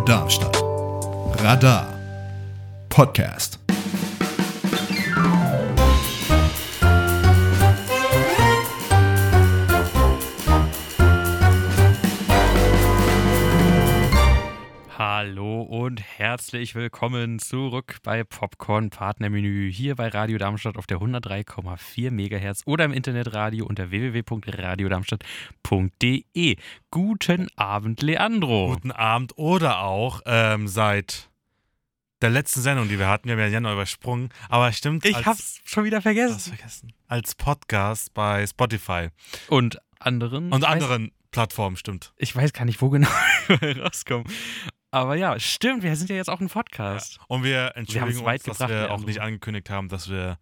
Darmstadt. Radar Podcast. Herzlich willkommen zurück bei Popcorn Partnermenü hier bei Radio Darmstadt auf der 103,4 MHz oder im Internetradio unter www.radiodarmstadt.de. Guten Abend, Leandro. Guten Abend oder auch ähm, seit der letzten Sendung, die wir hatten, wir haben ja Januar übersprungen, aber stimmt. Ich als, hab's schon wieder vergessen. Vergessen. Als Podcast bei Spotify Und anderen. und anderen Plattformen, stimmt. Ich weiß gar nicht, wo genau wir rauskommen. Aber ja, stimmt, wir sind ja jetzt auch ein Podcast. Und wir entschuldigen weit uns, dass gebracht, wir auch nicht angekündigt haben, dass wir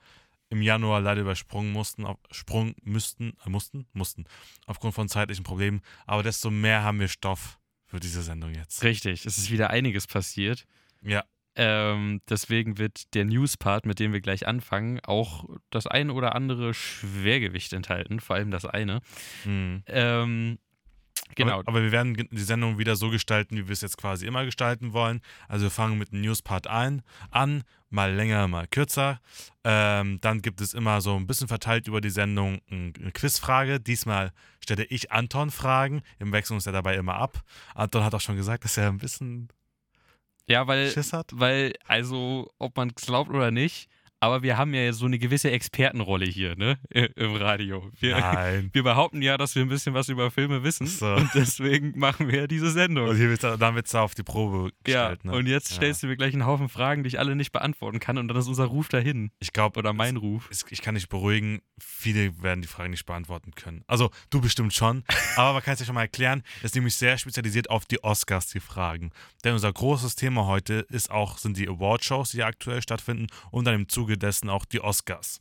im Januar leider übersprungen mussten, auf, sprung müssten, äh, mussten, mussten, aufgrund von zeitlichen Problemen. Aber desto mehr haben wir Stoff für diese Sendung jetzt. Richtig, es ist wieder einiges passiert. Ja, Ähm, deswegen wird der News-Part, mit dem wir gleich anfangen, auch das eine oder andere Schwergewicht enthalten, vor allem das eine. mhm. Ähm, genau. Aber, aber wir werden die Sendung wieder so gestalten, wie wir es jetzt quasi immer gestalten wollen. Also wir fangen mit dem News-Part ein, an, mal länger, mal kürzer. Ähm, dann gibt es immer so ein bisschen verteilt über die Sendung ein- eine Quizfrage. Diesmal stelle ich Anton Fragen. Wir wechseln uns ja dabei immer ab. Anton hat auch schon gesagt, dass er ein bisschen ja, weil, Schiss hat. weil, also, ob man es glaubt oder nicht, aber wir haben ja so eine gewisse Expertenrolle hier, ne? Im Radio. Wir, Nein. wir behaupten ja, dass wir ein bisschen was über Filme wissen. So. Und deswegen machen wir ja diese Sendung. Und hier wird's, dann wird es auf die Probe ja, gestellt. ne? und jetzt Ja. stellst du mir gleich einen Haufen Fragen, die ich alle nicht beantworten kann und dann ist unser Ruf dahin. Ich glaube, Oder mein Ruf. es- ich kann dich beruhigen, viele werden die Fragen nicht beantworten können. Also du bestimmt schon, aber man kann es ja schon mal erklären, das ist nämlich sehr spezialisiert auf die Oscars, die Fragen. Denn unser großes Thema heute ist auch, sind die Awardshows, die aktuell stattfinden und dann im Zuge dessen auch die Oscars.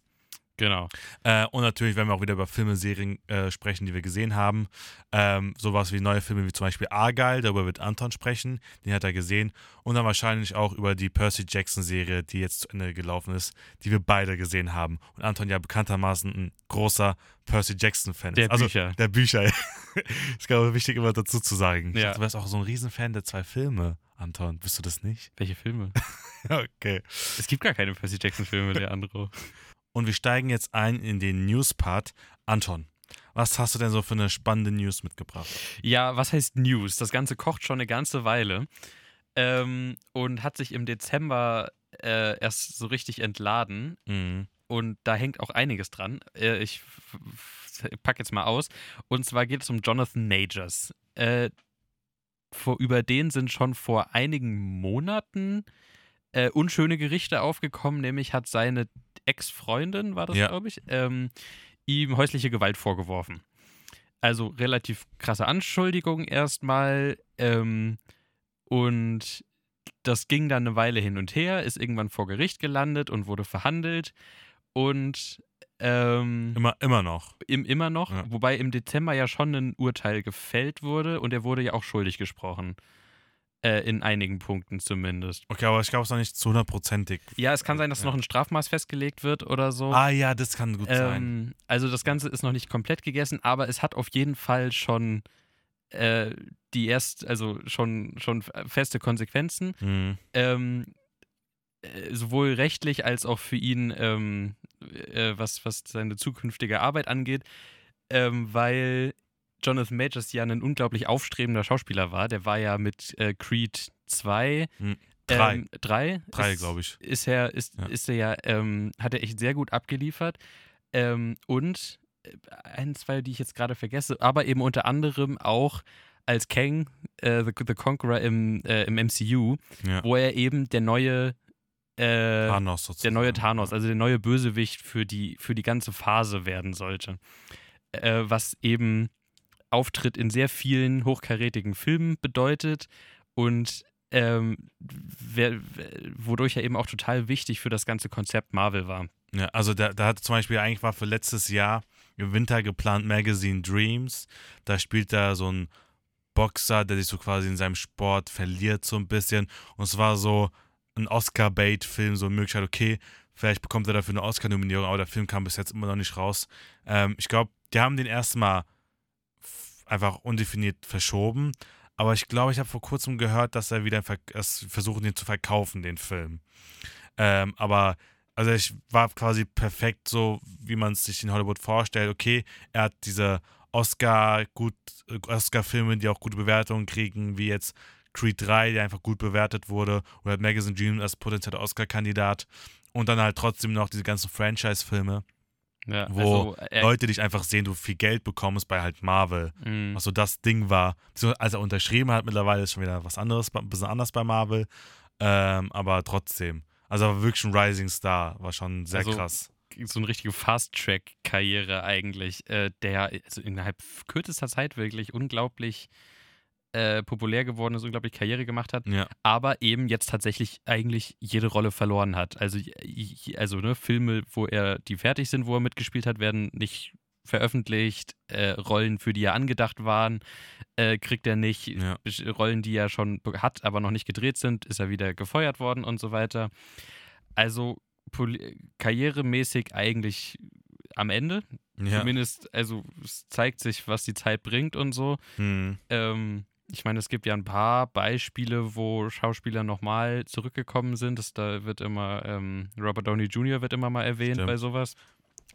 Genau. Äh, und natürlich werden wir auch wieder über Filme, Serien äh, sprechen, die wir gesehen haben. Ähm, sowas wie neue Filme wie zum Beispiel Argyle, darüber wird Anton sprechen, den hat er gesehen. Und dann wahrscheinlich auch über die Percy Jackson-Serie, die jetzt zu Ende gelaufen ist, die wir beide gesehen haben. Und Anton ja bekanntermaßen ein großer Percy Jackson-Fan Der ist. Also, Bücher. Der Bücher. ist glaube ich wichtig immer dazu zu sagen. Ja. du wärst auch so ein Riesenfan der zwei Filme, Anton. Bist du das nicht? Welche Filme? okay. Es gibt gar keine Percy Jackson-Filme, Leandro. Und wir steigen jetzt ein in den News-Part. Anton, was hast du denn so für eine spannende News mitgebracht? Ja, was heißt News? Das Ganze kocht schon eine ganze Weile ähm, und hat sich im Dezember äh, erst so richtig entladen. Mhm. Und da hängt auch einiges dran. Äh, ich f- f- pack jetzt mal aus. Und zwar geht es um Jonathan Majors. Äh, vor, über den sind schon vor einigen Monaten äh, unschöne Gerichte aufgekommen. Nämlich hat seine Ex-Freundin, war das, Ja. glaube ich, ähm, ihm häusliche Gewalt vorgeworfen. Also relativ krasse Anschuldigung erstmal. Ähm, und das ging dann eine Weile hin und her, ist irgendwann vor Gericht gelandet und wurde verhandelt. Und ähm, Immer, immer noch. im, immer noch, Ja. wobei im Dezember ja schon ein Urteil gefällt wurde und er wurde ja auch schuldig gesprochen. Äh, in einigen Punkten zumindest. Okay, aber ich glaube, es ist noch nicht zu hundertprozentig. Ja, es kann sein, dass Ja. noch ein Strafmaß festgelegt wird oder so. Ah ja, das kann gut sein. Ähm, also das Ganze ist noch nicht komplett gegessen, aber es hat auf jeden Fall schon äh, die erst, also schon, schon feste Konsequenzen. Mhm. Ähm, äh, sowohl rechtlich als auch für ihn, ähm, äh, was, was seine zukünftige Arbeit angeht, ähm, weil Jonathan Majors ja ein unglaublich aufstrebender Schauspieler war. Der war ja mit äh, Creed 2, Hm, drei. ähm, drei, Drei, glaube ich. ist er, ist, Ja. ist er ja, ähm, hat er echt sehr gut abgeliefert. Ähm, und äh, ein, zwei, die ich jetzt gerade vergesse, aber eben unter anderem auch als Kang, äh, the, the Conqueror im, äh, im MCU, Ja. wo er eben der neue äh, Thanos sozusagen. der neue Thanos, also der neue Bösewicht für die, für die ganze Phase werden sollte. Äh, was eben Auftritt in sehr vielen hochkarätigen Filmen bedeutet und ähm, wer, wodurch er eben auch total wichtig für das ganze Konzept Marvel war. Ja, also da, da hat zum Beispiel eigentlich war für letztes Jahr im Winter geplant Magazine Dreams. Da spielt er so ein Boxer, der sich so quasi in seinem Sport verliert so ein bisschen. Und es war so ein Oscar-Bait-Film, so eine Möglichkeit, okay, vielleicht bekommt er dafür eine Oscar-Nominierung, aber der Film kam bis jetzt immer noch nicht raus. Ähm, ich glaube, die haben den erstmal einfach undefiniert verschoben, Aber ich glaube, ich habe vor kurzem gehört, dass er wieder versuchen, den zu verkaufen, den Film. Ähm, aber also ich war quasi perfekt so, wie man es sich in Hollywood vorstellt. Okay, er hat diese Oscar gut Oscar-Filme, die auch gute Bewertungen kriegen, wie jetzt Creed 3, der einfach gut bewertet wurde, oder Magazine Dream als potenzieller Oscar-Kandidat. Und dann halt trotzdem noch diese ganzen Franchise-Filme, Ja, wo also, er, Leute dich einfach sehen, du viel Geld bekommst bei halt Marvel. mh, Was so das Ding war. Als er unterschrieben hat, mittlerweile ist schon wieder was anderes, ein bisschen anders bei Marvel. Ähm, aber trotzdem. Also er war wirklich ein Rising Star, war schon sehr Also, krass. so eine richtige Fast-Track-Karriere eigentlich, äh, der also innerhalb kürzester Zeit wirklich unglaublich äh, populär geworden ist, unglaublich Karriere gemacht hat, Ja, aber eben jetzt tatsächlich eigentlich jede Rolle verloren hat. Also, also ne, Filme, wo er, die fertig sind, wo er mitgespielt hat, werden nicht veröffentlicht. Äh, Rollen, für die er angedacht waren, äh, kriegt er nicht. Ja. Rollen, die er schon hat, aber noch nicht gedreht sind, ist er wieder gefeuert worden und so weiter. Also karrieremäßig eigentlich am Ende. ja. Zumindest, also es zeigt sich, was die Zeit bringt und so. Hm. Ähm, ich meine, es gibt ja ein paar Beispiele, wo Schauspieler nochmal zurückgekommen sind. Das, da wird immer, ähm, Robert Downey Jr. wird immer mal erwähnt Stimmt. bei sowas.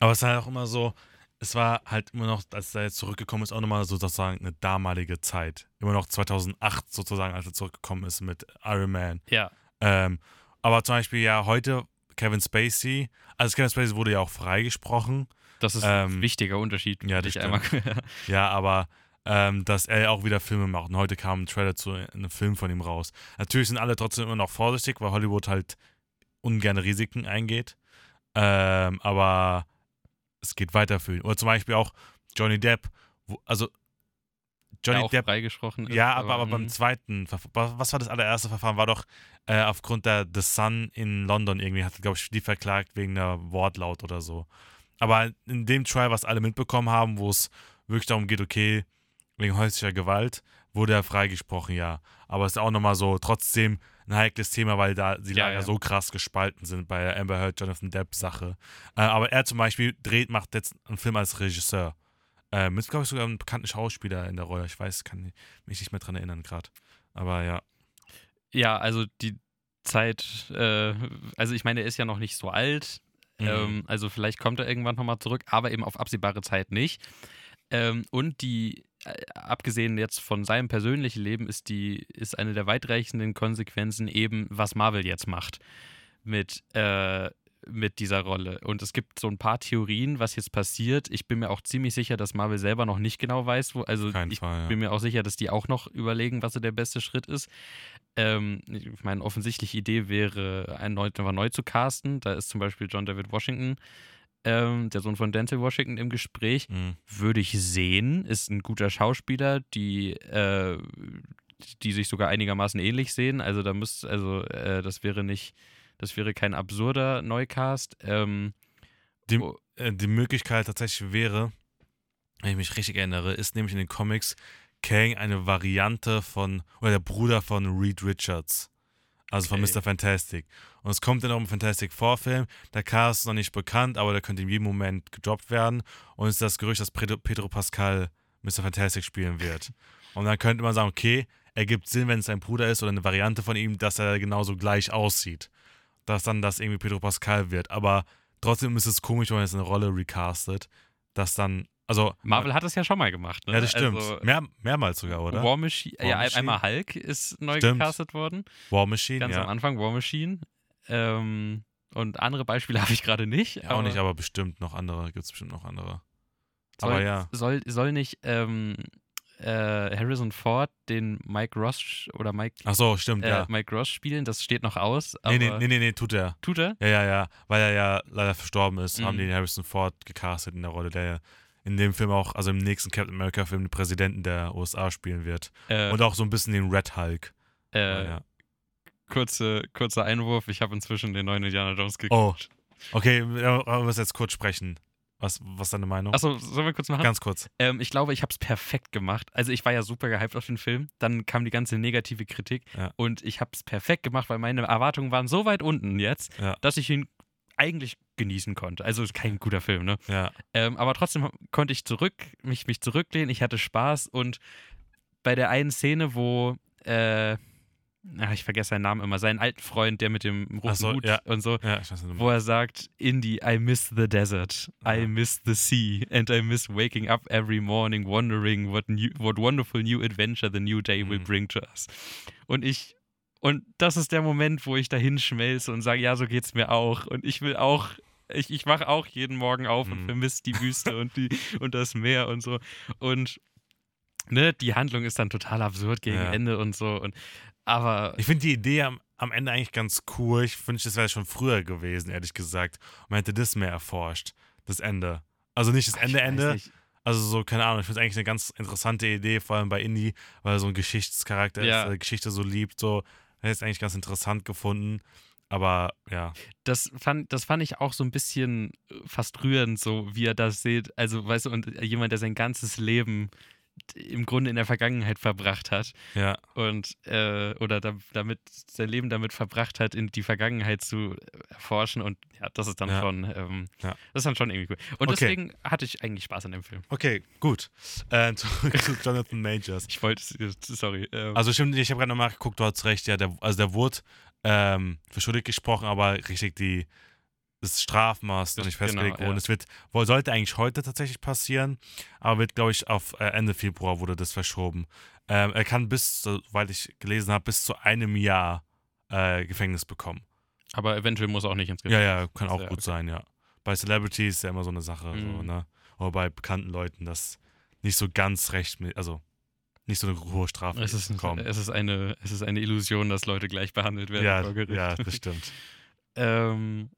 Aber es ist halt auch immer so, es war halt immer noch, als er jetzt zurückgekommen ist, auch nochmal sozusagen eine damalige Zeit. Immer noch 2008 sozusagen, als er zurückgekommen ist mit Iron Man. Ja, Ähm, aber zum Beispiel ja heute Kevin Spacey, also Kevin Spacey wurde ja auch freigesprochen. das ist Ähm, ein wichtiger Unterschied. ja, das einmal. Ja, aber ähm, dass er auch wieder Filme macht. Und heute kam ein Trailer zu einem Film von ihm raus. Natürlich sind alle trotzdem immer noch vorsichtig, weil Hollywood halt ungern Risiken eingeht. Ähm, aber es geht weiter für ihn. Oder zum Beispiel auch Johnny Depp. Wo, also Johnny auch Depp freigesprochen ist. ja, aber, aber mm, beim zweiten, Verf- was war das allererste Verfahren? War doch äh, aufgrund der The Sun in London irgendwie, hat, glaube ich, die verklagt wegen der Wortlaut oder so. Aber in dem Trial, was alle mitbekommen haben, wo es wirklich darum geht, okay, wegen häuslicher Gewalt, wurde er freigesprochen, ja. Aber es ist auch nochmal so trotzdem ein heikles Thema, weil da die Ja, Lager ja. so krass gespalten sind bei der Amber Heard, Jonathan Depp-Sache. Äh, aber er zum Beispiel dreht, macht jetzt einen Film als Regisseur. Äh, mit, glaube ich, sogar einem bekannten Schauspieler in der Rolle. Ich weiß, kann mich nicht mehr dran erinnern gerade. Aber ja. Ja, also die Zeit, äh, also ich meine, er ist ja noch nicht so alt. Mhm. Ähm, also vielleicht kommt er irgendwann nochmal zurück, aber eben auf absehbare Zeit nicht. Ähm, und die, abgesehen jetzt von seinem persönlichen Leben, ist die, ist eine der weitreichenden Konsequenzen eben, was Marvel jetzt macht mit, äh, mit dieser Rolle. Und es gibt so ein paar Theorien, was jetzt passiert. Ich bin mir auch ziemlich sicher, dass Marvel selber noch nicht genau weiß, wo, also keinen ich Fall, ja. bin mir auch sicher, dass die auch noch überlegen, was so der beste Schritt ist. Ähm, ich meine, offensichtliche Idee wäre, einen neu, neu zu casten. Da ist zum Beispiel John David Washington, ähm, der Sohn von Denzel Washington, im Gespräch. Mhm. Würde ich sehen, ist ein guter Schauspieler, die, äh, die sich sogar einigermaßen ähnlich sehen. Also da müsste, also äh, das wäre nicht, das wäre kein absurder Neukast. Ähm, Die, Oh. äh, die Möglichkeit tatsächlich wäre, wenn ich mich richtig erinnere, ist nämlich in den Comics Kang eine Variante von, oder der Bruder von Reed Richards. Also von Okay. Mr. Fantastic. Und es kommt dann auch im Fantastic Vorfilm. Der Cast ist noch nicht bekannt, aber der könnte in jedem Moment gedroppt werden. Und es ist das Gerücht, dass Pedro, Pedro Pascal Mr. Fantastic spielen wird. Und dann könnte man sagen, okay, ergibt Sinn, wenn es sein Bruder ist oder eine Variante von ihm, dass er genauso gleich aussieht. Dass dann das irgendwie Pedro Pascal wird. Aber trotzdem ist es komisch, wenn man jetzt eine Rolle recastet, dass dann, also Marvel hat das ja schon mal gemacht. Ne? ja, das stimmt. Also, Mehr, mehrmals sogar, oder? War Machine, War ja, Machine? einmal Hulk ist neu Stimmt. gecastet worden. War Machine, Ganz am ja. Anfang War Machine. Ähm, und andere Beispiele habe ich gerade nicht. Auch nicht, aber bestimmt noch andere. Gibt es bestimmt noch andere. soll, aber ja. Soll, soll nicht ähm, äh, Harrison Ford den Mike Ross oder Mike, Ach so, stimmt, äh, ja. Mike Ross spielen? Das steht noch aus. Aber Nee, nee, nee, nee, nee, tut er. Tut er? Ja, ja, ja. Weil er ja leider verstorben ist, haben Mhm. die Harrison Ford gecastet in der Rolle, der ja in dem Film auch, also im nächsten Captain America-Film, den Präsidenten der USA spielen wird. Äh, Und auch so ein bisschen den Red Hulk. äh, Aber ja. kurze, kurzer Einwurf. Ich habe inzwischen den neuen Indiana Jones Oh. geguckt. Okay, wir müssen jetzt kurz sprechen. Was, was ist deine Meinung? Achso, sollen wir kurz machen? Ganz kurz. Ähm, ich glaube, ich habe es perfekt gemacht. Also ich war ja super gehypt auf den Film. Dann kam die ganze negative Kritik Ja. und ich habe es perfekt gemacht, weil meine Erwartungen waren so weit unten jetzt, Ja. dass ich ihn eigentlich genießen konnte. Also ist kein guter Film, ne? Ja. Ähm, aber trotzdem konnte ich zurück, mich, mich zurücklehnen. Ich hatte Spaß und bei der einen Szene, wo, äh, ach, ich vergesse seinen Namen immer, seinen alten Freund, der mit dem roten so, Hut ja. und so, Ja, weiß wo er sagt, Indy, I miss the desert, I Ja. miss the sea, and I miss waking up every morning wondering what, new, what wonderful new adventure the new day will Mhm. bring to us. Und ich, und das ist der Moment, wo ich dahin schmelze und sage, ja, so geht's mir auch. Und ich will auch, ich, ich wache auch jeden Morgen auf und Mhm. vermisse die Wüste und, die, und das Meer und so. Und ne, die Handlung ist dann total absurd gegen Ja. Ende und so. Und, aber Ich finde die Idee am, am Ende eigentlich ganz cool. Ich wünschte, es wäre schon früher gewesen, ehrlich gesagt. Und man hätte das mehr erforscht. Das Ende. Also nicht das Ende, Ende. nicht. Also so, keine Ahnung, ich finde es eigentlich eine ganz interessante Idee, vor allem bei Indie, weil er so ein Geschichtscharakter Ja. ist, der Geschichte so liebt. So, hätte es eigentlich ganz interessant gefunden. Aber ja. das fand, das fand ich auch so ein bisschen äh, fast rührend, so wie er das sieht. Also, weißt du, und jemand, der sein ganzes Leben im Grunde in der Vergangenheit verbracht hat Ja, und äh, oder da, damit sein Leben damit verbracht hat, in die Vergangenheit zu erforschen und ja, das ist dann Ja. schon, ähm, Ja. das ist dann schon irgendwie cool. Und Okay. deswegen hatte ich eigentlich Spaß an dem Film. okay, gut. Äh, zurück zu Jonathan Majors. Ich wollte, sorry. ähm, Also stimmt, ich habe gerade nochmal geguckt, du hast recht, ja, der, also der wurde ähm, für schuldig gesprochen, aber richtig die, das Strafmaß noch nicht festgelegt genau, worden. ja. Es wird, wohl sollte eigentlich heute tatsächlich passieren, aber wird, glaube ich, auf äh, Ende Februar wurde das verschoben. Ähm, er kann bis, soweit ich gelesen habe, bis zu einem Jahr äh, Gefängnis bekommen. aber eventuell muss er auch nicht ins Ja, Gefängnis. ja, kann auch Ja, gut okay. sein, ja. Bei Celebrities ist ja immer so eine Sache, so, Mhm. ne? Oder bei bekannten Leuten, das nicht so ganz recht, also nicht so eine hohe Strafe Es ist, bekommen. es, ist eine, es ist eine Illusion, dass Leute gleich behandelt werden ja, vor Gericht. ja, das stimmt. Ähm,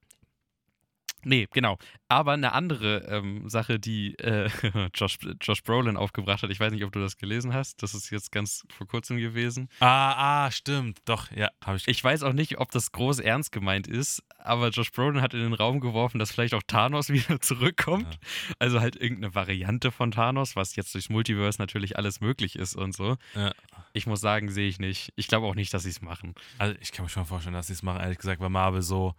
nee, genau. Aber eine andere ähm, Sache, die äh, Josh, Josh Brolin aufgebracht hat, ich weiß nicht, ob du das gelesen hast, das ist jetzt ganz vor kurzem gewesen. Ah, ah, stimmt. Doch, ja, habe ich. Ich weiß auch nicht, ob das groß ernst gemeint ist, aber Josh Brolin hat in den Raum geworfen, dass vielleicht auch Thanos wieder zurückkommt. Also halt irgendeine Variante von Thanos, was jetzt durchs Multiverse natürlich alles möglich ist und so. Ja. Ich muss sagen, sehe ich nicht. Ich glaube auch nicht, dass sie es machen. Also ich kann mir schon vorstellen, dass sie es machen, ehrlich gesagt, weil Marvel so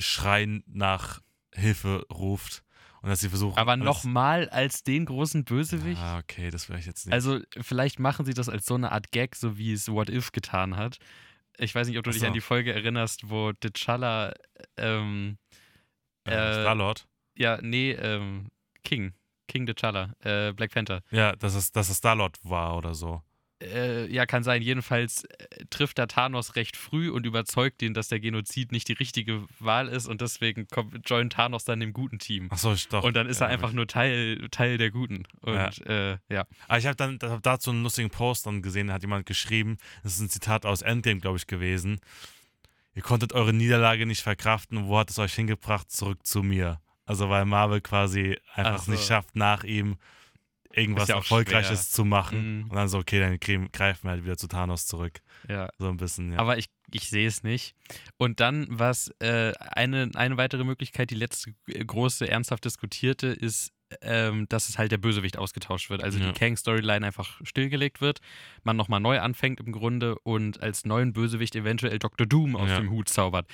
schreien nach Hilfe ruft und dass sie versuchen. Aber nochmal als den großen Bösewicht? Ah, okay, das wäre ich jetzt nicht. Also, vielleicht machen sie das als so eine Art Gag, so wie es What If getan hat. Ich weiß nicht, ob du dich so. an die Folge erinnerst, wo T'Challa, ähm, äh, äh, Star-Lord. ja, nee, ähm, King, King T'Challa, äh, Black Panther. Ja, dass es, dass es Star-Lord war oder so. Äh, ja, kann sein. Jedenfalls äh, trifft er Thanos recht früh und überzeugt ihn, dass der Genozid nicht die richtige Wahl ist und deswegen kommt, joint Thanos dann dem guten Team. Achso, doch. Und dann ist er ja, einfach hab nur Teil, Teil der Guten. Und ja, äh, ja. ich. Aber ich habe dann hab dazu einen lustigen Post dann gesehen, da hat jemand geschrieben, das ist ein Zitat aus Endgame, glaube ich, gewesen. Ihr konntet eure Niederlage nicht verkraften, wo hat es euch hingebracht? Zurück zu mir. Also weil Marvel quasi einfach Ach so. nicht schafft, nach ihm irgendwas ja Erfolgreiches schwer. zu machen. Mhm. Und dann so, okay, dann greifen wir halt wieder zu Thanos zurück. ja. So ein bisschen, ja. Aber ich, ich sehe es nicht. Und dann, was äh, eine, eine weitere Möglichkeit, die letzte große, ernsthaft diskutierte, ist, ähm, dass es halt der Bösewicht ausgetauscht wird. Also Ja. die Kang-Storyline einfach stillgelegt wird, man nochmal neu anfängt im Grunde und als neuen Bösewicht eventuell Dr. Doom aus Ja. dem Hut zaubert.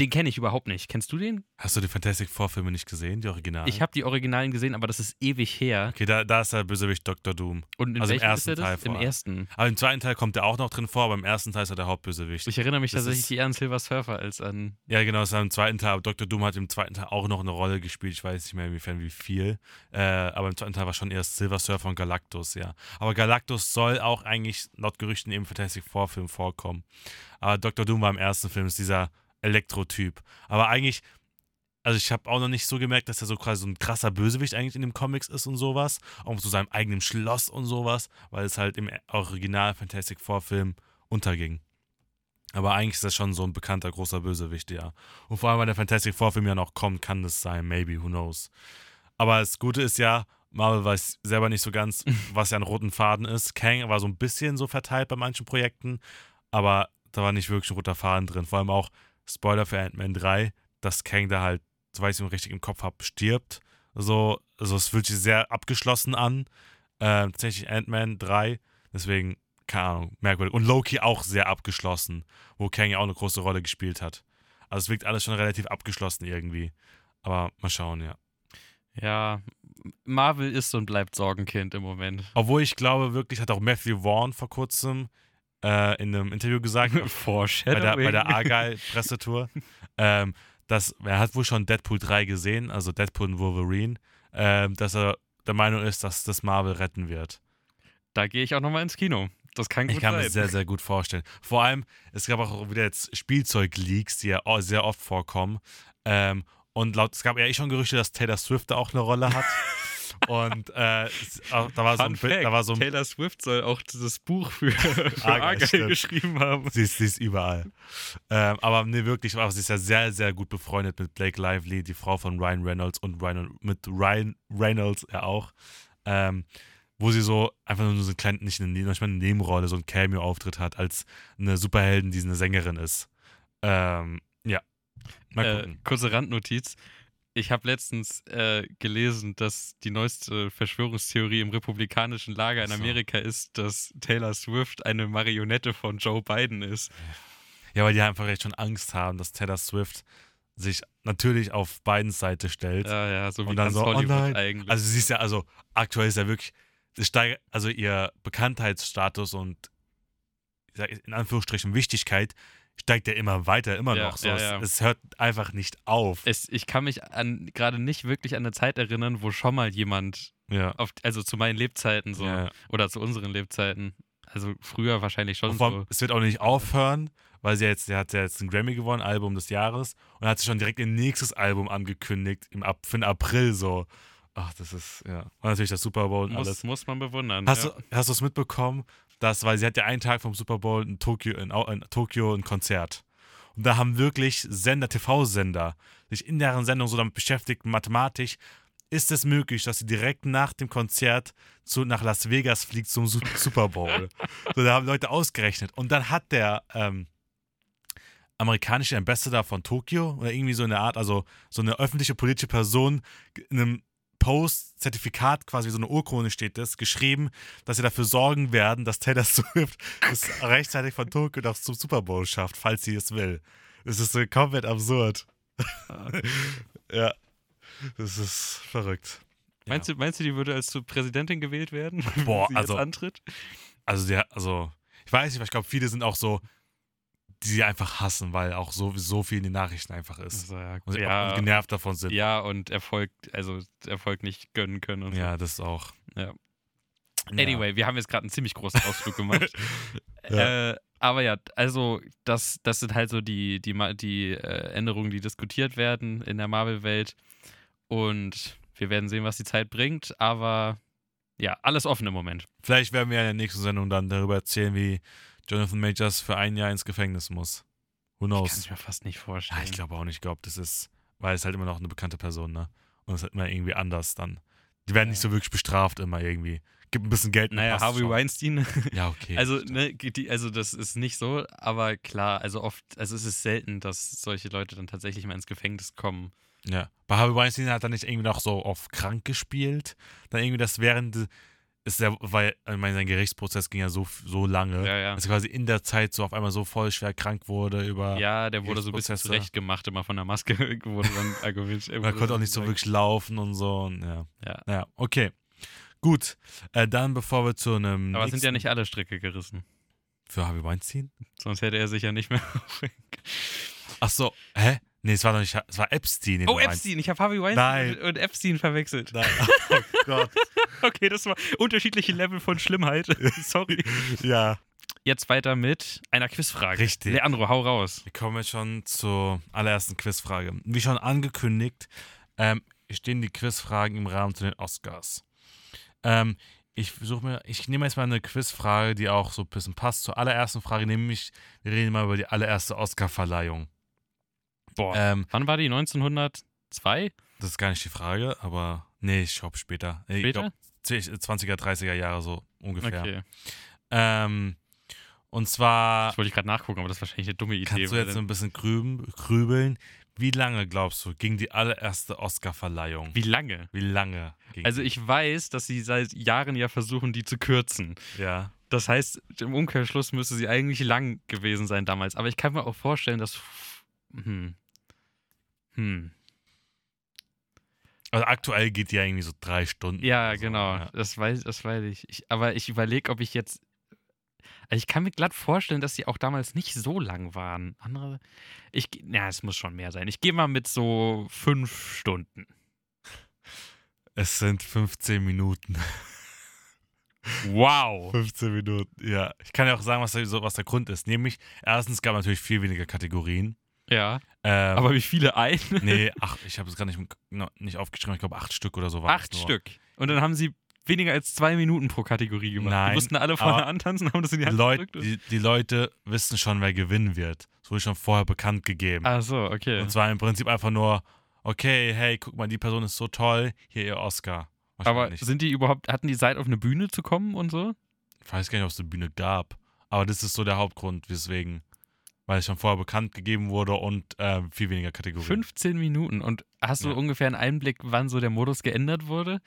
Den kenne ich überhaupt nicht. Kennst du den? Hast du die Fantastic Four-Filme nicht gesehen, die Originalen? Ich habe die Originalen gesehen, aber das ist ewig her. Okay, da, da ist der Bösewicht Dr. Doom. Und in Also im ersten ist er Teil? Im vor allem. ersten. Aber im zweiten Teil kommt er auch noch drin vor, aber im ersten Teil ist er der Hauptbösewicht. Ich erinnere mich Das tatsächlich eher an Silver Surfer als an. Ja, genau, das war im zweiten Teil. Aber Dr. Doom hat im zweiten Teil auch noch eine Rolle gespielt. Ich weiß nicht mehr, inwiefern wie viel. Äh, aber im zweiten Teil war schon erst Silver Surfer und Galactus, ja. Aber Galactus soll auch eigentlich laut Gerüchten im Fantastic Four-Film vorkommen. Aber Dr. Doom war im ersten Film, ist dieser Elektro-Typ. Aber eigentlich, also ich habe auch noch nicht so gemerkt, dass er so quasi so ein krasser Bösewicht eigentlich in den Comics ist und sowas. Auch zu seinem eigenen Schloss und sowas, weil es halt im Original Fantastic Four-Film unterging. Aber eigentlich ist das schon so ein bekannter großer Bösewicht, ja. Und vor allem, wenn der Fantastic Four-Film ja noch kommt, kann das sein, maybe, who knows. Aber das Gute ist ja, Marvel weiß selber nicht so ganz, was ja ein roten Faden ist. Kang war so ein bisschen so verteilt bei manchen Projekten, aber da war nicht wirklich ein roter Faden drin. Vor allem auch, Spoiler für Ant-Man 3, dass Kang da halt, soweit ich es richtig im Kopf habe, stirbt. So, also es fühlt sich sehr abgeschlossen an. Ähm, tatsächlich Ant-Man 3, deswegen, keine Ahnung, merkwürdig. Und Loki auch sehr abgeschlossen, wo Kang ja auch eine große Rolle gespielt hat. Also es wirkt alles schon relativ abgeschlossen irgendwie. Aber mal schauen, ja. Ja, Marvel ist und bleibt Sorgenkind im Moment. Obwohl ich glaube, wirklich hat auch Matthew Vaughn vor kurzem äh, in einem Interview gesagt, bei der, bei der Argyle-Pressetour, ähm, dass er hat wohl schon Deadpool 3 gesehen, also Deadpool und Wolverine, ähm, dass er der Meinung ist, dass das Marvel retten wird. Da gehe ich auch nochmal ins Kino. Das kann gut Ich kann mir sein. das sehr, sehr gut vorstellen. Vor allem, es gab auch wieder jetzt Spielzeug-Leaks, die ja sehr oft vorkommen. Ähm, und laut, es gab ja eh schon Gerüchte, dass Taylor Swift da auch eine Rolle hat. und äh, da war so ein Fact, da war so ein Taylor Swift soll auch dieses Buch für, für Argyle, Argyle geschrieben haben. Sie ist, sie ist überall. Ähm, aber nee, wirklich, aber sie ist ja sehr, sehr gut befreundet mit Blake Lively, die Frau von Ryan Reynolds und Ryan, mit Ryan Reynolds ja auch. Ähm, wo sie so einfach nur so eine kleine, nicht eine, nicht eine Nebenrolle, so ein Cameo-Auftritt hat, als eine Superheldin, die eine Sängerin ist. Ähm, ja. Mal Äh, gucken. kurze Randnotiz. Ich habe letztens äh, gelesen, dass die neueste Verschwörungstheorie im republikanischen Lager in. Amerika ist, dass Taylor Swift eine Marionette von Joe Biden ist. Ja, weil die einfach echt schon Angst haben, dass Taylor Swift sich natürlich auf Bidens Seite stellt. Ja, ja, so wie Und dann so, oh Hollywood nein. eigentlich. Also sie ist ja, also aktuell ist ja wirklich, steigt, also ihr Bekanntheitsstatus und in Anführungsstrichen Wichtigkeit steigt ja immer weiter, immer Ja, noch. So. ja, es, ja. es hört einfach nicht auf. es, ich kann mich an gerade nicht wirklich an eine Zeit erinnern, wo schon mal jemand, ja. auf, also zu meinen Lebzeiten so, oder zu unseren Lebzeiten, also früher wahrscheinlich schon vor so. allem, es wird auch nicht aufhören, weil sie jetzt, sie hat ja jetzt einen Grammy gewonnen, Album des Jahres, und hat sie schon direkt ihr nächstes Album angekündigt, im, für den April so. Ach, das ist, ja. Und natürlich das Super Bowl und alles. Muss, muss man bewundern. Hast ja. du es mitbekommen, dass, weil sie hat ja einen Tag vom Super Bowl in Tokio, in, in Tokio ein Konzert. Und da haben wirklich Sender, TV-Sender, sich in deren Sendung so damit beschäftigt, mathematisch, ist es möglich, dass sie direkt nach dem Konzert zu, nach Las Vegas fliegt zum Su Super Bowl. so, da haben Leute ausgerechnet. Und dann hat der ähm, amerikanische Ambassador von Tokio oder irgendwie so eine Art, also so eine öffentliche politische Person in einem Post-Zertifikat, quasi so eine Urkunde steht das, geschrieben, dass sie dafür sorgen werden, dass Taylor Swift es rechtzeitig von Tokio noch zum Super Bowl schafft, falls sie es will. Es ist so komplett absurd. ja. Das ist verrückt. Meinst, du, meinst du, die würde als zu Präsidentin gewählt werden? wenn Boah, sie also- Jetzt antritt? Also, der, also, ich weiß nicht, aber ich glaube, viele sind auch so, die sie einfach hassen, weil auch so, so viel in den Nachrichten einfach ist. Also, ja, Und sie ja, genervt davon sind. ja, und Erfolg, also Erfolg nicht gönnen können und Ja, das auch. Ja. So. Anyway, wir haben jetzt gerade einen ziemlich großen Ausflug gemacht. Äh, aber ja, also das, das sind halt so die, die, die äh, Änderungen, die diskutiert werden in der Marvel-Welt. Und wir werden sehen, was die Zeit bringt. Aber ja, alles offen im Moment. Vielleicht werden wir in der nächsten Sendung dann darüber erzählen, wie Jonathan Majors für ein Jahr ins Gefängnis muss. Who Ich kann knows? es mir fast nicht vorstellen. Ja, ich glaube auch nicht. Ich glaube, das ist, weil es halt immer noch eine bekannte Person, ne? Und es ist halt immer irgendwie anders dann. Die werden nicht Ja. so wirklich bestraft immer irgendwie. Gibt ein bisschen Geld. Naja, Harvey schon. Weinstein. Ja, okay. Also, ne, die, also das ist nicht so, aber klar, also oft, also es ist selten, dass solche Leute dann tatsächlich mal ins Gefängnis kommen. ja. Bei Harvey Weinstein hat er nicht irgendwie noch so auf krank gespielt. Dann irgendwie das während, ist ja, weil, ich meine, sein Gerichtsprozess ging ja so, so lange, Ja, ja. dass er quasi in der Zeit so auf einmal so voll schwer krank wurde über. Ja, der wurde so ein bisschen Gerichtsprozesse. zurechtgemacht, immer von der Maske wurde dann. Und er konnte auch nicht so wirklich laufen und so. Und ja. Ja. Ja, okay. Gut. Äh, dann, bevor wir zu einem. Aber es sind ja nicht alle Stricke gerissen. Für Harvey Weinstein? Sonst hätte er sich ja nicht mehr. Ach so. Hä? Nee, es war doch nicht. Es war Epstein. oh, meinst. Epstein. Ich habe Harvey Weinstein Nein. und, Epstein verwechselt. Nein. Oh Gott. Okay, das war unterschiedliche Level von Schlimmheit. Sorry. ja. Jetzt weiter mit einer Quizfrage. Richtig. Leandro, hau raus. Wir kommen jetzt schon zur allerersten Quizfrage. Wie schon angekündigt, ähm, stehen die Quizfragen im Rahmen zu den Oscars. Ähm, ich versuche mir, ich nehme jetzt mal eine Quizfrage, die auch so ein bisschen passt zur allerersten Frage, nämlich, wir reden mal über die allererste Oscarverleihung. Boah. Ähm, Wann war die? 1902? das ist gar nicht die Frage, aber nee, ich glaube später. Ich Später? glaub, 20er, 30er Jahre so ungefähr. Okay. Ähm, und zwar Das wollte ich gerade nachgucken, aber das ist wahrscheinlich eine dumme Idee. kannst du jetzt so ein bisschen grüben, grübeln. Wie lange glaubst du, ging die allererste Oscarverleihung? Wie lange? Wie lange Also ich weiß, dass sie seit Jahren ja versuchen, die zu kürzen. Ja. Das heißt, im Umkehrschluss müsste sie eigentlich lang gewesen sein damals. Aber ich kann mir auch vorstellen, dass. Hm. Hm. Also aktuell geht die ja irgendwie so drei Stunden. Ja, so, genau. ja. Das weiß, das weiß ich. ich aber ich überlege, ob ich jetzt. Also ich kann mir glatt vorstellen, dass die auch damals nicht so lang waren. Andere. Ich. Ja, es muss schon mehr sein. Ich gehe mal mit so fünf Stunden. Es sind 15 Minuten. Wow. 15 Minuten, ja. Ich kann ja auch sagen, was der, was der Grund ist. Nämlich, erstens gab es natürlich viel weniger Kategorien. Ja. Ähm, Aber wie viele ein? nee, ach, ich habe es gar nicht, nicht aufgeschrieben. Ich glaube, acht Stück oder so waren Acht nur. Stück. Und dann haben sie weniger als zwei Minuten pro Kategorie gemacht. Nein, die mussten alle vorne antanzen, haben das in die Hand Leut, gedrückt. und- die, die Leute wissen schon, wer gewinnen wird. Das wurde schon vorher bekannt gegeben. Ach so, okay. Und zwar im Prinzip einfach nur, okay, hey, guck mal, die Person ist so toll, hier ihr Oscar. Aber sind die überhaupt, hatten die Zeit auf eine Bühne zu kommen und so? Ich weiß gar nicht, ob es eine Bühne gab. Aber das ist so der Hauptgrund, weswegen. Weil es schon vorher bekannt gegeben wurde und äh, viel weniger Kategorien. 15 Minuten. Und hast du Ja. ungefähr einen Einblick, wann so der Modus geändert wurde?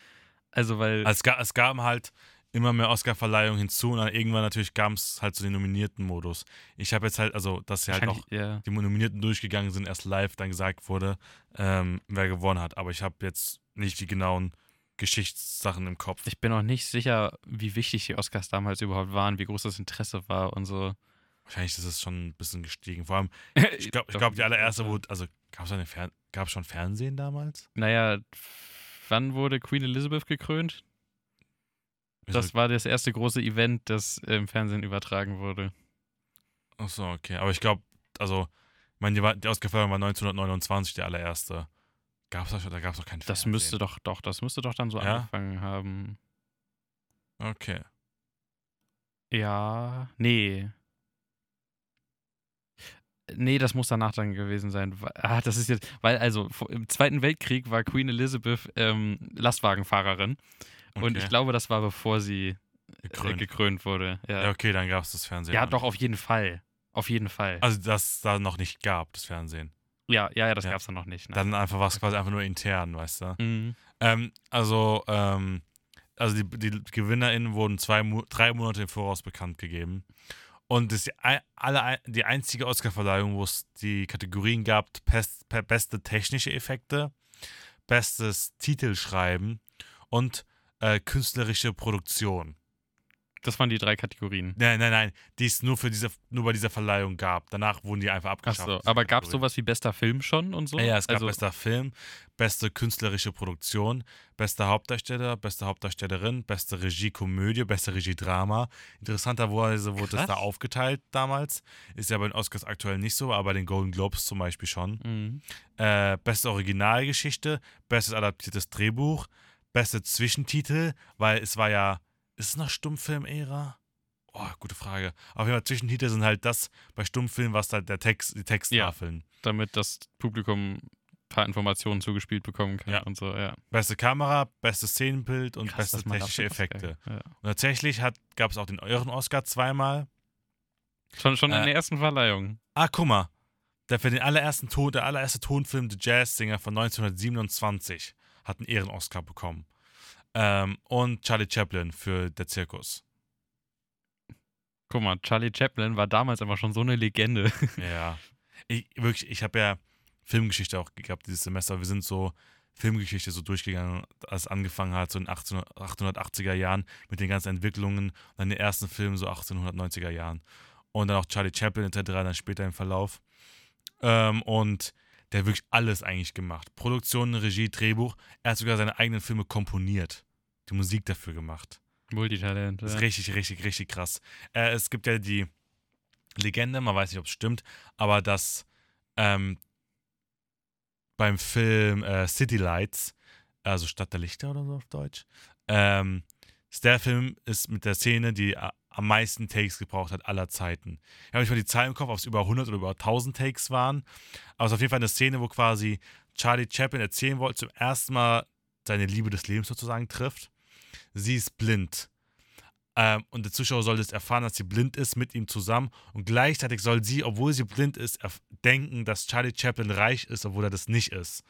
Also, weil. Also es, gab, es gab halt immer mehr Oscar-Verleihungen hinzu und dann irgendwann natürlich gab es halt so den nominierten Modus. Ich habe jetzt halt, also, dass sie halt auch ja. die Nominierten durchgegangen sind, erst live dann gesagt wurde, ähm, wer gewonnen hat. Aber ich habe jetzt nicht die genauen Geschichtssachen im Kopf. Ich bin auch nicht sicher, wie wichtig die Oscars damals überhaupt waren, wie groß das Interesse war und so. Wahrscheinlich ist es schon ein bisschen gestiegen. Vor allem, ich glaube, ich glaub, die allererste wurde, also gab es Fer gab's schon Fernsehen damals? Naja, wann wurde Queen Elizabeth gekrönt? Das war das erste große Event, das im Fernsehen übertragen wurde. Achso, okay. Aber ich glaube, also, ich meine, die, die Oscarverleihung war 1929 der allererste. Gab's da schon, da gab es noch kein Das Fernsehen. müsste doch, doch, das müsste doch dann so Ja? angefangen haben. Okay. Ja, nee. Nee, das muss danach dann gewesen sein. Ah, das ist jetzt, weil also im Zweiten Weltkrieg war Queen Elizabeth ähm, Lastwagenfahrerin und okay. ich glaube, das war bevor sie äh, Gekrönt. gekrönt wurde. Ja, Ja, okay, dann gab es das Fernsehen. ja doch, auf jeden Fall. Auf jeden Fall. Also, dass da noch nicht gab, das Fernsehen. ja, ja, ja, das ja. gab's dann noch nicht. Ne? Dann einfach was quasi einfach nur intern, weißt du? Mhm. Ähm, also, ähm, also die, die GewinnerInnen wurden zwei, drei Monate im Voraus bekannt gegeben. Und das ist die, alle, die einzige Oscarverleihung, wo es die Kategorien gab: Pest, pe- beste technische Effekte, bestes Titelschreiben und äh, künstlerische Produktion. Das waren die drei Kategorien. Nein, nein, nein, die es nur, für diese, nur bei dieser Verleihung gab. Danach wurden die einfach Ach abgeschafft. so, diese aber gab es sowas wie bester Film schon und so? Ja, ja, es gab also, bester Film, beste künstlerische Produktion, bester Hauptdarsteller, beste Hauptdarstellerin, beste Regie-Komödie, beste Regie-Drama. Interessanterweise wurde es da Krass. aufgeteilt damals. Ist ja bei den Oscars aktuell nicht so, aber bei den Golden Globes zum Beispiel schon. Mhm. Äh, beste Originalgeschichte, bestes adaptiertes Drehbuch, beste Zwischentitel, weil es war ja, ist es noch Stummfilm-Ära? Oh, gute Frage. Auf jeden Fall Zwischentitel sind halt das bei Stummfilmen, was halt der Text, die Texttafeln. damit das Publikum ein paar Informationen zugespielt bekommen kann Ja. und so, ja. Beste Kamera, bestes Szenenbild und Krass, beste technische Effekte. Ja. Und tatsächlich gab es auch den euren Oscar zweimal. Schon, schon in Äh, der ersten Verleihung. Ah, guck mal. Der für den allerersten Ton, der allererste Tonfilm The Jazz Singer von 1927 hat einen Ehren-Oscar bekommen. Ähm, und Charlie Chaplin für Der Zirkus. Guck mal, Charlie Chaplin war damals aber schon so eine Legende. Ja. Ich, wirklich, ich habe ja Filmgeschichte auch gehabt dieses Semester. Wir sind so Filmgeschichte so durchgegangen, als es angefangen hat, so in den 18, 880er Jahren mit den ganzen Entwicklungen und dann den ersten Film so 1890er Jahren. Und dann auch Charlie Chaplin etc. dann später im Verlauf. Ähm, und der hat wirklich alles eigentlich gemacht. Produktion, Regie, Drehbuch. Er hat sogar seine eigenen Filme komponiert. Die Musik dafür gemacht. Multitalent. Das ist Ja. richtig, richtig, richtig krass. Äh, es gibt ja die Legende, man weiß nicht, ob es stimmt, aber dass ähm, beim Film äh, City Lights, also Stadt der Lichter oder so auf Deutsch, ähm, der Film ist mit der Szene, die a- am meisten Takes gebraucht hat aller Zeiten. Ich habe nicht mal die Zahl im Kopf, ob es über 100 oder über 1000 Takes waren, aber es ist auf jeden Fall eine Szene, wo quasi Charlie Chaplin erzählen wollte, zum ersten Mal seine Liebe des Lebens sozusagen trifft. Sie ist blind. Ähm, und der Zuschauer soll das erfahren, dass sie blind ist, mit ihm zusammen. Und gleichzeitig soll sie, obwohl sie blind ist, denken, dass Charlie Chaplin reich ist, obwohl er das nicht ist.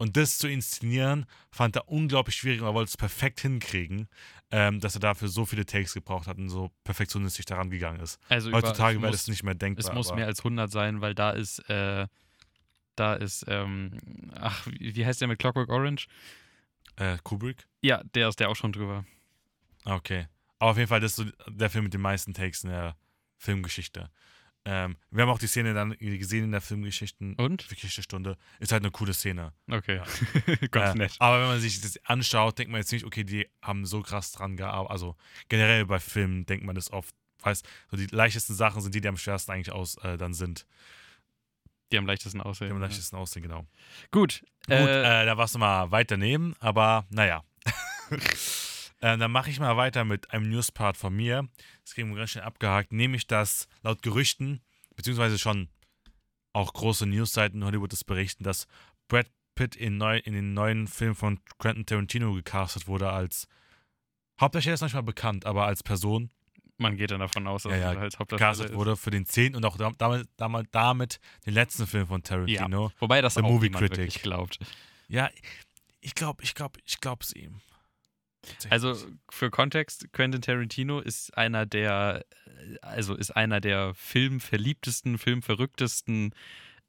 Und das zu inszenieren, fand er unglaublich schwierig und er wollte es perfekt hinkriegen, ähm, dass er dafür so viele Takes gebraucht hat und so perfektionistisch daran gegangen ist. Also über- Heutzutage es wäre muss- das nicht mehr denkbar. Es muss mehr als 100 sein, weil da ist äh, Da ist, ähm, ach, wie heißt der mit Clockwork Orange? Äh, Kubrick? Ja, der ist der auch schon drüber. Okay. Aber auf jeden Fall, das ist so der Film mit den meisten Takes in der Filmgeschichte. Ähm, wir haben auch die Szene dann gesehen in der Filmgeschichten. Und? Geschichtestunde. Ist halt eine coole Szene. Okay. Ja. Ganz Äh, nett. Aber wenn man sich das anschaut, denkt man jetzt nicht, okay, die haben so krass dran gearbeitet. Also generell bei Filmen denkt man das oft. Weiß, so die leichtesten Sachen sind die, die am schwersten eigentlich aus äh, dann sind. Die am leichtesten Die aussehen. am ja. leichtesten aussehen, genau. Gut. Gut, äh, äh, da warst du mal weit daneben, aber naja. äh, dann mache ich mal weiter mit einem Newspart von mir. Das kriegen wir ganz schnell abgehakt. Nämlich, dass laut Gerüchten, beziehungsweise schon auch große Newsseiten in Hollywood das berichten, dass Brad Pitt in, neu, in den neuen Film von Quentin Tarantino gecastet wurde als Hauptdarsteller ist manchmal bekannt, aber als Person man geht dann davon aus, dass Ja, ja, er als Hauptdarsteller gecastet ist. wurde für den zehnten und auch dam- damit, damit, damit den letzten Film von Tarantino. Wobei das The auch Movie Critic. glaubt. Ja, ich glaube, ich glaube, ich glaube es ihm. Also für Kontext, Quentin Tarantino ist einer der, also ist einer der filmverliebtesten, filmverrücktesten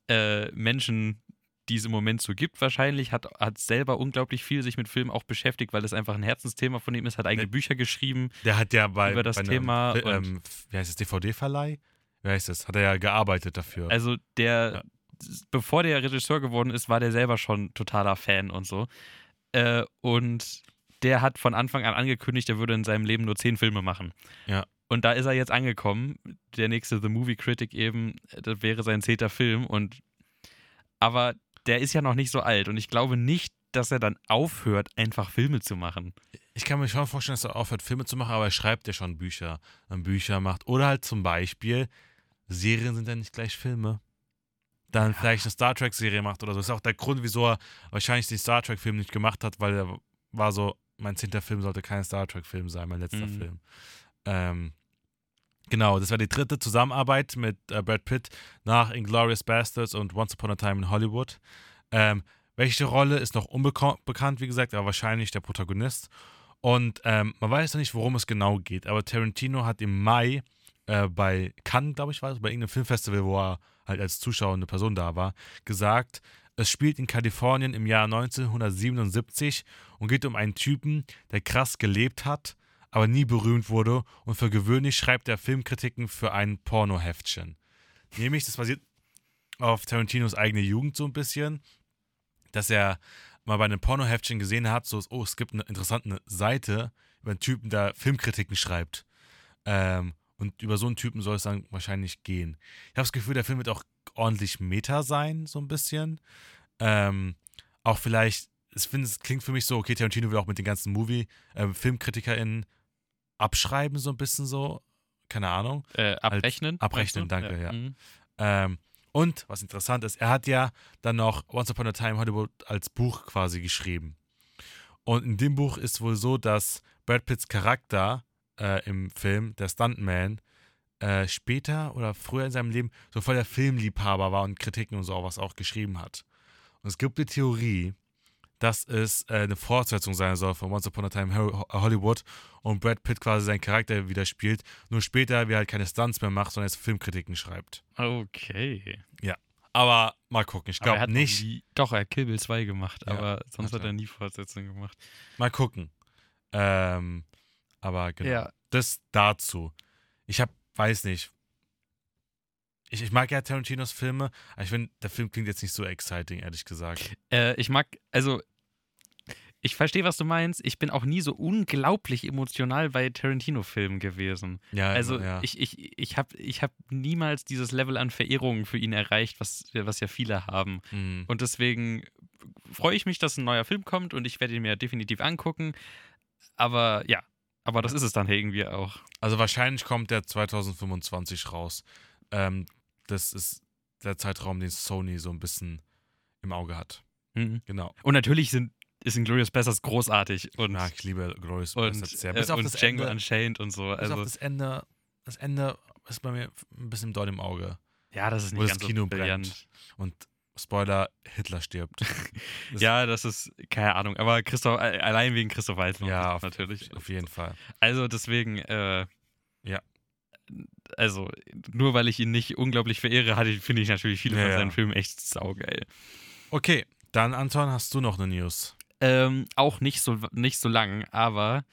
äh, Menschen, die es im Moment so gibt wahrscheinlich, hat, hat selber unglaublich viel sich mit Filmen auch beschäftigt, weil es einfach ein Herzensthema von ihm ist, hat eigene Ne- Bücher geschrieben. Der hat ja bei, über das bei Thema ähm, wie heißt es, DVD-Verleih? Wie heißt das? Hat er ja gearbeitet dafür. Also der, Ja. bevor der Regisseur geworden ist, war der selber schon totaler Fan und so. Äh, und der hat von Anfang an angekündigt, er würde in seinem Leben nur zehn Filme machen. Ja. Und da ist er jetzt angekommen. Der nächste The Movie Critic eben, das wäre sein zehnter Film. Und aber der ist ja noch nicht so alt und ich glaube nicht, dass er dann aufhört, einfach Filme zu machen. ich kann mir schon vorstellen, dass er aufhört, Filme zu machen, aber er schreibt ja schon Bücher. Dann Bücher macht. Oder halt zum Beispiel, Serien sind ja nicht gleich Filme. Dann vielleicht eine Star Trek-Serie macht oder so. Das ist auch der Grund, wieso er wahrscheinlich den Star Trek-Film nicht gemacht hat, weil er war so, mein zehnter Film sollte kein Star Trek-Film sein, mein letzter Mhm. Film. Ähm, genau, das war die dritte Zusammenarbeit mit äh, Brad Pitt nach Inglourious Bastards und Once Upon a Time in Hollywood. Ähm, welche Rolle ist noch unbekannt, wie gesagt, aber wahrscheinlich der Protagonist. Und ähm, man weiß noch nicht, worum es genau geht, aber Tarantino hat im Mai äh, bei Cannes, glaube ich, war es, bei irgendeinem Filmfestival, wo er halt als Zuschauer eine Person da war, gesagt, es spielt in Kalifornien im Jahr 1977 und geht um einen Typen, der krass gelebt hat, aber nie berühmt wurde und für gewöhnlich schreibt er Filmkritiken für ein Pornoheftchen. Nämlich, das basiert auf Tarantinos eigene Jugend so ein bisschen, dass er mal bei einem Pornoheftchen gesehen hat, so, oh, es gibt eine interessante Seite über einen Typen, der Filmkritiken schreibt. Ähm, und über so einen Typen soll es dann wahrscheinlich gehen. Ich habe das Gefühl, der Film wird auch ordentlich Meta sein, so ein bisschen. Ähm, auch vielleicht, ich finde, es klingt für mich so, okay, Tarantino will auch mit den ganzen Movie, ähm, FilmkritikerInnen abschreiben, so ein bisschen so. Keine Ahnung. Äh, abrechnen? abrechnen, meinst du? danke, ja. Mhm. Ähm, und was interessant ist, er hat ja dann noch Once Upon a Time Hollywood als Buch quasi geschrieben. Und in dem Buch ist wohl so, dass Brad Pitts Charakter äh, im Film, der Stuntman, äh, später oder früher in seinem Leben so voll der Filmliebhaber war und Kritiken und so auch was auch geschrieben hat. Und es gibt die Theorie, dass es äh, eine Fortsetzung sein soll von Once Upon a Time Ho- Hollywood und Brad Pitt quasi seinen Charakter wieder spielt, nur später wie er halt keine Stunts mehr macht, sondern jetzt Filmkritiken schreibt. Okay. Aber mal gucken, ich glaube nicht. Nie, doch, er hat Kill Bill 2 gemacht, Ja, aber sonst hat er. nie Fortsetzung gemacht. Mal gucken. Ähm, aber genau. Ja. Das dazu. Ich hab, weiß nicht. Ich, ich mag ja Tarantinos Filme, aber ich finde, der Film klingt jetzt nicht so exciting, ehrlich gesagt. Äh, ich mag, also, ich verstehe, was du meinst. Ich bin auch nie so unglaublich emotional bei Tarantino-Filmen gewesen. Ja, Also, ja. ich, ich, ich habe ich hab niemals dieses Level an Verehrung für ihn erreicht, was, was ja viele haben. Mhm. Und deswegen freue ich mich, dass ein neuer Film kommt und ich werde ihn mir definitiv angucken. Aber ja, aber das ist es dann irgendwie auch. Also wahrscheinlich kommt der 2025 raus. Ähm, das ist der Zeitraum, den Sony so ein bisschen im Auge hat. Mhm. Genau. Und natürlich sind, ist Inglourious Basterds großartig und, Ja, ich liebe Glorious Bastards sehr. äh, Bis auf und das Django Ende, Unchained und so. bis Also, auf das Ende. Das Ende ist bei mir ein bisschen doll im Auge. ja, das ist wo nicht das ganz Kino so brillant. brennt. Und Spoiler, Hitler stirbt. Das- Ja, das ist, keine Ahnung, aber Christoph, äh, allein wegen Christoph Waltz Ja, auf, natürlich. auf jeden Fall. Also deswegen, äh, Ja. also nur weil ich ihn nicht unglaublich verehre, finde ich natürlich viele Ja, von ja. seinen Filmen echt saugeil. Okay, dann Anton, hast du noch eine News? Ähm, auch nicht so, nicht so lang, aber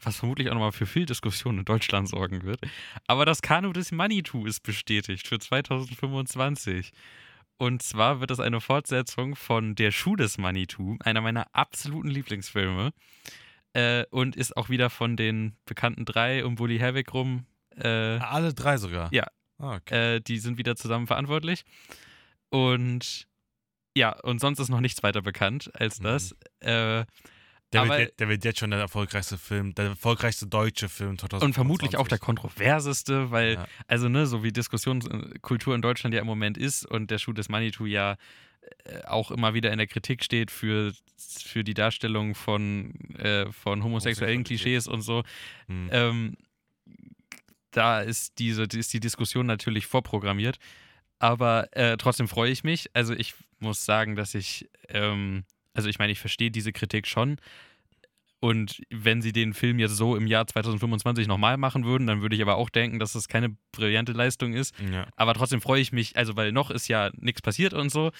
was vermutlich auch nochmal für viel Diskussion in Deutschland sorgen wird. Aber das Kanu des Manitou ist bestätigt für 2025. Und zwar wird es eine Fortsetzung von Der Schuh des Manitou, einer meiner absoluten Lieblingsfilme. Äh, und ist auch wieder von den bekannten drei um Bully Herwig rum. Äh, Alle drei sogar? Ja. Ah, okay. äh, die sind wieder zusammen verantwortlich. Und ja, und sonst ist noch nichts weiter bekannt als Mhm. das. Äh, Der, aber- wird, jetzt- der wird jetzt schon der erfolgreichste Film, der erfolgreichste deutsche Film 2025. Und vermutlich auch der kontroverseste, weil, Ja. also, ne, so wie Diskussionskultur in Deutschland ja im Moment ist und der Schuh des Manitou ja äh, auch immer wieder in der Kritik steht für, für die Darstellung von, äh, von homosexuellen. Klischees und so. Hm. Ähm, da ist diese ist die Diskussion natürlich vorprogrammiert. Aber äh, trotzdem freue ich mich. Also ich muss sagen, dass ich, ähm, also ich meine, ich verstehe diese Kritik schon. Und wenn sie den Film jetzt so im Jahr 2025 nochmal machen würden, dann würde ich aber auch denken, dass das keine brillante Leistung ist. ja. Aber trotzdem freue ich mich, also weil noch ist ja nichts passiert und so.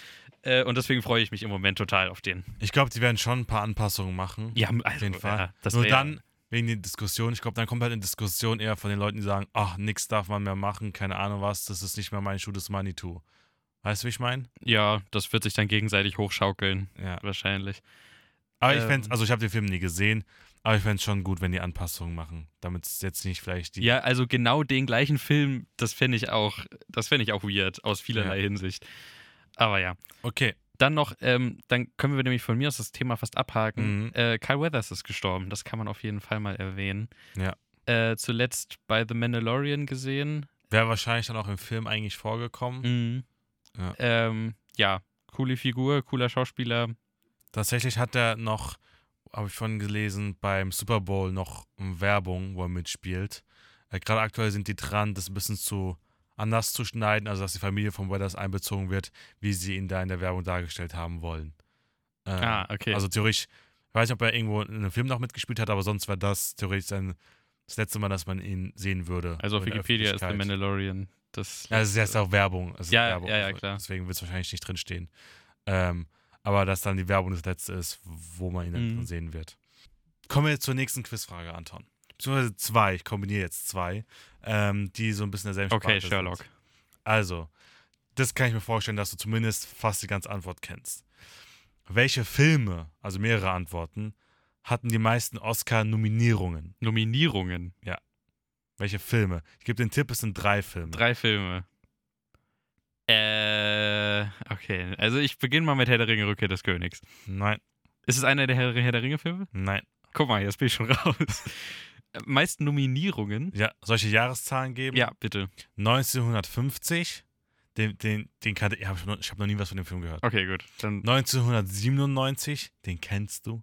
Äh, und deswegen freue ich mich im Moment total auf den. Ich glaube, die werden schon ein paar Anpassungen machen. Ja, also, auf jeden Fall. ja, Nur dann, wegen der Diskussion, ich glaube, dann kommt halt eine Diskussion eher von den Leuten, die sagen, ach, nix darf man mehr machen, keine Ahnung was, das ist nicht mehr mein Schuh, das ist Manitou. Weißt du, wie ich meine? Ja, das wird sich dann gegenseitig hochschaukeln, Ja. wahrscheinlich. Aber ich Ähm. fände also ich habe den Film nie gesehen, aber ich fände es schon gut, wenn die Anpassungen machen, damit es jetzt nicht vielleicht die. Ja, also genau den gleichen Film, das fände ich auch, das fände ich auch weird, aus vielerlei Ja. Hinsicht. Aber ja. Okay. Dann noch, ähm, dann können wir nämlich von mir aus das Thema fast abhaken. Mhm. Äh, Kyle Weathers ist gestorben, das kann man auf jeden Fall mal erwähnen. Ja. Äh, zuletzt bei The Mandalorian gesehen. Wäre wahrscheinlich dann auch im Film eigentlich vorgekommen. Mhm. Ja. Ähm, ja, coole Figur, cooler Schauspieler. Tatsächlich hat er noch, habe ich vorhin gelesen, beim Super Bowl noch Werbung, wo er mitspielt. Äh, Gerade aktuell sind die dran, das ein bisschen zu anders zu schneiden, also dass die Familie von Weathers einbezogen wird, wie sie ihn da in der Werbung dargestellt haben wollen. Äh, Ah, okay. Also theoretisch, ich weiß nicht, ob er irgendwo in einem Film noch mitgespielt hat, aber sonst wäre das theoretisch sein, das letzte Mal, dass man ihn sehen würde. also auf der Wikipedia ist The Öffentlichkeit. Mandalorian. Das Ja, es ist jetzt auch Werbung. Ja, Werbung. ja, ja, klar. Deswegen wird es wahrscheinlich nicht drinstehen. Ähm, aber dass dann die Werbung das letzte ist, wo man ihn dann Mhm. sehen wird. Kommen wir jetzt zur nächsten Quizfrage, Anton. Beziehungsweise zwei, ich kombiniere jetzt zwei, ähm, die so ein bisschen derselben okay, Sparte Sherlock. Sind. Also, das kann ich mir vorstellen, dass du zumindest fast die ganze Antwort kennst. Welche Filme, also mehrere Antworten, hatten die meisten Oscar-Nominierungen? Nominierungen. Welche Filme? Ich gebe den Tipp, es sind drei Filme. Drei Filme. Äh, okay. Also ich beginne mal mit Herr der Ringe, Rückkehr des Königs. Nein, Ist es einer der Herr, Herr der Ringe-Filme? nein. Guck mal, jetzt bin ich schon raus. Meisten Nominierungen? Ja, solche Jahreszahlen geben? Ja, bitte. 1950, den, den, den kannte ich, ich, habe noch nie was von dem Film gehört. Okay, gut. Dann 1997, den kennst du.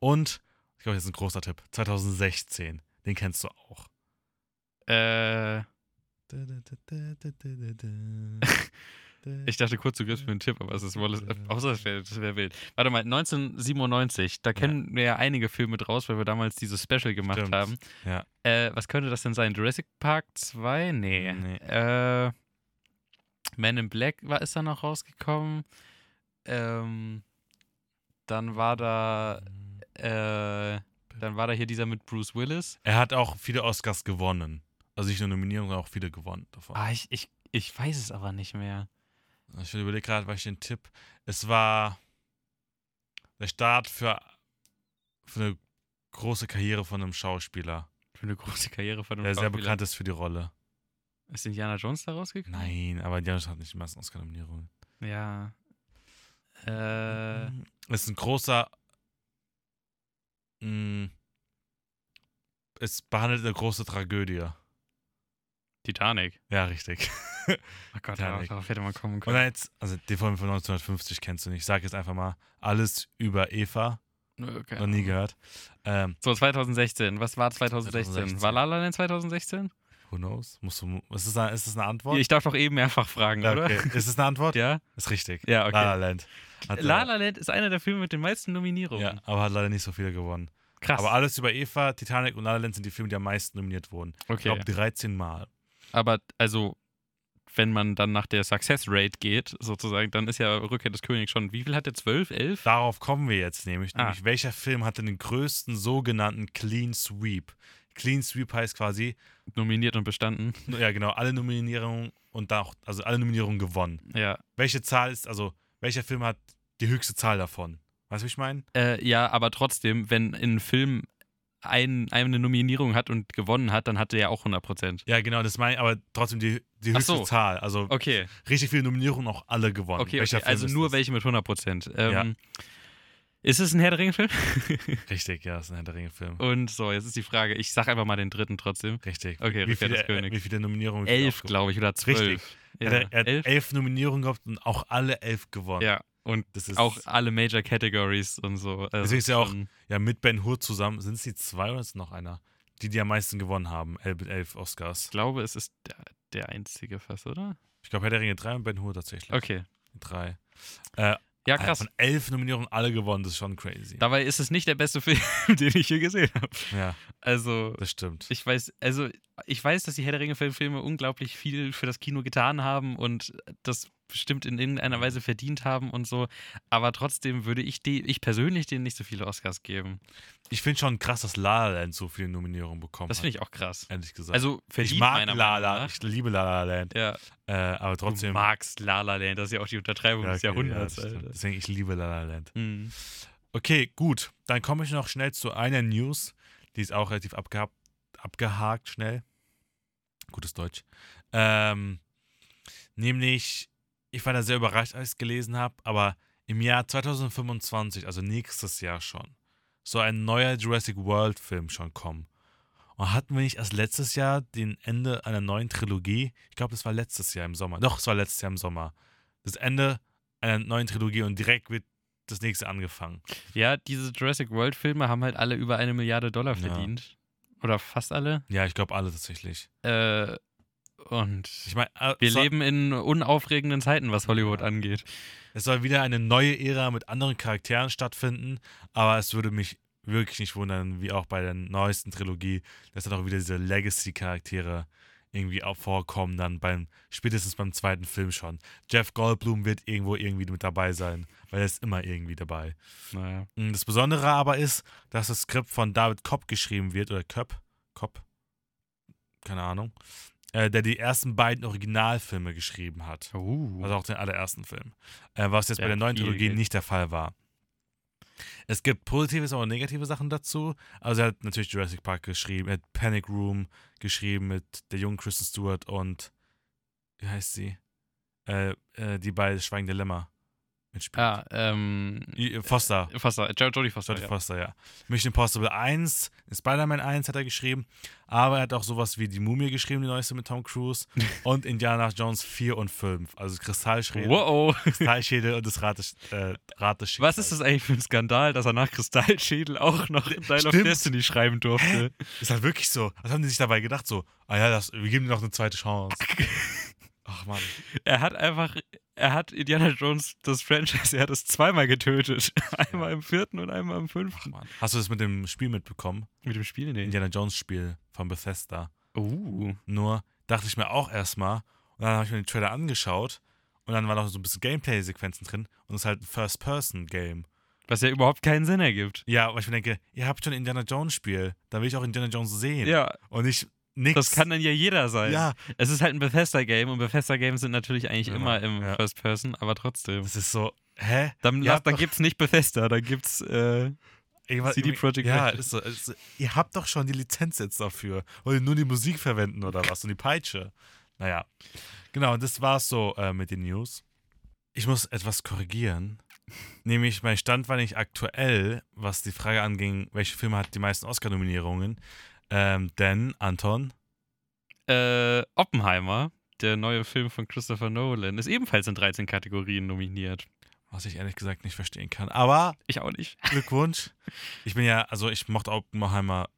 Und, ich glaube, das ist ein großer Tipp, 2016, den kennst du auch. Äh, ich dachte kurz, du gibst mir einen Tipp, aber es ist Wallace. Außer das wäre wär wild. Warte mal, 1997, da kennen wir ja einige Filme draus, weil wir damals dieses Special gemacht Stimmt. haben. Ja. Äh, was könnte das denn sein? Jurassic Park 2? Nee. Nee. Äh, Man in Black war, ist da noch rausgekommen. Ähm, dann war da, äh, dann war da hier dieser mit Bruce Willis. Er hat auch viele Oscars gewonnen. Also nicht nur Nominierungen, sondern auch viele gewonnen davon. Ah, ich, ich, ich weiß es aber nicht mehr. Ich überlege gerade, was ich den Tipp. Es war der Start für, für eine große Karriere von einem Schauspieler, Für eine große Karriere von einem der sehr Schauspieler. bekannt ist für die Rolle. Ist Indiana Jones da rausgekommen? Nein, aber Indiana Jones hat nicht die meisten Oscar-Nominierungen. Ja. Äh, Es ist ein großer. Mh, es behandelt eine große Tragödie. Titanic. Ja, richtig. Oh Gott, Titanic. darauf hätte man kommen Und können. dann jetzt, also den Film von 1950 kennst du nicht. Ich sage jetzt einfach mal alles über Eva. Keine Noch nie gehört. Ähm, So, 2016. Was war 2016? 2016. War La La Land 2016? who knows? Musst du, ist, es eine, ist es eine Antwort? Ich darf doch eben mehrfach fragen, Ja, oder? okay. Ist es eine Antwort? Ja? Ist richtig. Ja, okay. La La Land. Hat, La äh, La Land ist einer der Filme mit den meisten Nominierungen. Ja, aber hat leider nicht so viele gewonnen. Krass. Aber alles über Eva, Titanic und La La Land sind die Filme, die am meisten nominiert wurden. Ich okay. glaube 13 Mal. Aber also, wenn man dann nach der Success Rate geht, sozusagen, dann ist ja Rückkehr des Königs schon, wie viel hat der? 12, 11? Darauf kommen wir jetzt nämlich. Ah. nämlich welcher Film hatte den größten sogenannten Clean Sweep? Clean Sweep heißt quasi, Nominiert und bestanden. ja genau, alle Nominierungen und auch, also alle Nominierungen gewonnen. Ja. Welche Zahl ist, also welcher Film hat die höchste Zahl davon? Weißt du, wie ich meine? Äh, ja, aber trotzdem, wenn ein Film ein, eine Nominierung hat und gewonnen hat, dann hat er ja auch 100%. Ja, genau, das meine ich, aber trotzdem die, die höchste so. Zahl. Also Okay, richtig viele Nominierungen, auch alle gewonnen. okay, okay. Also nur das? welche mit 100%. Ähm, Ja. Ist es ein Herr der Ringe-Film? Richtig, ja, das ist ein Herr der Ringe-Film. und so, jetzt ist die Frage, ich sag einfach mal den dritten trotzdem. Richtig. Okay, wie viele, des Königs. wie viele Nominierungen? Elf, glaube ich, oder zwölf. Richtig. Ja, Er hat, er hat elf? elf Nominierungen gehabt und auch alle elf gewonnen. Ja, und Das ist auch alle Major Categories und so. Also Deswegen ist ja auch- Ja, mit Ben Hur zusammen. Sind es die zwei oder ist es noch einer? Die, die am meisten gewonnen haben. Elf elf Oscars. Ich glaube, es ist der, der einzige fast, oder? Ich glaube, Herr der Ringe drei und Ben Hur tatsächlich. Okay. Drei. Äh, Ja, krass. Von elf Nominierungen alle gewonnen. Das ist schon crazy. Dabei ist es nicht der beste Film, den ich je gesehen habe. ja, Also, das stimmt. ich weiß, also ich weiß, dass die Herr der Ringe-Filme unglaublich viel für das Kino getan haben und das bestimmt in irgendeiner Weise verdient haben und so. Aber trotzdem würde ich, die, ich persönlich denen nicht so viele Oscars geben. Ich finde schon krass, dass La La Land so viele Nominierungen bekommen Das finde ich auch krass. Ehrlich gesagt. Also verdient ich mag La La, ich liebe La La Land. Ja, Äh, aber trotzdem. du magst La La Land, das ist ja auch die Untertreibung Ja, des okay, Jahrhunderts. ja. Deswegen, ich liebe La La Land. Mhm. Okay, gut. Dann komme ich noch schnell zu einer News. Die ist auch relativ abgehakt, abgehakt schnell. Gutes Deutsch. Ähm, nämlich, ich war da sehr überrascht, als ich es gelesen habe, aber im Jahr 2025, also nächstes Jahr schon, soll ein neuer Jurassic World Film schon kommen. Und hatten wir nicht erst letztes Jahr den Ende einer neuen Trilogie? Ich glaube, das war letztes Jahr im Sommer. Doch, es war letztes Jahr im Sommer. Das Ende einer neuen Trilogie und direkt wird das nächste angefangen. Ja, diese Jurassic World-Filme haben halt alle über eine Milliarde Dollar Ja. verdient. Oder fast alle. Ja, ich glaube alle tatsächlich. Äh, und Ich meine, äh, wir soll, leben in unaufregenden Zeiten, was Hollywood Ja. angeht. es soll wieder eine neue Ära mit anderen Charakteren stattfinden, aber es würde mich wirklich nicht wundern, wie auch bei der neuesten Trilogie, dass dann auch wieder diese Legacy-Charaktere irgendwie auch vorkommen, dann beim, spätestens beim zweiten Film schon. Jeff Goldblum wird irgendwo irgendwie mit dabei sein, weil er ist immer irgendwie dabei. Naja. Das Besondere aber ist, dass das Skript von David Kopp geschrieben wird, oder Köpp, Kopp, keine Ahnung, äh, der die ersten beiden Originalfilme geschrieben hat. Uh. Also auch den allerersten Film. Äh, was jetzt Der bei der neuen Trilogie nicht der Fall war. Es gibt positive, aber negative Sachen dazu. Also er hat natürlich Jurassic Park geschrieben, er hat Panic Room geschrieben mit der jungen Kristen Stewart und wie heißt sie? Äh, äh, die bei Schweigen der Lämmer mitspielt. ah, ähm. I- Foster. Foster, Jo- Jodie Foster. Jodie ja. Foster, ja. Mission Impossible 1, Spider-Man 1 hat er geschrieben, aber er hat auch sowas wie Die Mumie geschrieben, die neueste mit Tom Cruise und Indiana Jones 4 und 5, also Kristallschädel, Wow. Kristallschädel und das Rat des, äh, Rat des Was ist das eigentlich für ein Skandal, dass er nach Kristallschädel auch noch Dial of Stimmt. Destiny schreiben durfte? Ist halt wirklich so. Was haben die sich dabei gedacht? So, ah ja, das, wir geben ihm noch eine zweite Chance. Ach man. Er hat einfach, er hat Indiana Jones, das Franchise, er hat es zweimal getötet. Einmal im vierten und einmal im fünften. Mann. Hast du das mit dem Spiel mitbekommen? Mit dem Spiel, nee. Indiana Jones Spiel von Bethesda. Uh. Nur dachte ich mir auch erstmal, und dann habe ich mir den Trailer angeschaut und dann waren noch so ein bisschen Gameplay-Sequenzen drin und es ist halt ein First-Person-Game. Was ja überhaupt keinen Sinn ergibt. Ja, aber ich mir denke, ihr habt schon ein Indiana Jones Spiel, da will ich auch Indiana Jones sehen. Ja, Und nicht nix. das kann dann ja jeder sein. Ja, Es ist halt ein Bethesda-Game und Bethesda-Games sind natürlich eigentlich Ja, immer im ja. First Person, aber trotzdem. das ist so, hä? Dann, habt dann gibt's nicht Bethesda, dann gibt's äh, CD Projekt Ja, ist so, ist so, ihr habt doch schon die Lizenz jetzt dafür. Wollt ihr nur die Musik verwenden oder was? Und die Peitsche. Naja. Genau, das war's so äh, mit den News. Ich muss etwas korrigieren. Nämlich, mein Stand war nicht aktuell, was die Frage anging, welche Filme hat die meisten Oscar-Nominierungen. Ähm, denn, Anton, äh, Oppenheimer, der neue Film von Christopher Nolan, ist ebenfalls in 13 Kategorien nominiert. was ich ehrlich gesagt nicht verstehen kann. Aber Ich auch nicht. Glückwunsch. Ich bin ja, also ich mochte Oppenheimer,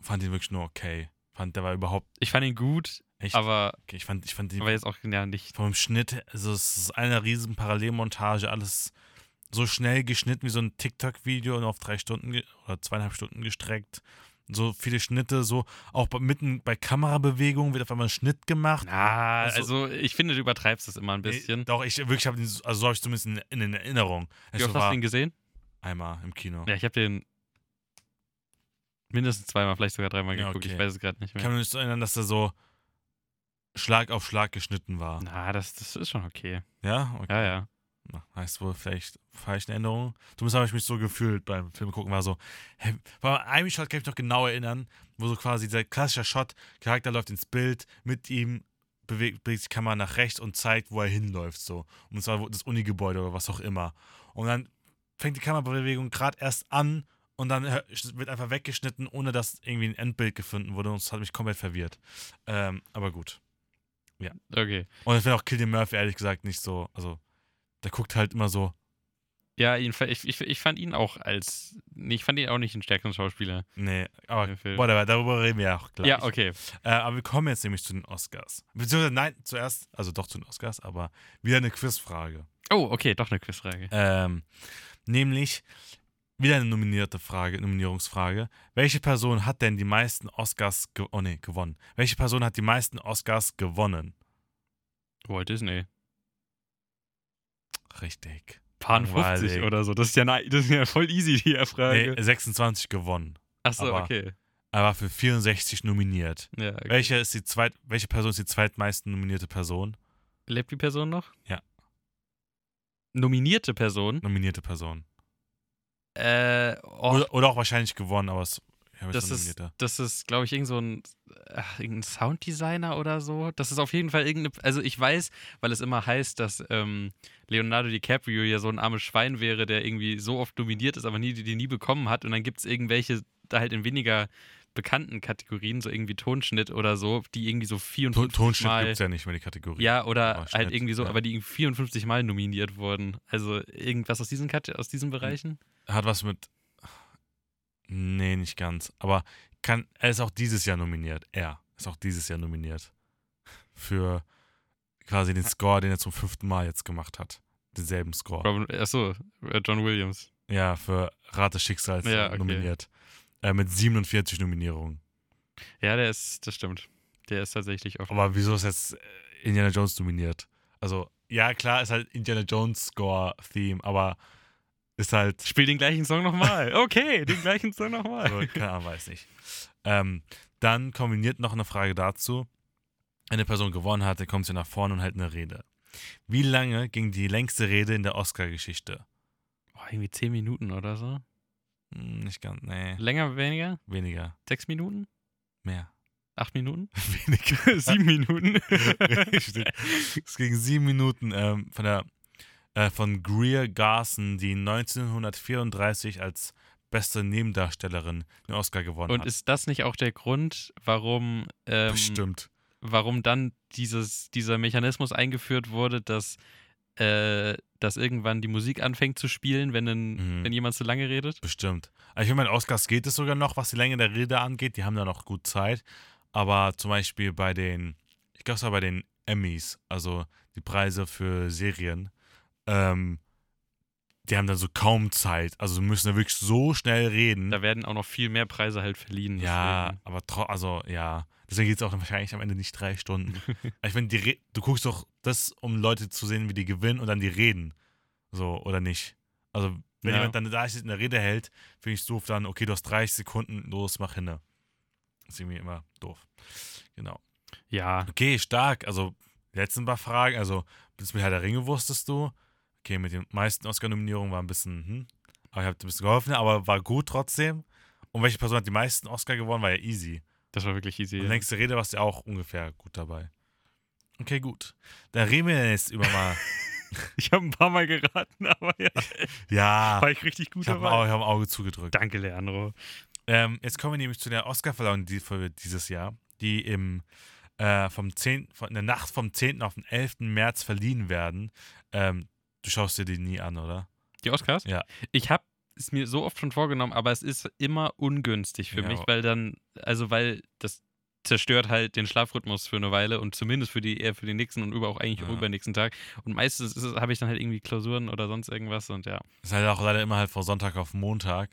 fand ihn wirklich nur okay. Fand, der war überhaupt Ich fand ihn gut, echt. aber, okay. Ich fand, ich fand ihn aber jetzt auch ja nicht. vom Schnitt, also es ist eine riesen Parallelmontage, alles so schnell geschnitten wie so ein TikTok-Video und auf drei Stunden oder zweieinhalb Stunden gestreckt. So viele Schnitte, so auch bei- mitten bei Kamerabewegungen wird auf einmal ein Schnitt gemacht. Na, Also- also, ich finde, du übertreibst das immer ein Nee, bisschen. Doch, ich wirklich habe also so habe ich zumindest in, in, in Erinnerung. Wie Es oft so hast du den gesehen? einmal im Kino. Ja, ich habe den mindestens zweimal, vielleicht sogar dreimal Ja, geguckt. okay. Ich weiß es gerade nicht Ich mehr. kann mich nicht so erinnern, dass er so Schlag auf Schlag geschnitten war. Na, das, das ist schon okay. Ja? Okay. Ja, ja. Heißt wohl vielleicht falsche Erinnerung. Zumindest habe ich mich so gefühlt beim Film gucken, war so, hä, bei einem Shot kann ich mich noch genau erinnern, wo so quasi dieser klassische Shot, Charakter läuft ins Bild, mit ihm bewegt, bewegt sich die Kamera nach rechts und zeigt, wo er hinläuft, so. Und zwar das Uni-Gebäude oder was auch immer. Und dann fängt die Kamerabewegung gerade erst an und dann hör- wird einfach weggeschnitten, ohne dass irgendwie ein Endbild gefunden wurde und es hat mich komplett verwirrt. Ähm, aber gut. Okay. Und ich finde auch Killian Murphy ehrlich gesagt nicht so, also der guckt halt immer so, Ja, ich, ich, ich fand ihn auch als. Nee, ich fand ihn auch nicht den stärksten Schauspieler. Nee, aber whatever, darüber reden wir ja auch gleich. Ja, okay. Äh, aber wir kommen jetzt nämlich zu den Oscars. Beziehungsweise, nein, zuerst, also doch zu den Oscars, aber wieder eine Quizfrage. Oh, okay, doch eine Quizfrage. Ähm, nämlich wieder eine nominierte Frage, Nominierungsfrage. Welche Person hat denn die meisten Oscars ge oh, nee, gewonnen? Welche Person hat die meisten Oscars gewonnen? Walt Disney. Richtig. Paar Langweilig. 50 oder so. Das ist ja, ne- das ist ja voll easy, die Frage. Nee, 26 gewonnen. Achso, aber- okay. Er war für 64 nominiert. Ja, okay. Welche, ist die zweit, welche Person ist die zweitmeisten nominierte Person? Lebt die Person noch? Ja. Nominierte Person? Nominierte Person. Äh, oh, Oder, oder auch wahrscheinlich gewonnen, aber es das ist, das ist, glaube ich, irgend so ein, ach, irgendein Sounddesigner oder so. Das ist auf jeden Fall irgendeine, also ich weiß, weil es immer heißt, dass ähm, Leonardo DiCaprio ja so ein armes Schwein wäre, der irgendwie so oft nominiert ist, aber nie, die nie bekommen hat. Und dann gibt es irgendwelche, da halt in weniger bekannten Kategorien, so irgendwie Tonschnitt oder so, die irgendwie so Ton, 54 Tonschnitt Mal... gibt es ja nicht mehr die Kategorie. Ja, oder Aber halt Schnitt, irgendwie so, ja. aber die 54 Mal nominiert wurden. Also irgendwas aus diesen, Kate- aus diesen Bereichen? Hat was mit. Nee, nicht ganz. Aber kann, er ist auch dieses Jahr nominiert. Er ist auch dieses Jahr nominiert. Für quasi den Score, den er zum fünften Mal jetzt gemacht hat. Denselben Score. Robin, achso, äh, John Williams. Ja, für Rat des Schicksals Ja, okay. nominiert. Äh, mit 47 Nominierungen. Ja, der ist, das stimmt. Der ist tatsächlich oft. Aber wieso ist jetzt Indiana Jones nominiert? Also, ja, klar, ist halt Indiana Jones Score-Theme, aber ist halt. Spiel den gleichen Song nochmal. Okay, den gleichen Song nochmal. Also, keine Ahnung, weiß nicht. Ähm, dann kombiniert noch eine Frage dazu. Eine Person gewonnen hat, dann kommt sie nach vorne und hält eine Rede. Wie lange ging die längste Rede in der Oscar-Geschichte? Oh, irgendwie 10 Minuten oder so. Hm, nicht ganz, nee, Länger, weniger? weniger, 6 Minuten? mehr. 8 Minuten? weniger. 7 Minuten? Richtig. Es ging sieben Minuten ähm, von der äh, von Greer Garson, die 1934 als beste Nebendarstellerin den Oscar gewonnen Und hat. ist das nicht auch der Grund, warum, ähm, Bestimmt. warum dann dieses, dieser Mechanismus eingeführt wurde, dass, äh, dass irgendwann die Musik anfängt zu spielen, wenn, ein, Mhm. wenn jemand zu lange redet? Bestimmt. Also ich meine, Oscars geht es sogar noch, was die Länge der Rede angeht. Die haben da noch gut Zeit. Aber zum Beispiel bei den, ich glaube es war bei den Emmys, also die Preise für Serien, ähm, die haben dann so kaum Zeit. Also müssen da wirklich so schnell reden. Da werden auch noch viel mehr Preise halt verliehen. Ja, deswegen. aber tro also ja. Deswegen geht es auch dann wahrscheinlich am Ende nicht drei Stunden. ich meine, du guckst doch das, um Leute zu sehen, wie die gewinnen und dann die reden. So, oder nicht? Also, wenn Ja. jemand dann da ist, eine Rede hält, finde ich doof dann, okay, du hast 30 Sekunden, los, mach hinne. Das ist irgendwie immer doof. Genau. Ja, Okay, stark. Also, letzten paar Fragen, also, das mit Herr der Ringe wusstest du. Okay, mit den meisten Oscar-Nominierungen war ein bisschen, hm. Aber ich habe ein bisschen geholfen, aber war gut trotzdem. Und welche Person hat die meisten Oscar gewonnen, war ja easy. das war wirklich easy. Und Ja. längste Rede warst du auch ungefähr gut dabei. Okay, gut. Dann reden wir jetzt über mal. Ich habe ein paar Mal geraten, aber ja, ja, war ich richtig gut ich habe dabei. ich hab ein Auge zugedrückt. Danke, Leandro. Ähm, jetzt kommen wir nämlich zu der Oscarverleihung für dieses Jahr, die im, äh, vom 10, von, in der Nacht vom 10. auf den 11. März verliehen werden. Ähm, du schaust dir die nie an, oder? Die Oscars? Ja. Ich habe es mir so oft schon vorgenommen, aber es ist immer ungünstig für Ja. mich, weil dann, also weil das zerstört halt den Schlafrhythmus für eine Weile und zumindest für die eher für den nächsten und über auch eigentlich auch Ja. übernächsten Tag. Und meistens habe ich dann halt irgendwie Klausuren oder sonst irgendwas und ja. Ist halt auch leider immer halt von Sonntag auf Montag.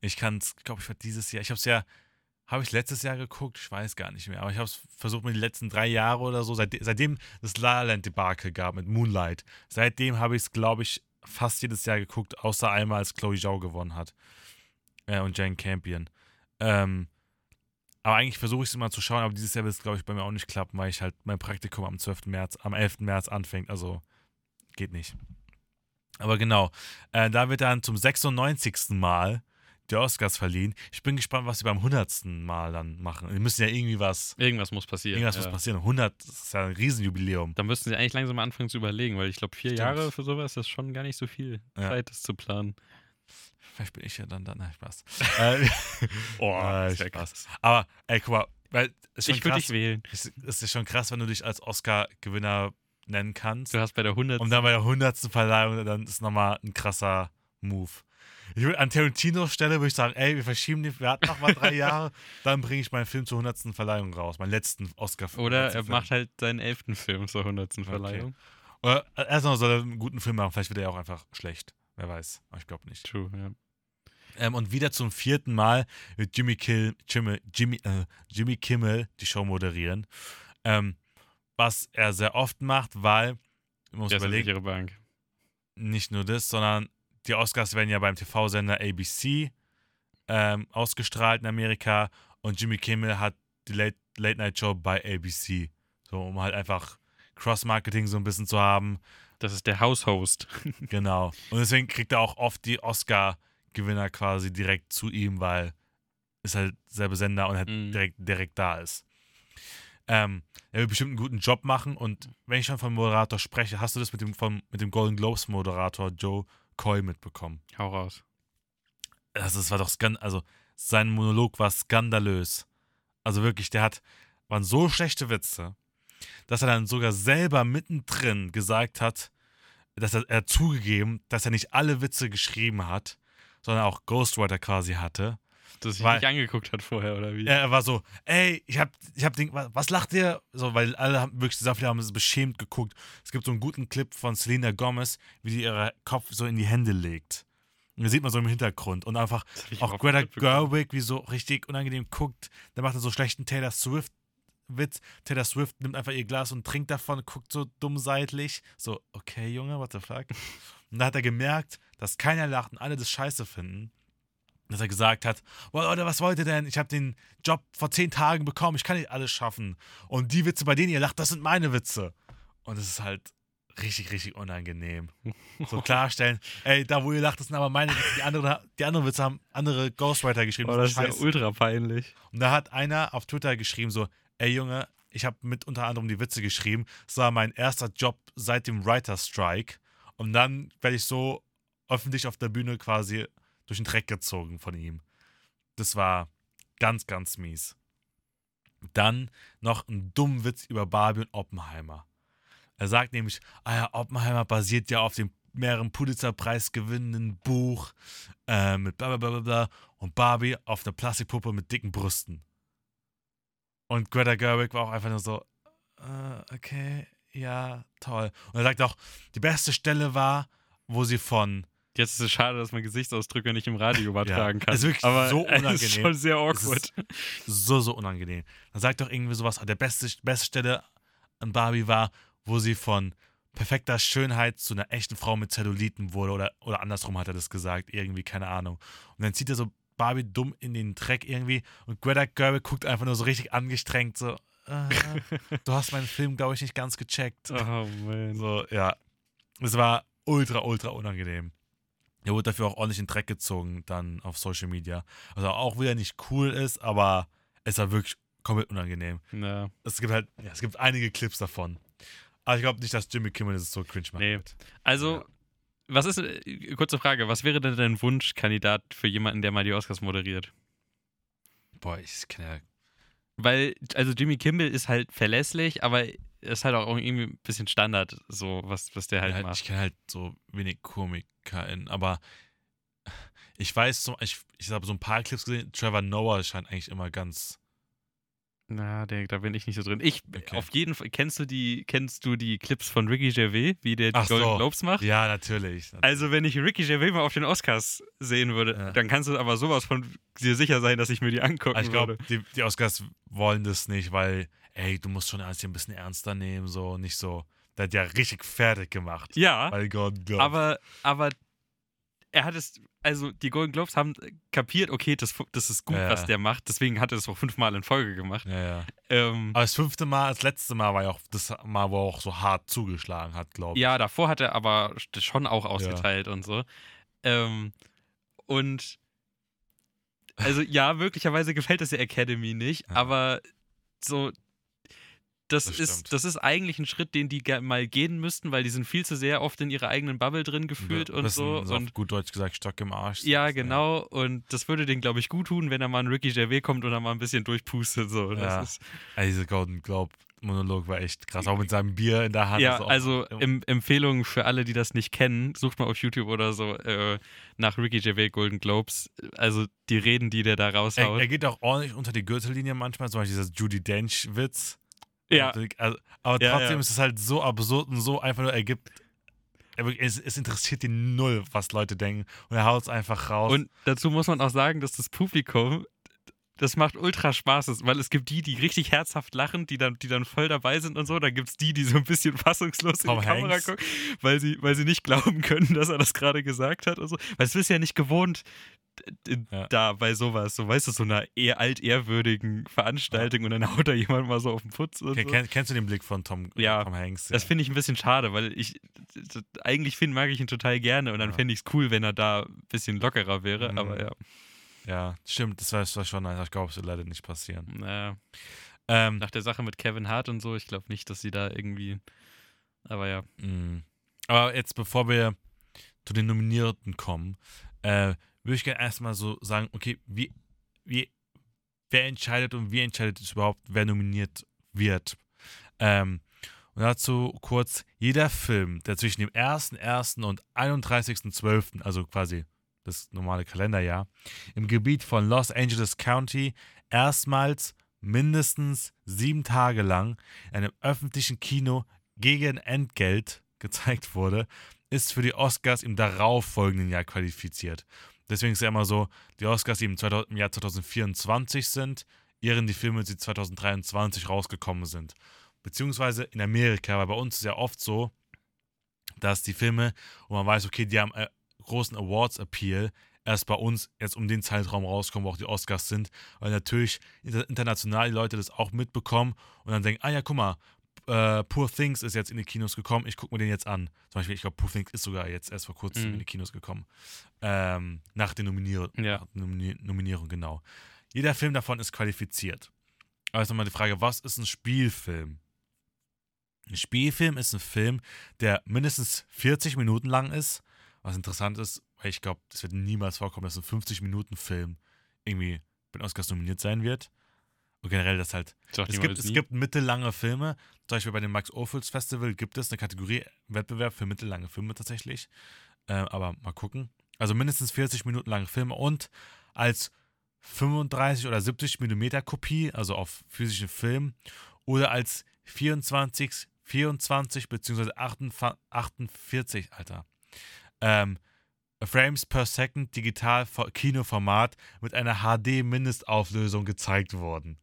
Ich kann es, glaube ich, dieses Jahr, ich habe es ja habe ich letztes Jahr geguckt? Ich weiß gar nicht mehr. Aber ich habe es versucht mir die letzten drei Jahre oder so, seit, seitdem La La Land Debakel gab mit Moonlight, seitdem habe ich es, glaube ich, fast jedes Jahr geguckt, außer einmal, als Chloe Zhao gewonnen hat. Äh, und Jane Campion. Ähm, aber eigentlich versuche ich es immer zu schauen, aber dieses Jahr wird es, glaube ich, bei mir auch nicht klappen, weil ich halt mein Praktikum am 12. März, am 11. März anfängt. Also geht nicht. Aber genau, äh, da wird dann zum 96. Mal die Oscars verliehen. Ich bin gespannt, was sie beim 100. Mal dann machen. Die müssen ja irgendwie was. Irgendwas muss passieren. Irgendwas ja. muss passieren. 100 das ist ja ein Riesenjubiläum. Da müssten sie eigentlich langsam mal anfangen zu überlegen, weil ich glaube, vier Stimmt. Jahre für sowas ist schon gar nicht so viel Ja. Zeit, das zu planen. Vielleicht bin ich ja dann da. Nein, Spaß. äh, Oh, wär Spaß. krass. Aber, ey, guck mal, weil es ist Ich würde dich wählen. Es es ist schon krass, wenn du dich als Oscar-Gewinner nennen kannst. Du hast bei der 100. Und dann bei der 100. Verleihung, dann ist nochmal ein krasser Move. Ich würd, an Tarantinos Stelle würde ich sagen, ey, wir verschieben die, wir hatten noch mal drei Jahre, dann bringe ich meinen Film zur 100. Verleihung raus, meinen letzten Oscar-Film. Oder letzten er Film. macht halt seinen elften Film zur 100. Verleihung. Oder erstmal soll er einen guten Film machen, vielleicht wird er auch einfach schlecht. Wer weiß, aber ich glaube nicht. True, ja. Ähm, und wieder zum vierten Mal wird Jimmy, Kill, Jimmy, Jimmy, äh, Jimmy Kimmel die Show moderieren. Ähm, was er sehr oft macht, weil, man muss überlegen, sichere Bank. nicht nur das, sondern die Oscars werden ja beim TV-Sender ABC ähm, ausgestrahlt in Amerika und Jimmy Kimmel hat die Late, Late Night Show bei ABC. So, um halt einfach Cross-Marketing so ein bisschen zu haben. Das ist der Haushost. Genau. Und deswegen kriegt er auch oft die Oscar-Gewinner quasi direkt zu ihm, weil ist halt selbe Sender und halt Mhm. direkt, direkt da ist. Ähm, er wird bestimmt einen guten Job machen und wenn ich schon von Moderator spreche, hast du das mit dem, vom, mit dem Golden Globes Moderator Joe Coy mitbekommen? Hau raus. Also es war doch skan also sein Monolog war skandalös. Also wirklich, der hat waren so schlechte Witze, dass er dann sogar selber mittendrin gesagt hat, dass er, er hat zugegeben, dass er nicht alle Witze geschrieben hat, sondern auch Ghostwriter quasi hatte. Dass sich nicht angeguckt hat vorher, oder wie? Er war so, ey, ich hab, ich hab den, was, was lacht ihr? So, weil alle haben wirklich sehr viele haben es beschämt geguckt. Es gibt so einen guten Clip von Selena Gomez, wie sie ihren Kopf so in die Hände legt. Und da sieht man so im Hintergrund. Und einfach Das auch Greta. Gerwig, wie so richtig unangenehm guckt. Der macht dann so schlechten Taylor Swift-Witz. Taylor Swift nimmt einfach ihr Glas und trinkt davon, guckt so dumm seitlich. So, okay, Junge, what the fuck? Und da hat er gemerkt, dass keiner lacht und alle das scheiße finden. Dass er gesagt hat, "Boah, Leute, was wollt ihr denn? Ich habe den Job vor zehn Tagen bekommen, ich kann nicht alles schaffen. Und die Witze, bei denen ihr lacht, das sind meine Witze. Und es ist halt richtig, richtig unangenehm. So klarstellen, ey, da wo ihr lacht, das sind aber meine Witze. Die, andere, die anderen Witze haben andere Ghostwriter geschrieben. Oh, das das ist ja ultra peinlich. Und da hat einer auf Twitter geschrieben so, ey Junge, ich habe mit unter anderem die Witze geschrieben. Das war mein erster Job seit dem Writer Strike. Und dann werde ich so öffentlich auf der Bühne quasi durch den Dreck gezogen von ihm. Das war ganz, ganz mies. Dann noch ein dummen Witz über Barbie und Oppenheimer. Er sagt nämlich, ah ja, Oppenheimer basiert ja auf dem mehreren Pulitzer-Preis gewinnenden Buch äh, mit bla bla bla bla und Barbie auf einer Plastikpuppe mit dicken Brüsten. Und Greta Gerwig war auch einfach nur so, äh, okay, ja, toll. Und er sagt auch, die beste Stelle war, wo sie von, Jetzt ist es schade, dass man Gesichtsausdrücke nicht im Radio übertragen Ja, kann. ist wirklich Aber so Es ist unangenehm. schon sehr awkward. so, so unangenehm. Dann sagt doch irgendwie sowas, der beste, beste Stelle an Barbie war, wo sie von perfekter Schönheit zu einer echten Frau mit Zelluliten wurde oder, oder andersrum hat er das gesagt, irgendwie, keine Ahnung. Und dann zieht er so Barbie dumm in den Dreck irgendwie und Greta Gerwig guckt einfach nur so richtig angestrengt, so, äh, du hast meinen Film, glaube ich, nicht ganz gecheckt. Oh man. So, ja. Es war ultra, ultra unangenehm. Er wurde dafür auch ordentlich in den Dreck gezogen, dann auf Social Media. Also auch wieder nicht cool ist, aber es war wirklich komplett unangenehm. Ja. Es gibt halt, ja, es gibt einige Clips davon. Aber ich glaube nicht, dass Jimmy Kimmel das so cringe macht. Nee. Also, Ja. was ist, äh, kurze Frage, was wäre denn dein Wunschkandidat für jemanden, der mal die Oscars moderiert? Boah, ich kenne ja. Weil, also Jimmy Kimmel ist halt verlässlich, aber ist halt auch irgendwie ein bisschen Standard, so was, was der halt, halt, macht. ich kenne halt so wenig KomikerInnen, aber ich weiß, so, ich, ich habe so ein paar Clips gesehen, Trevor Noah scheint eigentlich immer ganz Na, der, da bin ich nicht so drin. Ich, Okay. auf jeden Fall, kennst du die, kennst du die Clips von Ricky Gervais, wie der die Ach Golden so. Globes macht? Ja, natürlich. Also, wenn ich Ricky Gervais mal auf den Oscars sehen würde, Ja. dann kannst du aber sowas von dir sicher sein, dass ich mir die angucken Aber ich glaube, würde. die, die Oscars wollen das nicht, weil, ey, du musst schon alles hier ein bisschen ernster nehmen, so, nicht so. Der hat ja richtig fertig gemacht. Ja, Bei Golden Globes. aber, aber er hat es, also die Golden Globes haben kapiert, okay, das, das ist gut, Ja. was der macht, deswegen hat er es auch fünfmal in Folge gemacht. Ja, ja. Ähm, Aber das fünfte Mal, das letzte Mal war ja auch das Mal, wo er auch so hart zugeschlagen hat, glaube ich. Ja, davor hat er aber schon auch ausgeteilt und so. Ähm, und also ja, möglicherweise gefällt es der Academy nicht, aber so das, Das ist stimmt. das ist eigentlich ein Schritt, den die mal gehen müssten, weil die sind viel zu sehr oft in ihrer eigenen Bubble drin gefühlt Ein und so und gut Deutsch gesagt, Stock im Arsch. ja, genau. Und das würde denen, glaube ich, gut tun, wenn da mal ein Ricky Gervais kommt und da mal ein bisschen durchpustet. So. Ja. ist, Ey, dieser Golden Globe Monolog war echt krass. Auch mit seinem Bier in der Hand. ja, also em Empfehlungen für alle, die das nicht kennen, sucht mal auf YouTube oder so äh, nach Ricky Gervais Golden Globes. Also die Reden, die der da er, raushaut. er geht auch ordentlich unter die Gürtellinie manchmal, zum Beispiel dieser Judy Dench-Witz. Ja, Also, aber Ja, trotzdem ja. ist es halt so absurd und so einfach nur, er gibt. Er, wirklich- es, es interessiert ihn null, was Leute denken. Und er haut es einfach raus. und dazu muss man auch sagen, dass das Publikum, das macht ultra Spaß, weil es gibt die, die richtig herzhaft lachen, die dann, die dann voll dabei sind und so. Dann gibt es die, die so ein bisschen fassungslos Tom in die Kamera Hanks. gucken, weil sie, weil sie nicht glauben können, dass er das gerade gesagt hat und so. Weil es ist ja nicht gewohnt Ja. da bei sowas, so weißt du, so einer eher altehrwürdigen Veranstaltung und dann haut da jemand mal so auf den Putz und Ken- so. kenn, kennst du den Blick von Tom, Ja, Tom Hanks? Das finde ich ein bisschen schade, weil ich eigentlich find, mag ich ihn total gerne und dann Ja. fände ich es cool, wenn er da ein bisschen lockerer wäre, Mhm. aber ja. Ja, stimmt, das war, das war schon, ich glaube, es wird leider nicht passieren. Naja. Ähm, Nach der Sache mit Kevin Hart und so, ich glaube nicht, dass sie da irgendwie. Aber ja. mh. aber jetzt, bevor wir zu den Nominierten kommen, äh, würde ich gerne erstmal so sagen, okay, wie, wie, wer entscheidet und wie entscheidet es überhaupt, wer nominiert wird? Ähm, und dazu kurz, jeder Film, der zwischen dem 1.1. und 31.12., also quasi das normale Kalenderjahr, im Gebiet von Los Angeles County erstmals mindestens sieben Tage lang in einem öffentlichen Kino gegen Entgelt gezeigt wurde, ist für die Oscars im darauffolgenden Jahr qualifiziert. Deswegen ist ja immer so, die Oscars, die im, 2000, im Jahr 2024 sind, ehren die Filme, die 2023 rausgekommen sind. Beziehungsweise in Amerika, weil bei uns ist ja oft so, dass die Filme, wo man weiß, okay, die haben äh, großen Awards-Appeal, erst bei uns jetzt um den Zeitraum rauskommen, wo auch die Oscars sind, weil natürlich inter international die Leute das auch mitbekommen und dann denken, ah ja, guck mal, äh, Poor Things ist jetzt in die Kinos gekommen, ich gucke mir den jetzt an. Zum Beispiel, ich glaube, Poor Things ist sogar jetzt erst vor kurzem Mhm. in die Kinos gekommen. Ähm, nach der Nominier Ja. nach der Nomini Nominierung, genau. Jeder Film davon ist qualifiziert. Aber jetzt nochmal die Frage, was ist ein Spielfilm? Ein Spielfilm ist ein Film, der mindestens 40 Minuten lang ist. Was interessant ist, weil ich glaube, das wird niemals vorkommen, dass ein 50-Minuten-Film irgendwie bei den Oscars nominiert sein wird. Und generell, das halt es gibt, es gibt mittellange Filme. Zum Beispiel bei dem Max Ophüls Festival gibt es eine Kategorie Wettbewerb für mittellange Filme tatsächlich. Ähm, aber mal gucken. Also mindestens 40 Minuten lange Filme und als 35 oder 70 Millimeter Kopie, also auf physischen Film, oder als 24, 24 beziehungsweise 48, 48, Alter. Ähm, Frames per Second digital Kinoformat mit einer HD-Mindestauflösung gezeigt worden.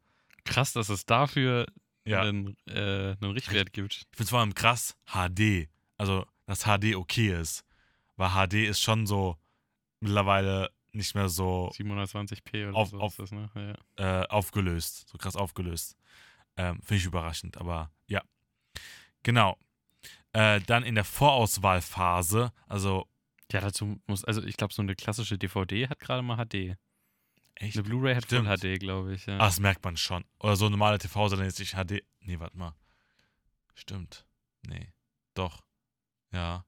Krass, dass es dafür Ja. einen, äh, einen Richtwert gibt. Ich finde es vor allem krass, HD. Also, dass HD okay ist. Weil HD ist schon so mittlerweile nicht mehr so 720p oder Auf- so auf- ist das, ne? Ja. äh, aufgelöst. So krass aufgelöst. Ähm, finde ich überraschend, aber ja. Genau. Äh, dann in der Vorauswahlphase, also ja, dazu muss, also ich glaube, so eine klassische DVD hat gerade mal HD. echt. Eine Blu-ray hat Full Stimmt. HD, glaube ich. Ja. Ah, das merkt man schon. Oder so normale TV-Sender jetzt nicht HD. Nee, warte mal. Stimmt. Nee. Doch. Ja.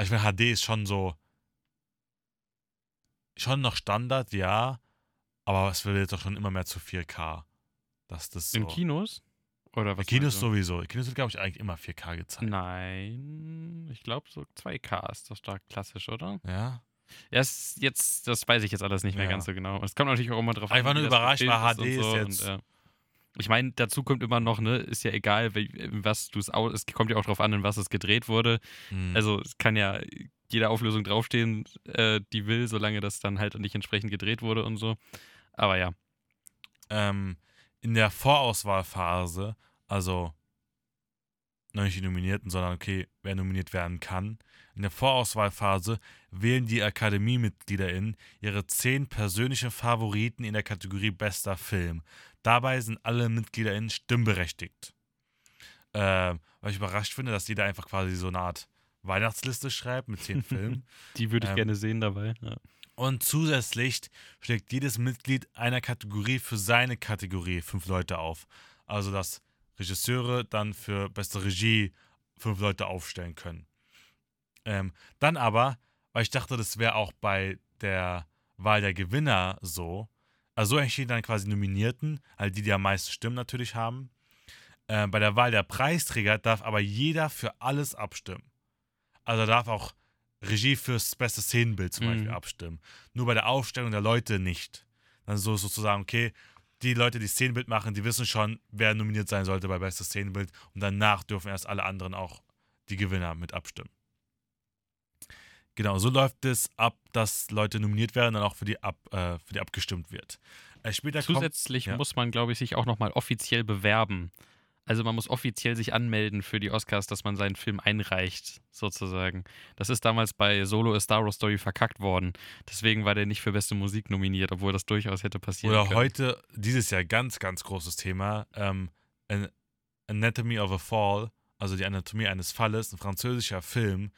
Ich meine, HD ist schon so. Schon noch Standard, ja. Aber es wird jetzt doch schon immer mehr zu 4K. Dass das so. In Kinos? Oder was? In Kinos sowieso. In Kinos wird, glaube ich, eigentlich immer 4K gezeigt. Nein, ich glaube so 2K ist doch stark klassisch, oder? Ja. Es- jetzt, das weiß ich jetzt alles nicht mehr Ja. ganz so genau. Es kommt natürlich auch immer drauf Einfach an. nur wie das überrascht, weil HD ist so jetzt- Und, äh, Ich meine, dazu kommt immer noch, ne, ist ja egal, was du es aus, es kommt ja auch drauf an, in was es gedreht wurde. Mhm. Also es kann ja jede Auflösung draufstehen, äh, die will, solange das dann halt nicht entsprechend gedreht wurde und so. Aber ja. ähm, in der Vorauswahlphase, also noch nicht die Nominierten, sondern okay, wer nominiert werden kann. In der Vorauswahlphase wählen die AkademiemitgliederInnen ihre zehn persönlichen Favoriten in der Kategorie Bester Film. Dabei sind alle MitgliederInnen stimmberechtigt. Ähm, was ich überrascht finde, dass jeder einfach quasi so eine Art Weihnachtsliste schreibt mit zehn Filmen. Die würde ich Ähm, gerne sehen dabei. Ja. Und zusätzlich schlägt jedes Mitglied einer Kategorie für seine Kategorie fünf Leute auf. Also dass Regisseure dann für beste Regie fünf Leute aufstellen können. Ähm, dann aber, weil ich dachte, das wäre auch bei der Wahl der Gewinner so, also so entstehen dann quasi Nominierten, halt die, die am meisten Stimmen natürlich haben. Ähm, bei der Wahl der Preisträger darf aber jeder für alles abstimmen. Also darf auch Regie fürs beste Szenenbild zum Mhm. Beispiel abstimmen. Nur bei der Aufstellung der Leute nicht. Dann so sozusagen, okay, die Leute, die Szenenbild machen, die wissen schon, wer nominiert sein sollte bei bestes Szenenbild und danach dürfen erst alle anderen auch die Gewinner mit abstimmen. Genau, so läuft es ab, dass Leute nominiert werden und auch für die, ab, äh, für die abgestimmt wird. Äh, später kommt, Zusätzlich ja. muss man, glaube ich, sich auch nochmal offiziell bewerben. Also man muss offiziell sich anmelden für die Oscars, dass man seinen Film einreicht, sozusagen. Das ist damals bei Solo A Star Wars Story verkackt worden. Deswegen war der nicht für beste Musik nominiert, obwohl das durchaus hätte passieren Oder können. heute, dieses Jahr ganz, ganz großes Thema, ähm, An- Anatomy of a Fall, also die Anatomie eines Falles, ein französischer Film,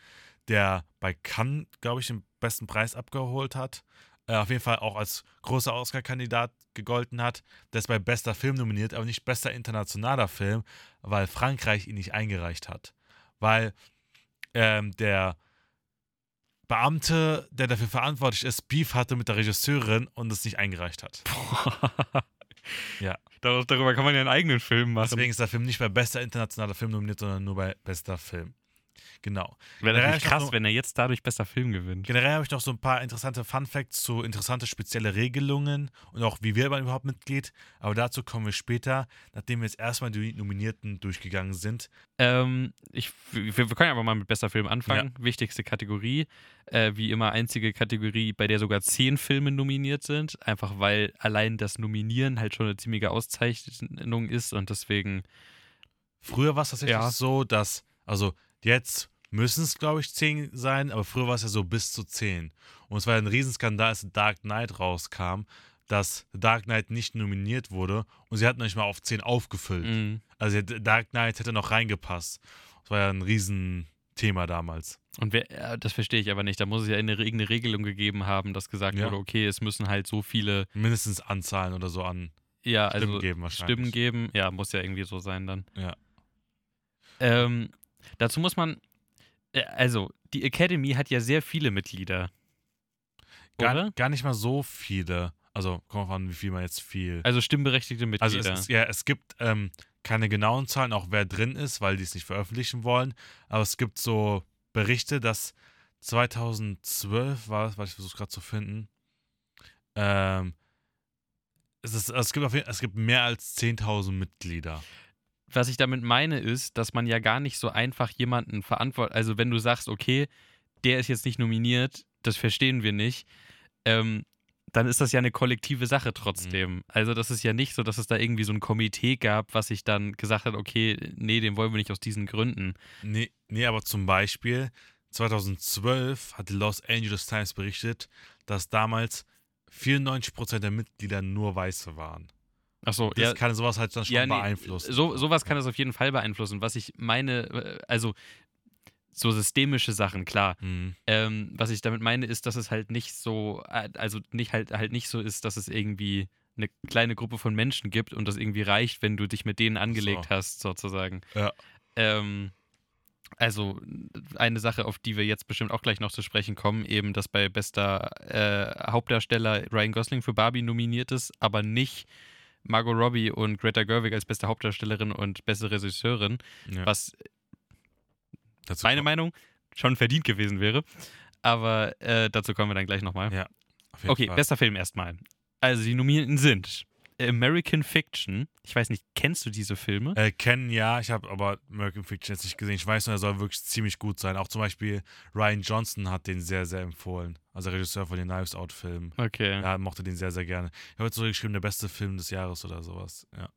der bei Cannes, glaube ich, den besten Preis abgeholt hat. Äh, auf jeden Fall auch als großer Oscar-Kandidat gegolten hat. Der ist bei bester Film nominiert, aber nicht bester internationaler Film, weil Frankreich ihn nicht eingereicht hat. Weil ähm, der Beamte, der dafür verantwortlich ist, Beef hatte mit der Regisseurin und es nicht eingereicht hat. Ja. Dar- Darüber kann man ja einen eigenen Film machen. Deswegen ist der Film nicht bei bester internationaler Film nominiert, sondern nur bei bester Film. Genau. Wäre Ja, natürlich krass, nur- wenn er jetzt dadurch bester Film gewinnt. Generell habe ich noch so ein paar interessante Fun Facts zu interessante spezielle Regelungen und auch wie wird man überhaupt Mitglied. Aber dazu kommen wir später, nachdem wir jetzt erstmal die Nominierten durchgegangen sind. Ähm, ich, wir, wir können ja einfach mal mit bester Film anfangen. Wichtigste Kategorie. Äh, wie immer einzige Kategorie, bei der sogar zehn Filme nominiert sind. Einfach weil allein das Nominieren halt schon eine ziemliche Auszeichnung ist und deswegen. Früher war es tatsächlich Ja. so, dass, also jetzt müssen es, glaube ich, zehn sein, aber früher war es ja so bis zu zehn. Und es war ja ein Riesenskandal, als The Dark Knight rauskam, dass The Dark Knight nicht nominiert wurde und sie hatten nicht mal auf zehn aufgefüllt. mh. Also The Dark Knight hätte noch reingepasst. Das war ja ein Riesenthema damals. Und wer, das verstehe ich aber nicht. Da muss es ja eine, irgendeine Regelung gegeben haben, dass gesagt Ja. wurde, okay, es müssen halt so viele, Mindestens Anzahlen oder so an ja, Stimmen also geben wahrscheinlich. Stimmen geben. Ja, muss ja irgendwie so sein dann. Ja. Ähm, dazu muss man, äh, also die Academy hat ja sehr viele Mitglieder. Gar, gar nicht mal so viele. Also kommt an, wie viel man jetzt viel. Also stimmberechtigte Also Mitglieder. es, ist, ja, es gibt ähm, keine genauen Zahlen, auch wer drin ist, weil die es nicht veröffentlichen wollen. Aber es gibt so Berichte, dass 2012 war es, weil ich versuche gerade zu finden. Ähm, es, ist, es, gibt auf jeden, es gibt mehr als 10.000 Mitglieder. Was ich damit meine, ist, dass man ja gar nicht so einfach jemanden verantwortet. Also, wenn du sagst, okay, der ist jetzt nicht nominiert, das verstehen wir nicht, ähm, dann ist das ja eine kollektive Sache trotzdem. Also, das ist ja nicht so, dass es da irgendwie so ein Komitee gab, was sich dann gesagt hat, okay, nee, den wollen wir nicht aus diesen Gründen. Nee, nee, aber zum Beispiel 2012 hat die Los Angeles Times berichtet, dass damals 94% der Mitglieder nur Weiße waren. Achso, Das ja. kann sowas halt dann schon Ja, nee, beeinflussen. So, sowas kann das auf jeden Fall beeinflussen. Was ich meine, äh, also so systemische Sachen, klar. Mhm. Ähm, was ich damit meine, ist, dass es halt nicht so, äh, also nicht halt halt nicht so ist, dass es irgendwie eine kleine Gruppe von Menschen gibt und das irgendwie reicht, wenn du dich mit denen angelegt hast, sozusagen. Ja. Ähm, also eine Sache, auf die wir jetzt bestimmt auch gleich noch zu sprechen kommen, eben, dass bei bester äh, Hauptdarsteller Ryan Gosling für Barbie nominiert ist, aber nicht Margot Robbie und Greta Gerwig als beste Hauptdarstellerin und beste Regisseurin, Ja. was Dazu meine Meinung schon verdient gewesen wäre. Aber äh, dazu kommen wir dann gleich nochmal. Ja, okay, Fall. bester Film erstmal. Also die Nominierten sind American Fiction. Ich weiß nicht, kennst du diese Filme? Äh, kennen ja, ich habe aber American Fiction jetzt nicht gesehen. Ich weiß nur, er soll wirklich ziemlich gut sein. Auch zum Beispiel Ryan Johnson hat den sehr, sehr empfohlen. Also Regisseur von den Knives Out-Filmen. Okay. Ja, mochte den sehr, sehr gerne. Ich habe jetzt so geschrieben, der beste Film des Jahres oder sowas. Ja,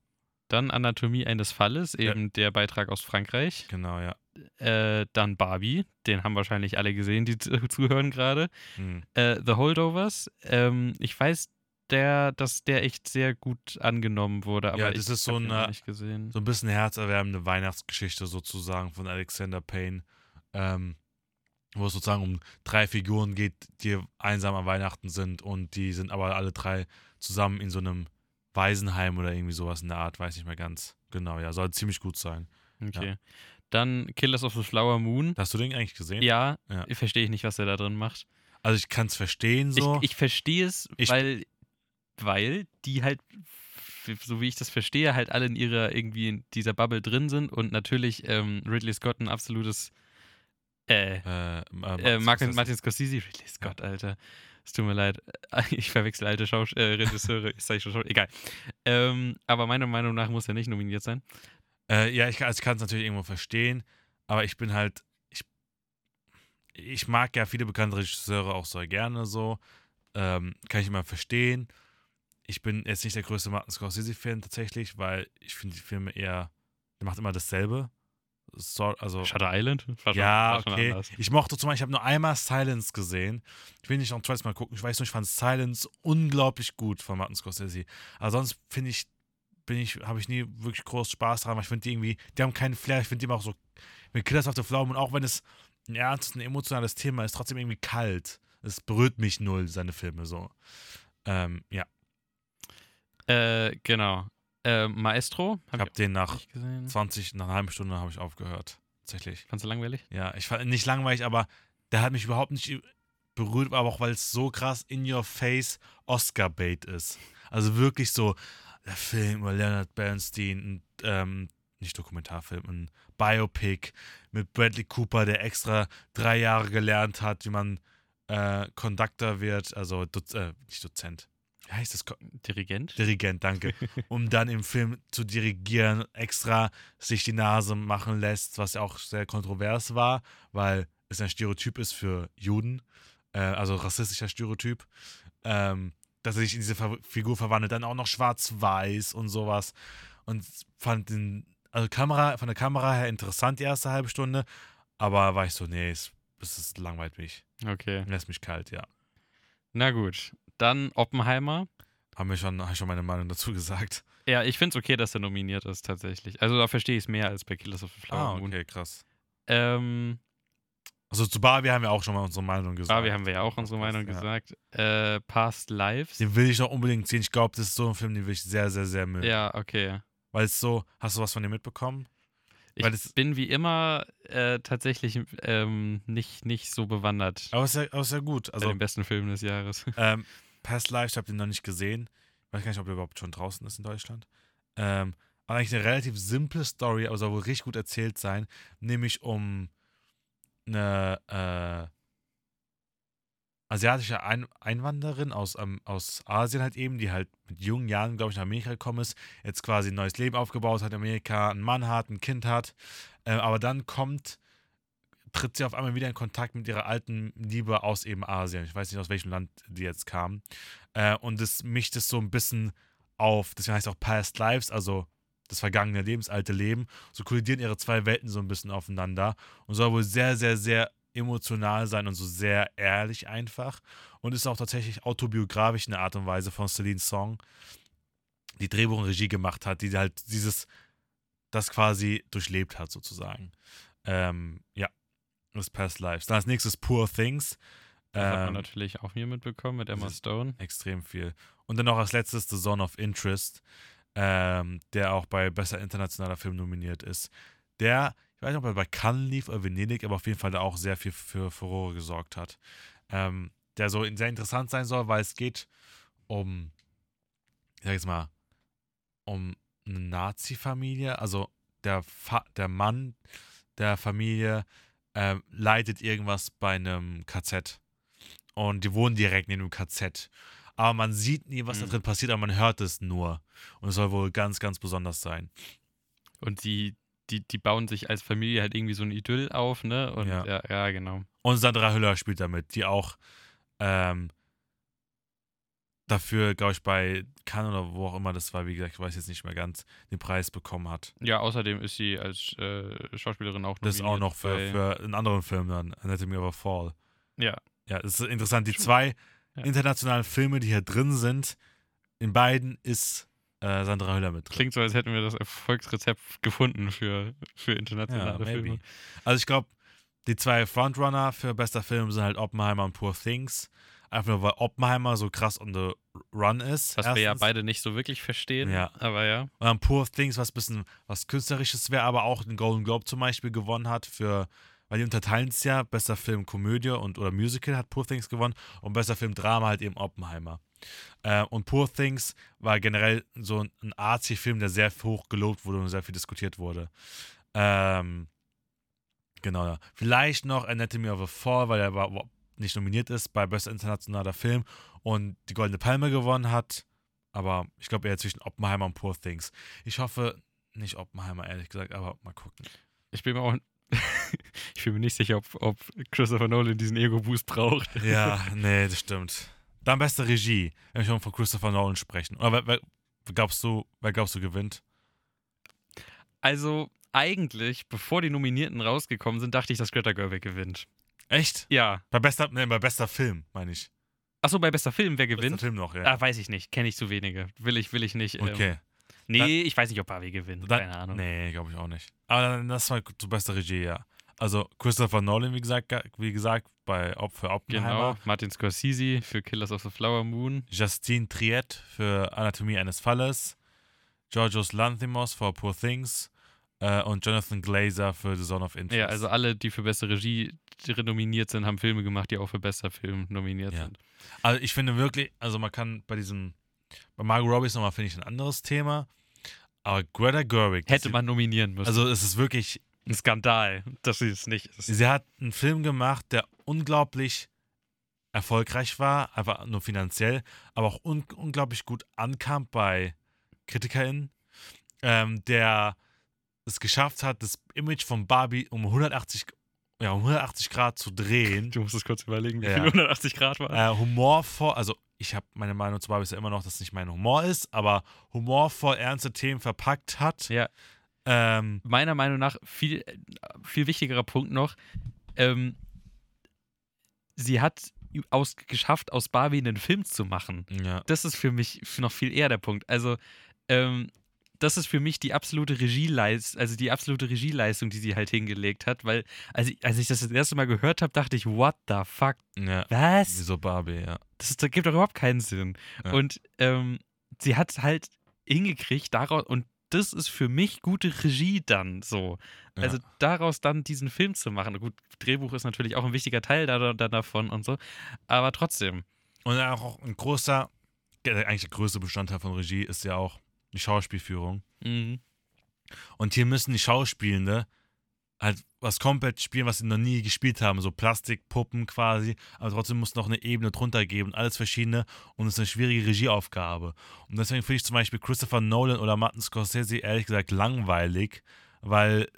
Dann Anatomie eines Falles, eben der Beitrag aus Frankreich. genau, ja. Äh, dann Barbie, den haben wahrscheinlich alle gesehen, die zu- zuhören gerade. Hm. Äh, The Holdovers, ähm, ich weiß, der, dass der echt sehr gut angenommen wurde, aber Ja, das ist so eine-. So ein bisschen herzerwärmende Weihnachtsgeschichte sozusagen von Alexander Payne. Ähm, wo es sozusagen um drei Figuren geht, die einsam an Weihnachten sind und die sind aber alle drei zusammen in so einem Waisenheim oder irgendwie sowas in der Art, weiß nicht mehr ganz genau. Ja, soll ziemlich gut sein. Okay. Dann Killers of the Flower Moon. Hast du den eigentlich gesehen? Ja, Ja. verstehe ich nicht, was er da drin macht. Also ich kann es verstehen so. Ich, ich verstehe es, weil, weil die halt, so wie ich das verstehe, halt alle in ihrer, irgendwie in dieser Bubble drin sind und natürlich ähm, Ridley Scott ein absolutes, äh, äh, äh, äh, Martin, Martin Scorsese, Ridley Scott, Alter. Es tut mir leid. Ich verwechsel alte Schaus äh, Regisseure. ich schon, egal. Ähm, aber meiner Meinung nach muss er nicht nominiert sein. Äh, ja, ich, kann- also ich kann es natürlich irgendwo verstehen, aber ich bin halt, ich, ich mag ja viele bekannte Regisseure auch sehr gerne so. Ähm, kann ich immer verstehen. Ich bin jetzt nicht der größte Martin Scorsese-Fan tatsächlich, weil ich finde die Filme eher, der macht immer dasselbe. So, also, Shutter Island? Schon- ja, schon okay. anders. Ich mochte zum Beispiel, ich habe nur einmal Silence gesehen. Ich will nicht noch ein zweites Mal gucken. Ich weiß nur, ich fand Silence unglaublich gut von Martin Scorsese. Aber sonst finde ich, bin ich, habe ich nie wirklich groß Spaß dran, weil ich finde die irgendwie, die haben keinen Flair. Ich finde die immer auch so, mit Killers of the Flower Moon, auch wenn es ein ernstes, ein emotionales Thema ist, trotzdem irgendwie kalt. Es berührt mich null, seine Filme so. Ähm, ja, Äh, genau. Äh, Maestro? ich habe den nach nicht gesehen. 20, nach einer halben Stunde habe ich aufgehört. Tatsächlich. Fandst du langweilig? Ja, ich fand nicht langweilig, aber der hat mich überhaupt nicht berührt, aber auch weil es so krass in your face Oscar-Bait ist. Also wirklich so, der Film über Leonard Bernstein, ein, ähm, nicht Dokumentarfilm, ein Biopic mit Bradley Cooper, der extra drei Jahre gelernt hat, wie man äh, Conductor wird, also Doz äh, nicht Dozent. Wie heißt das? Dirigent? Dirigent, danke. um dann im Film zu dirigieren, extra sich die Nase machen lässt, was ja auch sehr kontrovers war, weil es ein Stereotyp ist für Juden, äh, also rassistischer Stereotyp, ähm, dass er sich in diese Ver Figur verwandelt, dann auch noch schwarz-weiß und sowas. Und fand den, also Kamera, von der Kamera her interessant die erste halbe Stunde, aber war ich so, nee, es, es ist langweilig mich. Okay. Lässt mich kalt, ja. Na gut. Dann Oppenheimer. Haben wir schon, hab ich schon meine Meinung dazu gesagt. Ja, ich finde es okay, dass er nominiert ist, tatsächlich. Also da verstehe ich es mehr als bei Killers of the Flower Ah, okay, krass. Ähm, Also zu Barbie haben wir auch schon mal unsere Meinung gesagt. Barbie haben wir ja auch unsere Meinung ja. gesagt. Äh, Past Lives. Den will ich noch unbedingt sehen. Ich glaube, das ist so ein Film, den will ich sehr, sehr, sehr mögen. Ja, okay. Weil es so, hast du was von dem mitbekommen? Ich bin wie immer äh, tatsächlich ähm, nicht, nicht so bewandert Aber es ist ja, aber es ist ja gut. bei Also, den besten Filmen des Jahres. ähm, Past Lives, ich habe den noch nicht gesehen. Ich weiß gar nicht, ob der überhaupt schon draußen ist in Deutschland. Ähm, aber eigentlich eine relativ simple Story, aber soll wohl richtig gut erzählt sein. Nämlich um eine äh, asiatische Ein Einwanderin aus, ähm, aus Asien halt eben, die halt mit jungen Jahren, glaube ich, nach Amerika gekommen ist, jetzt quasi ein neues Leben aufgebaut hat in Amerika, einen Mann hat, ein Kind hat. Äh, aber dann kommt, tritt sie auf einmal wieder in Kontakt mit ihrer alten Liebe aus eben Asien. Ich weiß nicht, aus welchem Land die jetzt kam. Äh, und das mischt es so ein bisschen auf, deswegen heißt es auch Past Lives, also das vergangene Leben, das alte Leben. So kollidieren ihre zwei Welten so ein bisschen aufeinander und soll wohl sehr, sehr, sehr emotional sein und so sehr ehrlich einfach. Und ist auch tatsächlich autobiografisch in der Art und Weise von Celine Song, die Drehbuch und Regie gemacht hat, die halt dieses, das quasi durchlebt hat, sozusagen. Ähm, ja, das Past Lives. Dann als nächstes Poor Things. Das hat man Ähm, natürlich auch hier mitbekommen mit Emma Stone. extrem viel. Und dann noch als letztes The Zone of Interest, ähm, der auch bei Besser Internationaler Film nominiert ist. Der, ich weiß nicht, ob er bei Cannes lief oder Venedig, aber auf jeden Fall da auch sehr viel für Furore gesorgt hat. Ähm, der so sehr interessant sein soll, weil es geht um, ich sag jetzt mal, um eine Nazi-Familie. Also der, Fa der Mann der Familie ähm, leitet irgendwas bei einem KZ. Und die wohnen direkt neben dem KZ. aber man sieht nie, was da Mhm. drin passiert, aber man hört es nur. Und es soll wohl ganz, ganz besonders sein. Und die, die, die bauen sich als Familie halt irgendwie so ein Idyll auf, ne? Und Ja. ja, ja, genau. Und Sandra Hüller spielt damit, die auch ähm, dafür, glaube ich, bei Cannes oder wo auch immer das war, wie gesagt, ich weiß jetzt nicht mehr ganz, den Preis bekommen hat. Ja, außerdem ist sie als äh, Schauspielerin auch Das ist auch noch für, für einen anderen Film dann, Anatomy of a Fall. Ja, Ja, es ist interessant. Die zwei Ja. internationalen Filme, die hier drin sind, in beiden ist äh, Sandra Hüller mit drin. klingt so, als hätten wir das Erfolgsrezept gefunden für, für Ja, internationale maybe. Filme. Also ich glaube, die zwei Frontrunner für bester Film sind halt Oppenheimer und Poor Things. Einfach nur, weil Oppenheimer so krass on the run ist. Was wir ja erstens. beide nicht so wirklich verstehen. Ja. Aber ja. Und dann Poor Things, was ein bisschen was Künstlerisches wäre, aber auch den Golden Globe zum Beispiel gewonnen hat für, weil die unterteilen es ja, bester Film Komödie und oder Musical hat Poor Things gewonnen und bester Film Drama halt eben Oppenheimer. Äh, und Poor Things war generell so ein, ein Arzi-Film, der sehr hoch gelobt wurde und sehr viel diskutiert wurde. Ähm, genau, ja. Vielleicht noch Anatomy of a Fall, weil er war, nicht nominiert ist bei bester internationaler Film und die Goldene Palme gewonnen hat. Aber ich glaube eher zwischen Oppenheimer und Poor Things. Ich hoffe nicht Oppenheimer, ehrlich gesagt, aber mal gucken. Ich bin mir auch. ich bin mir nicht sicher, ob, ob Christopher Nolan diesen Ego-Boost braucht. Ja, nee, das stimmt. Dann beste Regie, wenn wir schon von Christopher Nolan sprechen. Oder wer, wer, wer glaubst du, wer glaubst du gewinnt? Also, eigentlich, bevor die Nominierten rausgekommen sind, dachte ich, dass Greta Gerwig gewinnt. Echt? Ja. Bei bester, nee, bei bester Film, meine ich. Achso, bei bester Film, wer Bester gewinnt? Film noch, ja. Ah, weiß ich nicht. Kenne ich zu wenige. Will ich, will ich nicht. ähm, okay. Nee, ich weiß nicht, ob Barbie gewinnt. Dann- Keine Ahnung. Nee, glaube ich auch nicht. Aber dann das war zu bester Regie, ja. Also Christopher Nolan, wie gesagt, wie gesagt, bei Op für Oppenheimer. Genau. Martin Scorsese für Killers of the Flower Moon. Justine Triet für Anatomie eines Falles. Georgios Lanthimos für Poor Things. Äh, und Jonathan Glazer für The Zone of Interest. Ja, also alle, die für beste Regie nominiert sind, haben Filme gemacht, die auch für bester Film nominiert Ja. sind. Also ich finde wirklich, also man kann bei diesem, bei Margot Robbie ist nochmal, finde ich, ein anderes Thema. Aber Greta Gerwig. Hätte man nominieren müssen. Also es ist wirklich, ein Skandal, dass sie es nicht ist. sie hat einen Film gemacht, der unglaublich erfolgreich war, einfach nur finanziell, aber auch un unglaublich gut ankam bei KritikerInnen, ähm, der es geschafft hat, das Image von Barbie um 180, ja, um 180 Grad zu drehen. Du musst es kurz überlegen, wie Ja. viel 180 Grad war. äh, humorvoll, also ich habe meine Meinung zu Barbie ist ja immer noch, dass es nicht mein Humor ist, aber humorvoll ernste Themen verpackt hat. Ja. Ähm, Meiner Meinung nach viel, viel wichtigerer Punkt noch. Ähm, sie hat aus, geschafft, aus Barbie einen Film zu machen. ja. Das ist für mich noch viel eher der Punkt. Also, ähm, das ist für mich die absolute Regieleistung, also die absolute Regieleistung, die sie halt hingelegt hat, weil als ich, als ich das das erste Mal gehört habe, dachte ich, what the fuck? ja. Was? Wieso Barbie, ja. Das, das gibt doch überhaupt keinen Sinn. Ja. Und ähm, sie hat halt hingekriegt daraus, und das ist für mich gute Regie dann so. Ja. Also daraus dann diesen Film zu machen. Gut, Drehbuch ist natürlich auch ein wichtiger Teil da, da, davon und so, aber trotzdem. Und auch ein großer, eigentlich der größte Bestandteil von Regie ist ja auch die Schauspielführung. Mhm. Und hier müssen die Schauspielende halt was komplett spielen, was sie noch nie gespielt haben. So Plastikpuppen quasi. Aber trotzdem muss noch eine Ebene drunter geben. Alles verschiedene. Und es ist eine schwierige Regieaufgabe. Und deswegen finde ich zum Beispiel Christopher Nolan oder Martin Scorsese ehrlich gesagt langweilig, weil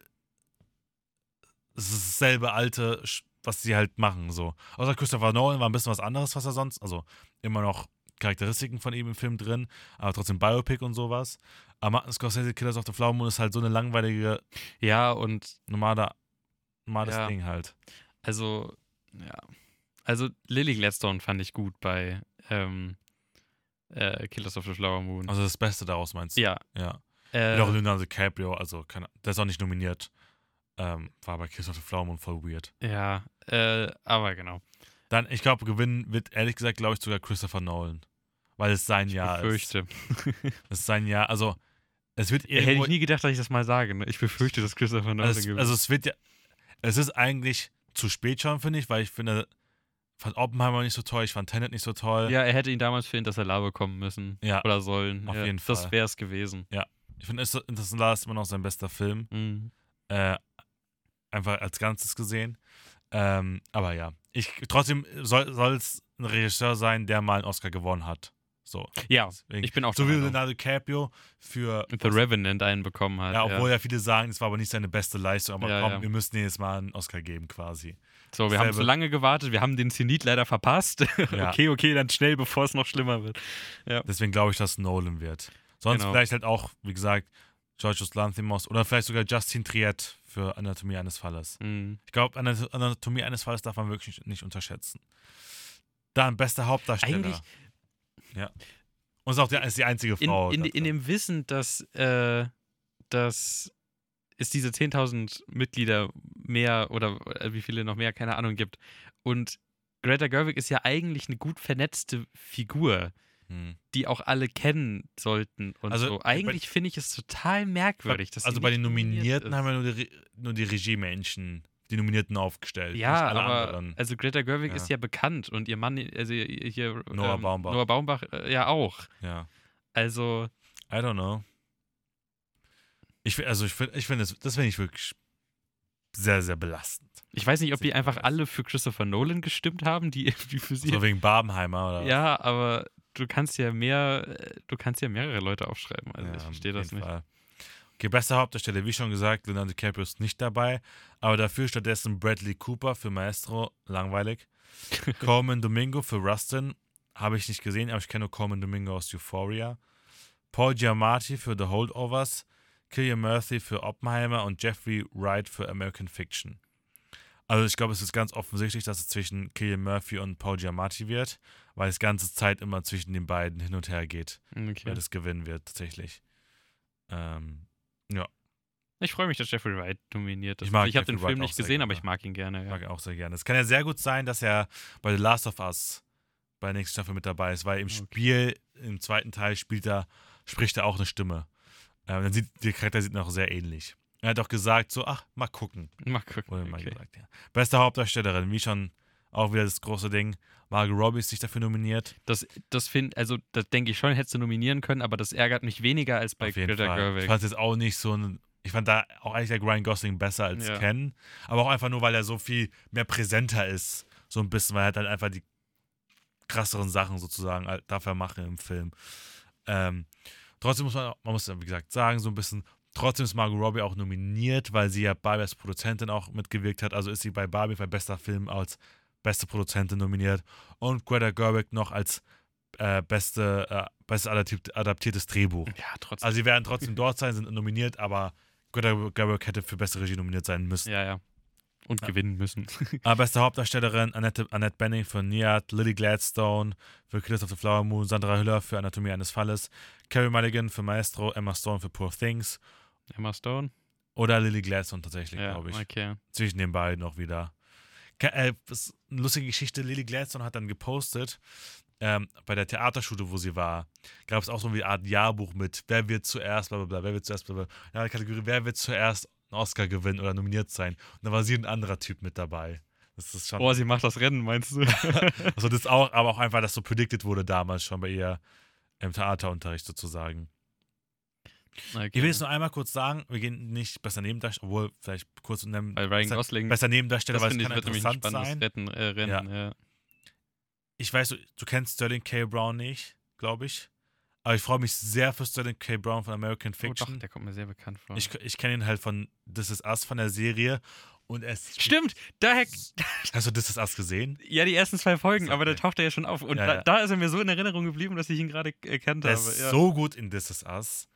es ist dasselbe alte, was sie halt machen. So. Außer Christopher Nolan war ein bisschen was anderes, was er sonst. Also immer noch Charakteristiken von ihm im Film drin, aber trotzdem Biopic und sowas. Aber Martin Scorsese, Killers of the Flower Moon ist halt so eine langweilige, Ja, und normale, normales Ja. Ding halt. also, ja. Also Lily Gladstone fand ich gut bei ähm, äh, Killers of the Flower Moon. Also das Beste daraus meinst du? ja. Ja. Äh, Und auch Leonardo DiCaprio, also keine, der ist auch nicht nominiert. Ähm, war bei Killers of the Flower Moon voll weird. ja, äh, aber genau. Dann, ich glaube, gewinnen wird ehrlich gesagt, glaube ich, sogar Christopher Nolan. Weil es sein Jahr ist. Befürchte. Es ist sein Jahr. Also, es wird Hätte irgendwo. ich nie gedacht, dass ich das mal sage. Ne? Ich befürchte, dass Christopher Nolan Also es, gewinnt. also es wird ja, es ist eigentlich zu spät schon, finde ich, weil ich finde, fand Oppenheimer nicht so toll, ich fand Tenet nicht so toll. ja, er hätte ihn damals für Interstellar bekommen müssen. Ja, Oder sollen. auf ja, jeden Das Fall. wäre es gewesen. ich finde, Interstellar ist immer noch sein bester Film, Mhm. äh, einfach als Ganzes gesehen. Ähm, aber ja, ich trotzdem soll es ein Regisseur sein, der mal einen Oscar gewonnen hat. So. Ja, Deswegen- ich bin auch So wie. Leonardo DiCaprio für. The Revenant einen bekommen hat. Ja, Ja, obwohl ja. viele sagen, es war aber nicht seine beste Leistung, aber Ja, komm, ja. wir müssen ihm jetzt mal einen Oscar geben quasi. So, wir haben selbe- zu lange gewartet, wir haben den Zenit leider verpasst. Ja. okay, okay, dann schnell, bevor es noch schlimmer wird. Deswegen glaube ich, dass Nolan wird. Sonst Genau. vielleicht halt auch, wie gesagt, Georgios Lanthimos oder vielleicht sogar Justin Triet für Anatomie eines Falles. Mhm. Ich glaube, Anatomie eines Falles darf man wirklich nicht unterschätzen. Dann bester Hauptdarsteller. Eigentlich- Ja. Und ist auch die, ist die einzige In, Frau. in, in drin. dem Wissen, dass, äh, dass es diese 10.000 Mitglieder mehr oder äh, wie viele noch mehr, keine Ahnung, gibt. Und Greta Gerwig ist ja eigentlich eine gut vernetzte Figur, Hm. die auch alle kennen sollten. Und Also, so. bei- Eigentlich finde ich es total merkwürdig. Dass also bei nicht den nominiert Nominierten haben wir nur die, nur die Regiemenschen, die Nominierten aufgestellt. Ja, aber anderen. also Greta Gerwig Ja. ist ja bekannt und ihr Mann, also hier Noah ähm, Baumbach. Noah Baumbach äh, ja auch. Ja. Also I don't know. Ich, also ich finde, ich find das, das finde ich wirklich sehr, sehr belastend. ich weiß nicht, ob die einfach alle für Christopher Nolan gestimmt haben, die, die für sie. So wegen Barbenheimer oder ja, aber du kannst ja mehr, äh, du kannst ja mehrere Leute aufschreiben. Also Ja, ich verstehe das nicht. Fall. Okay, bester Hauptdarsteller, wie schon gesagt, Leonardo DiCaprio ist nicht dabei, aber dafür stattdessen Bradley Cooper für Maestro, langweilig. Coleman Domingo für Rustin, habe ich nicht gesehen, aber ich kenne nur Coleman Domingo aus Euphoria. Paul Giamatti für The Holdovers, Killian Murphy für Oppenheimer und Jeffrey Wright für American Fiction. Also ich glaube, es ist ganz offensichtlich, dass es zwischen Killian Murphy und Paul Giamatti wird, weil es ganze Zeit immer zwischen den beiden hin und her geht Okay. wer das gewinnen wird, tatsächlich. Ähm, Ich freue mich, dass Jeffrey Wright nominiert ist. Ich mag ich habe den Film Wright nicht gesehen, aber ich mag ihn gerne. ich Ja. mag ihn auch sehr gerne. Es kann ja sehr gut sein, dass er bei The Last of Us bei der nächsten Staffel mit dabei ist, weil im Okay. Spiel, im zweiten Teil spielt er, spricht er auch eine Stimme. Ähm, dann sieht, der Charakter sieht noch sehr ähnlich. Er hat auch gesagt, so, ach, mal gucken. Mal gucken. Wurde mal Okay. gesagt, ja. Beste Hauptdarstellerin, wie schon auch wieder das große Ding. Margot Robbie ist sich dafür nominiert. Das, das finde, also das denke ich schon, hättest du nominieren können, aber das ärgert mich weniger als bei Greta Fall. Ich Gerwig. fand es jetzt auch nicht so ein. Ich fand da auch eigentlich der Ryan Gosling besser als Ja. Ken. Aber auch einfach nur, weil er so viel mehr präsenter ist. So ein bisschen, weil er halt einfach die krasseren Sachen sozusagen halt dafür machen im Film. Ähm, trotzdem muss man, man muss ja, wie gesagt, sagen, so ein bisschen, trotzdem ist Margot Robbie auch nominiert, weil sie ja Barbie als Produzentin auch mitgewirkt hat. Also ist sie bei Barbie bei bester Film als beste Produzentin nominiert. Und Greta Gerwig noch als äh, beste, äh, bestes adaptiert, adaptiertes Drehbuch. ja, trotzdem. Also sie werden trotzdem dort sein, sind nominiert, aber Greta Gerwig hätte für beste Regie nominiert sein müssen. ja, ja. Und gewinnen müssen. Aber beste Hauptdarstellerin Annette, Annette Benning für Niat, Lily Gladstone für Killers of the Flower Moon, Sandra Hüller für Anatomie eines Falles, Carrie Mulligan für Maestro, Emma Stone für Poor Things Emma Stone? oder Lily Gladstone tatsächlich, Ja, glaube ich. okay. Zwischen den beiden auch wieder. Äh, eine lustige Geschichte. Lily Gladstone hat dann gepostet, ähm, bei der Theaterschule, wo sie war, gab es auch so eine Art Jahrbuch mit, wer wird zuerst, bla bla bla, wer wird zuerst, bla bla. Ja, die Kategorie, wer wird zuerst einen Oscar gewinnen oder nominiert sein. Und da war sie ein anderer Typ mit dabei. Das ist schon. Oh, sie macht das Rennen, meinst du? Also das auch, aber auch einfach, dass so predicted wurde damals schon bei ihr im Theaterunterricht sozusagen. Okay. Ich will jetzt nur einmal kurz sagen, wir gehen nicht besser Nebendarsteller, obwohl vielleicht kurz. Bei Ryan besser, Nebendarsteller, das weil es ich, kann ein interessant sein. Retten, äh, Rennen. Ja. Ich weiß, du, du kennst Sterling K. Brown nicht, glaube ich. Aber ich freue mich sehr für Sterling K. Brown von American Oh, doch, Fiction. der kommt mir sehr bekannt vor. ich ich kenne ihn halt von This Is Us von der Serie. Und er. Stimmt, daher, Hast du This Is Us gesehen? ja, die ersten zwei Folgen, Sag aber da taucht er ja schon auf. Und Ja, da, ja. da ist er mir so in Erinnerung geblieben, dass ich ihn gerade erkannt habe. ist ja. so gut in This Is Us.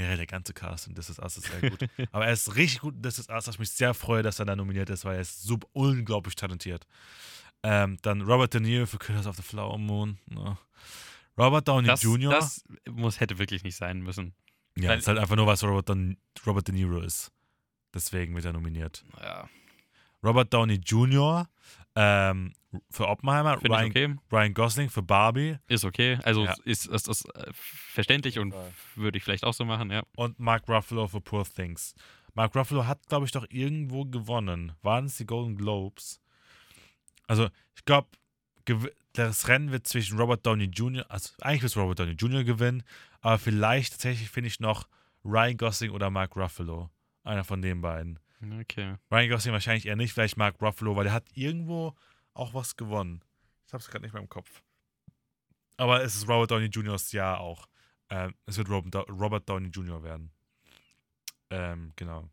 Generell der ganze Cast in This Is Us ist sehr gut. Aber er ist richtig gut in This Is Us, dass ich mich sehr freue, dass er da nominiert ist, weil er ist super unglaublich talentiert. Ähm, dann Robert De Niro für Killers of the Flower Moon. Ja. Robert Downey das, Jr. das muss, hätte wirklich nicht sein müssen. ja, weil- ist halt einfach nur, was Robert, Don, Robert De Niro ist. Deswegen wird er nominiert. Ja, Robert Downey Jr. Ähm, für Oppenheimer, finde ich Ryan, okay. Ryan Gosling für Barbie Ist okay. Also Ja. ist, ist, ist äh, verständlich und würde ich vielleicht auch so machen, ja. und Mark Ruffalo für Poor Things. Mark Ruffalo hat, glaube ich, doch irgendwo gewonnen. Waren es die Golden Globes? Also, ich glaube, das Rennen wird zwischen Robert Downey Jr., also eigentlich wird es Robert Downey Jr. gewinnen, aber vielleicht tatsächlich finde ich noch Ryan Gosling oder Mark Ruffalo. Einer von den beiden. Okay. Ryan Gosling wahrscheinlich eher nicht, vielleicht Mark Ruffalo, weil er hat irgendwo auch was gewonnen. Ich hab's gerade nicht mehr im Kopf. Aber es ist Robert Downey Jr.'s Jahr auch. Ähm, es wird Robert, Do Robert Downey Jr. werden. Ähm, genau.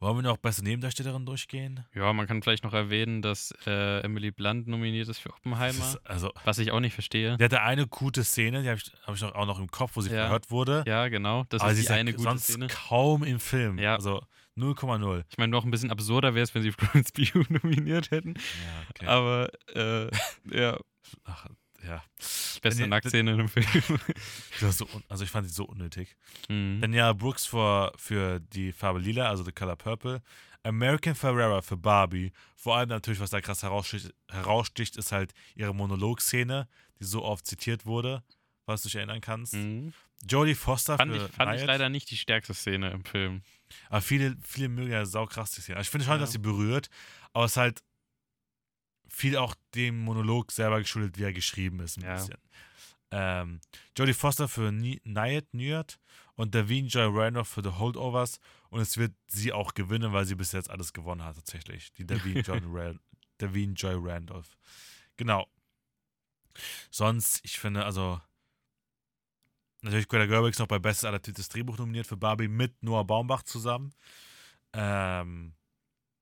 Wollen wir noch beste Nebendarstellerin durchgehen? Ja, man kann vielleicht noch erwähnen, dass äh, Emily Blunt nominiert ist für Oppenheimer, ist, also, was ich auch nicht verstehe. die hatte eine gute Szene, die habe ich, hab ich noch, auch noch im Kopf, wo sie Ja. verhört wurde. Ja, genau. Das aber ist die ist eine gute sonst Szene. kaum im Film. Ja. Also 0,0. Ich meine, noch ein bisschen absurder wäre es, wenn sie Florence Pugh nominiert hätten. Ja, okay. Aber äh, ja, Ach, ja. beste Nacktszene in einem Film. So also ich fand sie so unnötig. Mhm. Daniela Brooks für, für die Farbe Lila, also The Color Purple. American Ferrera für Barbie. Vor allem natürlich, was da krass heraussticht, heraussticht ist halt ihre Monologszene, die so oft zitiert wurde, was du dich erinnern kannst. Mhm. Jodie Foster Fand, für ich, fand ich Nyack. leider nicht die stärkste Szene im Film. Aber viele, viele mögen ja saukrass die Szene. Also ich finde schon, Ja. dass sie berührt, aber es ist halt viel auch dem Monolog selber geschuldet, wie er geschrieben ist, ein Ja. bisschen. Ähm, Jodie Foster für Nyatt Newt und Davine Joy Randolph für The Holdovers und es wird sie auch gewinnen, weil sie bis jetzt alles gewonnen hat, tatsächlich. Die Davine Joy, Ran Davine Joy Randolph. Genau. Sonst, ich finde, also natürlich Greta Gerwig ist noch bei Bestes adaptiertes Drehbuch nominiert für Barbie mit Noah Baumbach zusammen. Ähm,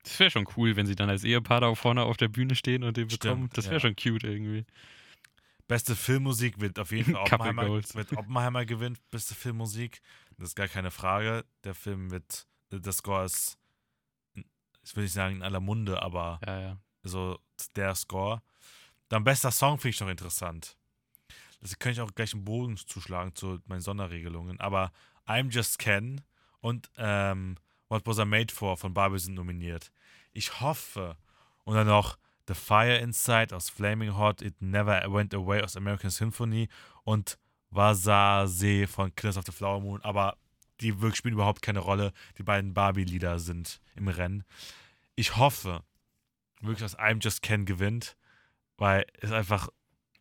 Das wäre schon cool, wenn sie dann als Ehepaar da vorne auf der Bühne stehen und den Stimmt, bekommen. Das wäre ja. schon cute irgendwie. beste Filmmusik wird auf jeden Fall Oppenheimer, wird Oppenheimer gewinnen. Beste Filmmusik. Das ist gar keine Frage. Der Film wird, der Score ist, ich will nicht sagen in aller Munde, aber Ja, ja. so der Score. Dann bester Song finde ich noch interessant. Das könnte ich auch gleich einen Bogen zuschlagen zu meinen Sonderregelungen. Aber I'm Just Ken und ähm, What Was I Made For von Barbie sind nominiert. Ich hoffe. Und dann noch The Fire Inside aus Flaming Hot, It Never Went Away aus American Symphony und Wasase von Killers of the Flower Moon. Aber die wirklich spielen überhaupt keine Rolle. Die beiden Barbie-Lieder sind im Rennen. Ich hoffe wirklich, dass I'm Just Ken gewinnt, weil es einfach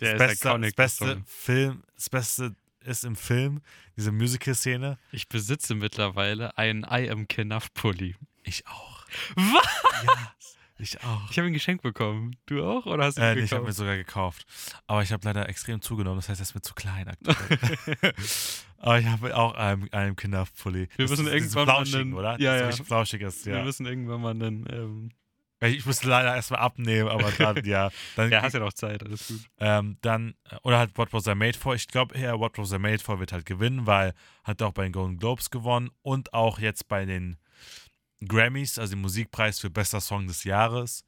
Der das ist beste, iconic, das beste Song. Film, das Beste ist im Film, diese Musical-Szene. Ich besitze mittlerweile einen I Am Kenaf Pulli. Ich auch. Was? Ja, ich auch. Ich habe ihn geschenkt bekommen. Du auch? Oder hast du Äh, ihn nee, ich habe mir gekauft? sogar gekauft. Aber ich habe leider extrem zugenommen, das heißt, er ist mir zu klein aktuell. Aber ich habe auch einen, einen Kinderpulli. Wir Das müssen ist irgendwann mal einen- oder? Ja, ja. flauschig ist, Wir ja. müssen irgendwann mal einen. Ähm, Ich musste leider erstmal abnehmen, aber dann, ja. Dann, ja, hast ja noch Zeit, alles gut. ähm, dann, oder halt What Was I Made For. Ich glaube eher, What Was I Made For wird halt gewinnen, weil hat auch bei den Golden Globes gewonnen und auch jetzt bei den Grammys, also den Musikpreis für bester Song des Jahres.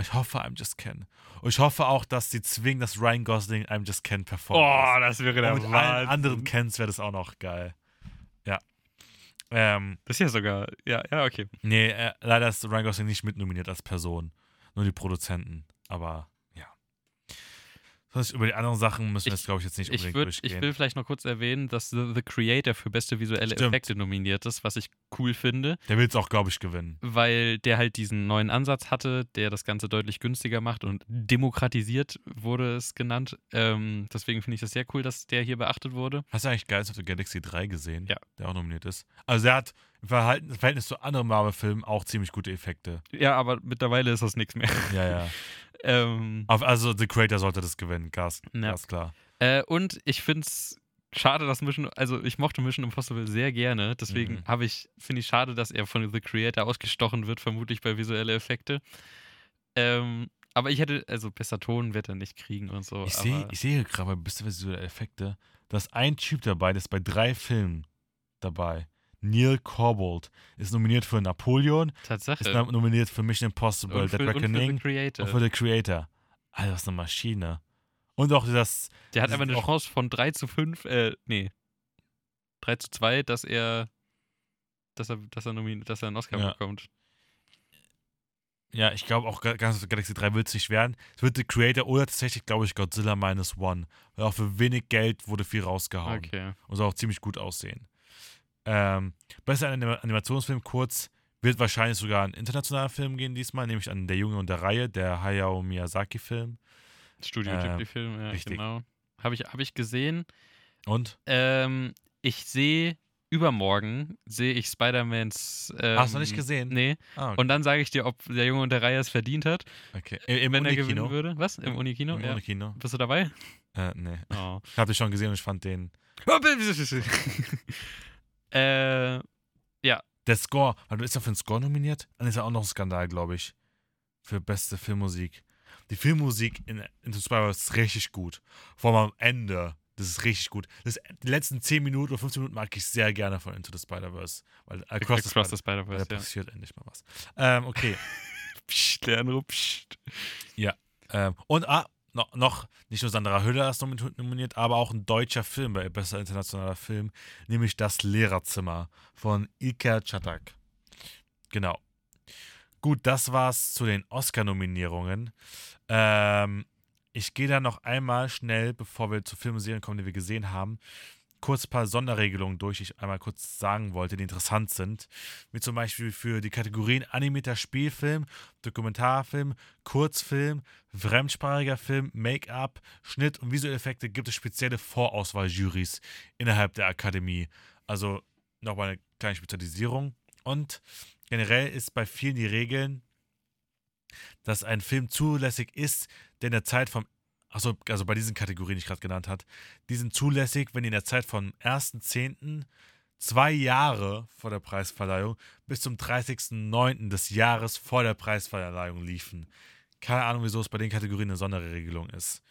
Ich hoffe, I'm Just Ken. Und ich hoffe auch, dass die zwingen, dass Ryan Gosling I'm Just Ken performt. Oh, das wäre der Und mit allen anderen Kens wäre das auch noch geil. Ähm, Das ist ja sogar. Ja, ja, okay. nee, äh, leider ist Ryan Gosling nicht mitnominiert als Person. Nur die Produzenten. Aber. Sonst über die anderen Sachen müssen wir Ich- jetzt, glaube ich, jetzt nicht Ich, unbedingt würd, durchgehen. ich will vielleicht noch kurz erwähnen, dass The, The Creator für beste visuelle Stimmt. Effekte nominiert ist, was ich cool finde, Der will es auch, glaube ich, gewinnen. weil der halt diesen neuen Ansatz hatte, der das Ganze deutlich günstiger macht und demokratisiert wurde es genannt. Ähm, deswegen finde ich das sehr cool, dass der hier beachtet wurde. Hast du eigentlich Guardians of the Galaxy 3 gesehen? Ja. Der auch nominiert ist. Also der hat im Verhältnis zu anderen Marvel-Filmen auch ziemlich gute Effekte. Ja, aber mittlerweile ist das nichts mehr. Ja, ja. ähm, also The Creator sollte das gewinnen, Gas, Ja. ganz klar. Äh, und ich finde es schade, dass Mission, also ich mochte Mission Impossible sehr gerne, deswegen Mhm. habe ich, finde ich schade, dass er von The Creator ausgestochen wird, vermutlich bei visuelle Effekte. Ähm, aber ich hätte, also besser Ton wird er nicht kriegen und so. Ich sehe sehe gerade bei bisschen visuelle Effekte, da ist ein Typ dabei, der ist bei drei Filmen dabei. Neil Corbold ist nominiert für Napoleon, Tatsache. ist nom- nominiert für Mission Impossible, und, Dead für, und für The Reckoning Creator. und für The Creator. Alter, das ist eine Maschine. Und auch das, Der hat das ist eine Chance von 3 zu 5, äh, nee. 3 zu 2, dass er, dass er, dass er, nomin dass er einen Oscar Ja. bekommt. ja, ich glaube auch the Galaxy 3 wird es nicht werden. Es wird The Creator oder tatsächlich, glaube ich, Godzilla Minus One. Weil auch für wenig Geld wurde viel rausgehauen. Okay. und soll auch ziemlich gut aussehen. Ähm, besser Anim Animationsfilm kurz wird wahrscheinlich sogar ein internationaler Film gehen diesmal, nämlich an Der Junge und der Reihe, der Hayao Miyazaki-Film. Studio Ähm, Ghibli-Film, ja, richtig. genau. Habe ich, hab ich gesehen. Und? Ähm, ich sehe übermorgen sehe ich Spider-Mans. Ähm, Hast du nicht gesehen? Nee. Ah, okay. Und dann sage ich dir, ob der Junge und der Reihe es verdient hat, okay. Im, wenn er gewinnen würde. Was? Im Unikino? Im Ja. Unikino? Bist du dabei? Äh, nee. Oh. Ich hab dich schon gesehen und ich fand den. äh, Der Score, also ist er für den Score nominiert? Dann ist er auch noch ein Skandal, glaube ich. Für beste Filmmusik. Die Filmmusik in Into the Spider-Verse ist richtig gut. Vor allem am Ende. Das ist richtig gut. Das, die letzten 10 Minuten oder 15 Minuten mag ich sehr gerne von Into the Spider-Verse. Weil Across, Across the Spider- weil Spider-Verse, da ja. passiert endlich mal was. Ähm, okay. Psst, Lernruh, psst. Ähm, und ah, noch, noch nicht nur Sandra Hüller ist nomi- nominiert, aber auch ein deutscher Film bei Bester Internationaler Film, nämlich Das Lehrerzimmer von Ilker Çatak. Genau. Gut, das war's zu den Oscar-Nominierungen. Ähm, ich gehe da noch einmal schnell, bevor wir zu Filmen und Serien kommen, die wir gesehen haben, kurz ein paar Sonderregelungen durch, die ich einmal kurz sagen wollte, die interessant sind. Wie zum Beispiel für die Kategorien animierter Spielfilm, Dokumentarfilm, Kurzfilm, fremdsprachiger Film, Make-up, Schnitt und visuelle Effekte gibt es spezielle Vorauswahl-Juries innerhalb der Akademie. Also nochmal eine kleine Spezialisierung. Und generell ist bei vielen die Regeln, dass ein Film zulässig ist, der in der Zeit vom Achso, also bei diesen Kategorien, die ich gerade genannt habe, die sind zulässig, wenn die in der Zeit vom 1.10. zwei Jahre vor der Preisverleihung bis zum 30.09. des Jahres vor der Preisverleihung liefen. Keine Ahnung, wieso es bei den Kategorien eine Sonderregelung ist.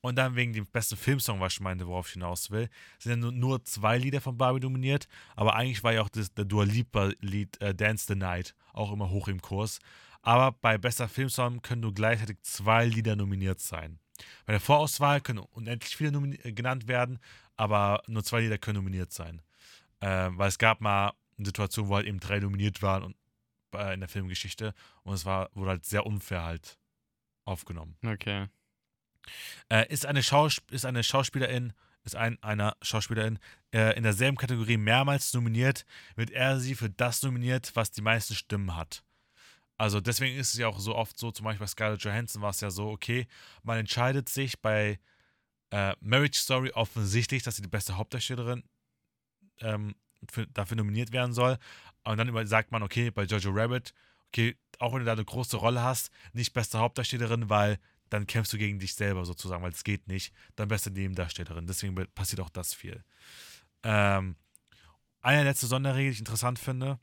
Und dann wegen dem besten Filmsong, was ich meinte, worauf ich hinaus will, sind ja nur, zwei Lieder von Barbie nominiert, aber eigentlich war ja auch das, der Dua Lipa-Lied äh, Dance the Night auch immer hoch im Kurs. Aber bei bester Filmsong können nur gleichzeitig zwei Lieder nominiert sein. Bei der Vorauswahl können unendlich viele äh, genannt werden, aber nur zwei Lieder können nominiert sein. Äh, weil es gab mal eine Situation, wo halt eben drei nominiert waren und, äh, in der Filmgeschichte und es war, wurde halt sehr unfair halt aufgenommen. Okay. Äh, ist, eine Schausp ist eine Schauspielerin, ist ein, einer Schauspielerin äh, in derselben Kategorie mehrmals nominiert, wird er sie für das nominiert, was die meisten Stimmen hat. Also deswegen ist es ja auch so oft so, zum Beispiel bei Scarlett Johansson war es ja so, okay, man entscheidet sich bei äh, Marriage Story offensichtlich, dass sie die beste Hauptdarstellerin ähm, für, dafür nominiert werden soll. Und dann sagt man, okay, bei Jojo Rabbit, okay, auch wenn du da eine große Rolle hast, nicht beste Hauptdarstellerin, weil dann kämpfst du gegen dich selber sozusagen, weil es geht nicht. Dann beste Nebendarstellerin. Deswegen passiert auch das viel. Ähm, eine letzte Sonderregel, die ich interessant finde.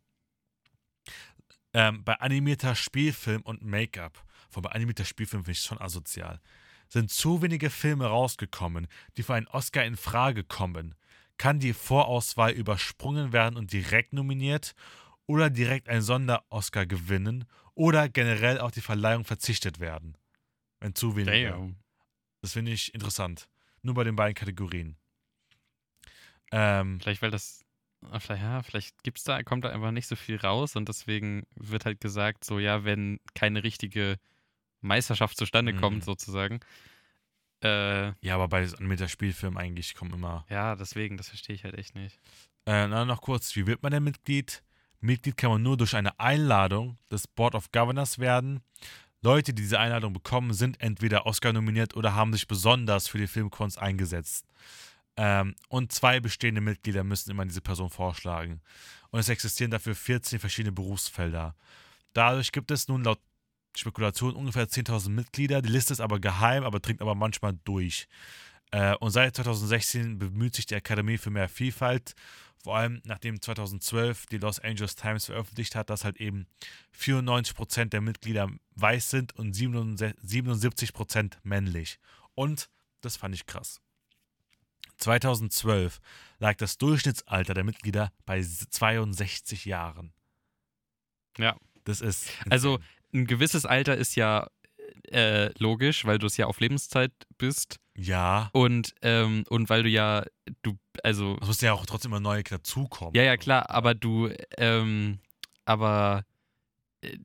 Ähm, bei animierter Spielfilm und Make-up, von bei animierter Spielfilm finde ich schon asozial, sind zu wenige Filme rausgekommen, die für einen Oscar in Frage kommen. Kann die Vorauswahl übersprungen werden und direkt nominiert oder direkt einen Sonder-Oscar gewinnen oder generell auf die Verleihung verzichtet werden? Wenn zu wenige. Damn. Das finde ich interessant. Nur bei den beiden Kategorien. Ähm, Vielleicht, weil das. Vielleicht, ja, vielleicht gibt's da, kommt da einfach nicht so viel raus und deswegen wird halt gesagt, so ja, wenn keine richtige Meisterschaft zustande Mhm. kommt, sozusagen. Äh, ja, aber bei animierter Spielfilm eigentlich kommen immer. ja, deswegen, das verstehe ich halt echt nicht. Äh, na, noch kurz, wie wird man denn Mitglied? Mitglied kann man nur durch eine Einladung des Board of Governors werden. Leute, die diese Einladung bekommen, sind entweder Oscar nominiert oder haben sich besonders für die Filmkunst eingesetzt. Ähm, und zwei bestehende Mitglieder müssen immer diese Person vorschlagen. Und es existieren dafür 14 verschiedene Berufsfelder. Dadurch gibt es nun laut Spekulation ungefähr 10.000 Mitglieder. Die Liste ist aber geheim, aber dringt aber manchmal durch. Äh, und seit 2016 bemüht sich die Akademie für mehr Vielfalt. Vor allem nachdem 2012 die Los Angeles Times veröffentlicht hat, dass halt eben 94% der Mitglieder weiß sind und 77% männlich. Und das fand ich krass. 2012 lag das Durchschnittsalter der Mitglieder bei 62 Jahren. Ja. Das ist. Also, ein gewisses Alter ist ja äh, logisch, weil du es ja auf Lebenszeit bist Ja. und, ähm, und weil du ja, du, also, Es mussten ja auch trotzdem immer neue dazukommen. ja, ja, klar, aber du, ähm, aber äh,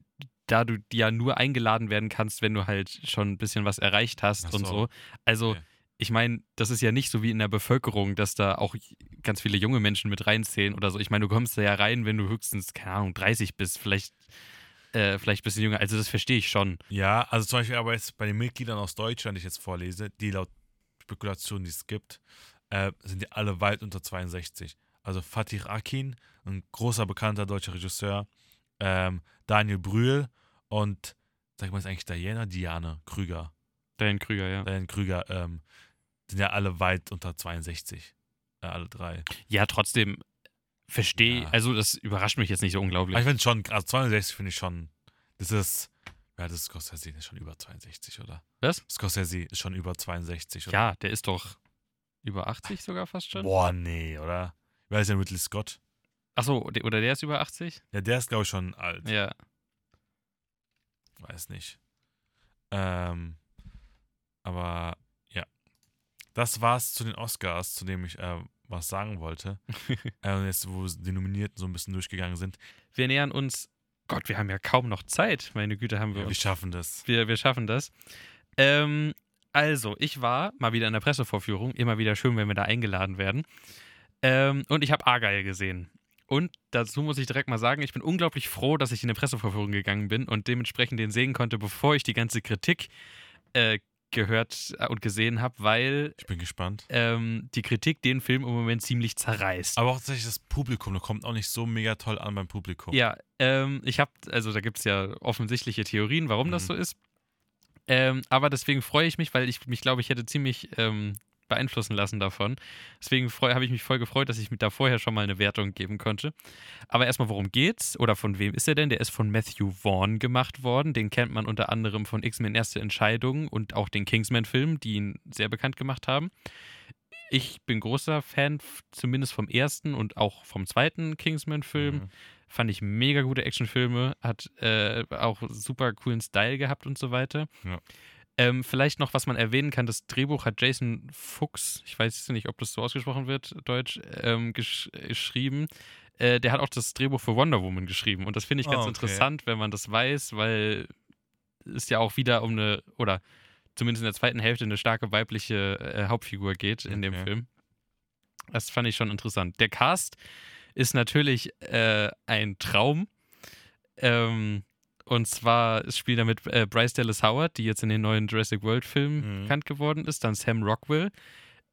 da du ja nur eingeladen werden kannst, wenn du halt schon ein bisschen was erreicht hast Ach und so. so. Also, Okay. Ich meine, das ist ja nicht so wie in der Bevölkerung, dass da auch ganz viele junge Menschen mit reinzählen oder so. Ich meine, du kommst da ja rein, wenn du höchstens, keine Ahnung, 30 bist, vielleicht, äh, vielleicht ein bisschen jünger. Also, das verstehe ich schon. Ja, also zum Beispiel aber jetzt bei den Mitgliedern aus Deutschland, die ich jetzt vorlese, die laut Spekulationen, die es gibt, äh, sind die alle weit unter 62. also Fatih Akin, ein großer bekannter deutscher Regisseur, ähm, Daniel Brühl und, sag mal, ist eigentlich Diana? Diane Krüger. Diane Krüger, ja. Diane Krüger, ähm, sind ja alle weit unter 62. Äh, alle drei. Ja, trotzdem verstehe, Ja. also das überrascht mich jetzt nicht so unglaublich. Aber ich finde schon, also 62 finde ich schon, das ist, ja, das ist Scorsese, ist schon über 62, oder? Was? Scorsese ist schon über 62, oder? Ja, der ist doch über 80 sogar fast schon. Boah, nee, oder? Wer ist denn Ridley Scott? Achso, oder der ist über 80? Ja, der ist, glaube ich, schon alt. Ja. Weiß nicht. Ähm, aber ja. Das war's zu den Oscars, zu dem ich äh, was sagen wollte. äh, jetzt, wo die Nominierten so ein bisschen durchgegangen sind. Wir nähern uns. Gott, wir haben ja kaum noch Zeit. Meine Güte, haben wir Ja, wir schaffen das. Wir, wir schaffen das. Ähm, also, ich war mal wieder in der Pressevorführung. Immer wieder schön, wenn wir da eingeladen werden. Ähm, und ich habe Argyle gesehen. Und dazu muss ich direkt mal sagen, ich bin unglaublich froh, dass ich in eine Pressevorführung gegangen bin und dementsprechend den sehen konnte, bevor ich die ganze Kritik äh, gehört äh, und gesehen habe, weil Ich bin gespannt. ähm, die Kritik den Film im Moment ziemlich zerreißt. Aber auch tatsächlich das Publikum, da kommt auch nicht so mega toll an beim Publikum. Ja, ähm, ich habe, also da gibt es ja offensichtliche Theorien, warum das Mhm. so ist. Ähm, aber deswegen freue ich mich, weil ich mich, glaube ich, hätte ziemlich ähm, beeinflussen lassen davon. Deswegen habe ich mich voll gefreut, dass ich mir da vorher schon mal eine Wertung geben konnte. Aber erstmal, worum geht's? Oder von wem ist er denn? Der ist von Matthew Vaughn gemacht worden. Den kennt man unter anderem von X-Men Erste Entscheidung und auch den Kingsman-Film, die ihn sehr bekannt gemacht haben. Ich bin großer Fan, zumindest vom ersten und auch vom zweiten Kingsman-Film. Mhm. Fand ich mega gute Actionfilme, hat äh, auch super coolen Style gehabt und so weiter. Ja. Ähm, vielleicht noch, was man erwähnen kann, das Drehbuch hat Jason Fuchs, ich weiß nicht, ob das so ausgesprochen wird, Deutsch, ähm, gesch geschrieben. Äh, der hat auch das Drehbuch für Wonder Woman geschrieben. Und das finde ich ganz Ah, okay. interessant, wenn man das weiß, weil es ja auch wieder um eine, oder zumindest in der zweiten Hälfte eine starke weibliche äh, Hauptfigur geht in dem Okay. Film. Das fand ich schon interessant. Der Cast ist natürlich äh, ein Traum. Ähm, und zwar spielt er mit äh, Bryce Dallas Howard, die jetzt in den neuen Jurassic World-Filmen Mhm. bekannt geworden ist. Dann Sam Rockwell.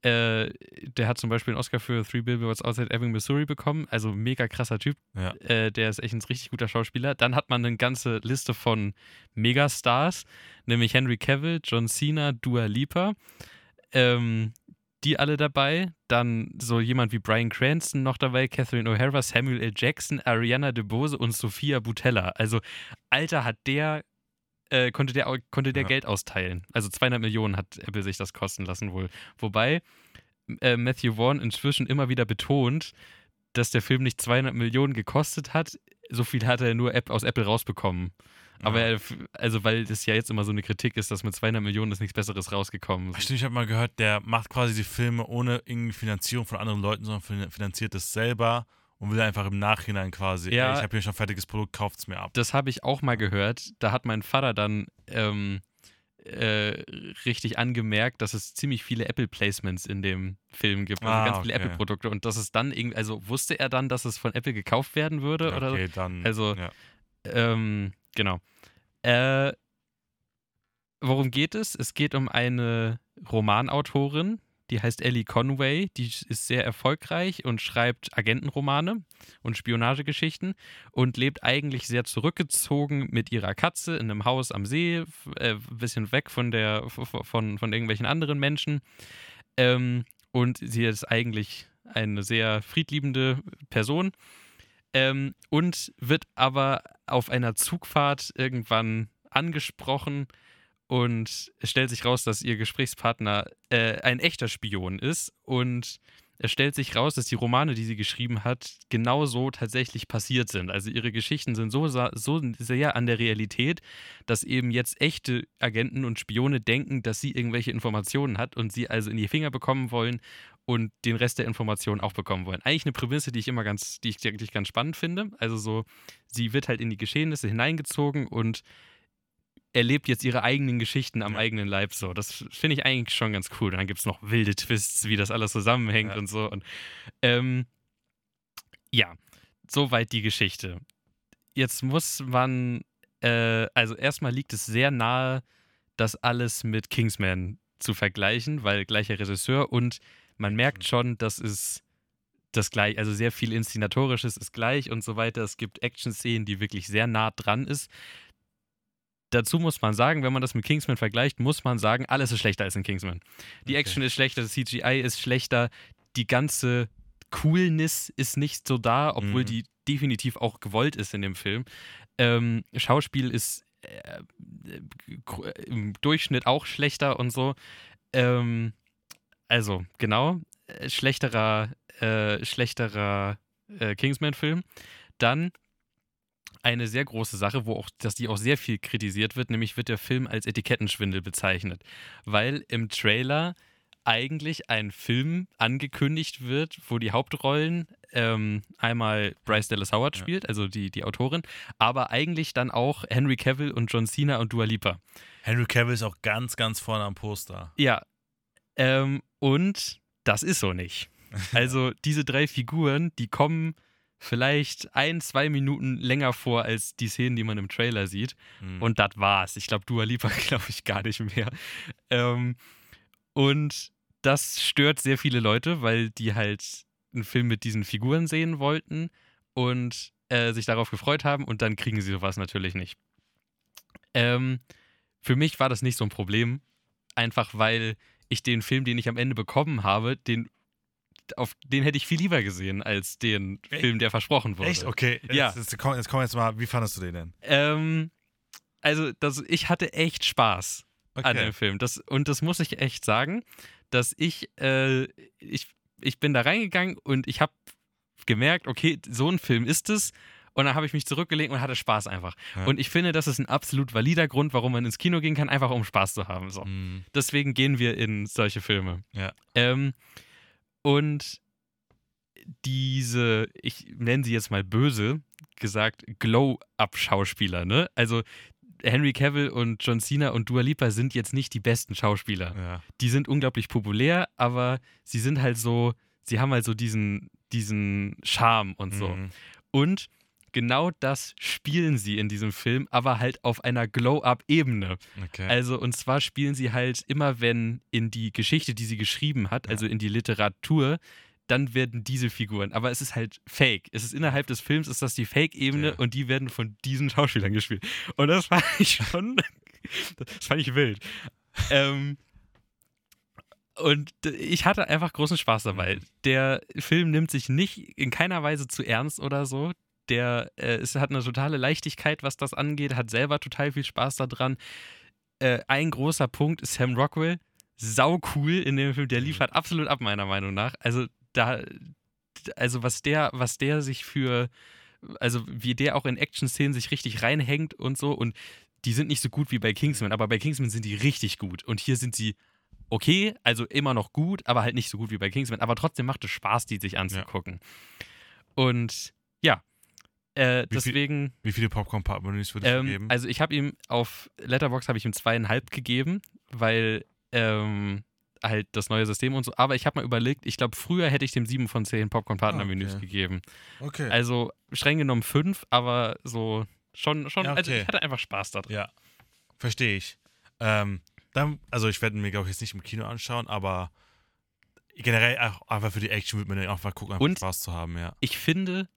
Äh, der hat zum Beispiel einen Oscar für Three Billboards Outside Ebbing, Missouri bekommen. Also mega krasser Typ. Ja. Äh, der ist echt ein richtig guter Schauspieler. Dann hat man eine ganze Liste von Megastars, nämlich Henry Cavill, John Cena, Dua Lipa. Ähm, die alle dabei. Dann so jemand wie Brian Cranston noch dabei, Catherine O'Hara, Samuel L. Jackson, Ariana DeBose und Sophia Butella. Also, Alter, hat der, äh, konnte der, konnte der Ja. Geld austeilen. Also 200 Millionen hat Apple sich das kosten lassen wohl. Wobei äh, Matthew Vaughn inzwischen immer wieder betont, dass der Film nicht 200 Millionen gekostet hat. So viel hat er nur aus Apple rausbekommen. Aber er, also, weil das ja jetzt immer so eine Kritik ist, dass mit 200 Millionen ist nichts Besseres rausgekommen. Stimmt, ich habe mal gehört, der macht quasi die Filme ohne irgendwie Finanzierung von anderen Leuten, sondern fin- finanziert es selber und will einfach im Nachhinein quasi, Ja. ey, ich habe hier schon ein fertiges Produkt, kauft's mir ab. das habe ich auch mal gehört. Da hat mein Vater dann ähm, äh, richtig angemerkt, dass es ziemlich viele Apple-Placements in dem Film gibt. Also Ah, ganz viele okay. Apple-Produkte. Und dass es dann irgendwie, also wusste er dann, dass es von Apple gekauft werden würde? Ja, Oder okay, dann. Also- ja. Ähm, genau. Äh, worum geht es? Es geht um eine Romanautorin, die heißt Ellie Conway. Die ist sehr erfolgreich und schreibt Agentenromane und Spionagegeschichten und lebt eigentlich sehr zurückgezogen mit ihrer Katze in einem Haus am See, f- äh, ein bisschen weg von, der, von, von irgendwelchen anderen Menschen. Ähm, und sie ist eigentlich eine sehr friedliebende Person ähm, und wird aber auf einer Zugfahrt irgendwann angesprochen und es stellt sich raus, dass ihr Gesprächspartner äh, ein echter Spion ist und es stellt sich raus, dass die Romane, die sie geschrieben hat, genauso tatsächlich passiert sind. Also ihre Geschichten sind so, so sehr an der Realität, dass eben jetzt echte Agenten und Spione denken, dass sie irgendwelche Informationen hat und sie also in die Finger bekommen wollen und den Rest der Informationen auch bekommen wollen. Eigentlich eine Prämisse, die ich immer ganz, die ich wirklich ganz spannend finde. Also so, sie wird halt in die Geschehnisse hineingezogen und erlebt jetzt ihre eigenen Geschichten am Ja. eigenen Leib so. Das finde ich eigentlich schon ganz cool. Dann gibt es noch wilde Twists, wie das alles zusammenhängt Ja. und so. Und ähm, ja, soweit die Geschichte. Jetzt muss man, äh, also erstmal liegt es sehr nahe, das alles mit Kingsman zu vergleichen, weil gleicher Regisseur und man merkt schon, dass es das gleich, also sehr viel Inszenatorisches ist gleich und so weiter. Es gibt Action-Szenen, die wirklich sehr nah dran ist. Dazu muss man sagen, wenn man das mit Kingsman vergleicht, muss man sagen, alles ist schlechter als in Kingsman. Die Okay. Action ist schlechter, das CGI ist schlechter, die ganze Coolness ist nicht so da, obwohl Mhm. die definitiv auch gewollt ist in dem Film. Ähm, Schauspiel ist äh, gr- im Durchschnitt auch schlechter und so. Ähm, also, genau, äh, schlechterer, äh, schlechterer äh, Kingsman-Film. Dann eine sehr große Sache, wo auch, dass die auch sehr viel kritisiert wird, nämlich wird der Film als Etikettenschwindel bezeichnet. Weil im Trailer eigentlich ein Film angekündigt wird, wo die Hauptrollen ähm, einmal Bryce Dallas Howard Ja. spielt, also die, die Autorin, aber eigentlich dann auch Henry Cavill und John Cena und Dua Lipa. Henry Cavill ist auch ganz, ganz vorne am Poster. Ja. Ähm, und das ist so nicht. Also diese drei Figuren, die kommen vielleicht ein, zwei Minuten länger vor als die Szenen, die man im Trailer sieht. Mhm. Und das war's. Ich glaube, Dua Lipa glaube ich gar nicht mehr. Ähm, und das stört sehr viele Leute, weil die halt einen Film mit diesen Figuren sehen wollten und äh, sich darauf gefreut haben und dann kriegen sie sowas natürlich nicht. Ähm, für mich war das nicht so ein Problem, einfach weil ich den Film, den ich am Ende bekommen habe, den auf den hätte ich viel lieber gesehen als den Echt? Film, der versprochen wurde. Echt? Okay. Jetzt, Ja. Jetzt, komm, jetzt komm jetzt mal, wie fandest du den denn? Ähm, also das, ich hatte echt Spaß an Okay. dem Film. Das, und das muss ich echt sagen, dass ich, äh, ich, ich bin da reingegangen und ich habe gemerkt, okay, so ein Film ist es. Und dann habe ich mich zurückgelegt und hatte Spaß einfach. Ja. Und ich finde, das ist ein absolut valider Grund, warum man ins Kino gehen kann, einfach um Spaß zu haben. So. Mhm. Deswegen gehen wir in solche Filme. Ja. Ähm, und diese, ich nenne sie jetzt mal böse gesagt, Glow-Up-Schauspieler, ne? Also Henry Cavill und John Cena und Dua Lipa sind jetzt nicht die besten Schauspieler. Ja. Die sind unglaublich populär, aber sie sind halt so, sie haben halt so diesen, diesen Charme und so. Mhm. Und genau das spielen sie in diesem Film, aber halt auf einer Glow-Up-Ebene. Okay. Also, und zwar spielen sie halt immer, wenn in die Geschichte, die sie geschrieben hat, also in die Literatur, dann werden diese Figuren, aber es ist halt fake. Es ist innerhalb des Films, ist das die Fake-Ebene Ja. und die werden von diesen Schauspielern gespielt. Und das fand ich schon, das fand ich wild. Ähm, und ich hatte einfach großen Spaß dabei. Mhm. Der Film nimmt sich nicht in keiner Weise zu ernst oder so. Der äh, es hat eine totale Leichtigkeit, was das angeht, hat selber total viel Spaß daran. Äh, ein großer Punkt ist Sam Rockwell. Sau cool in dem Film. Der Mhm. liefert absolut ab, meiner Meinung nach. Also, da, also was der, was der sich für, also wie der auch in Action-Szenen sich richtig reinhängt und so. Und die sind nicht so gut wie bei Kingsman, aber bei Kingsman sind die richtig gut. Und hier sind sie okay, also immer noch gut, aber halt nicht so gut wie bei Kingsman. Aber trotzdem macht es Spaß, die sich anzugucken. Und ja, äh, Wie viel- deswegen, Wie viele Popcorn-Menüs würdest du ähm, geben? also ich habe ihm auf Letterbox habe ich ihm zweieinhalb gegeben, weil ähm, halt das neue System und so. Aber ich habe mal überlegt, ich glaube, früher hätte ich dem sieben von zehn Popcorn-Partner-Menüs Ah, okay. gegeben. okay. Also streng genommen fünf, aber so schon, schon, Ja, also okay. ich hatte einfach Spaß daran. Ja, verstehe ich. Ähm, dann, also ich werde mir, glaube ich, jetzt nicht im Kino anschauen, aber generell auch einfach für die Action wird man den auch mal gucken, einfach Und- Spaß zu haben, ja. Ich finde,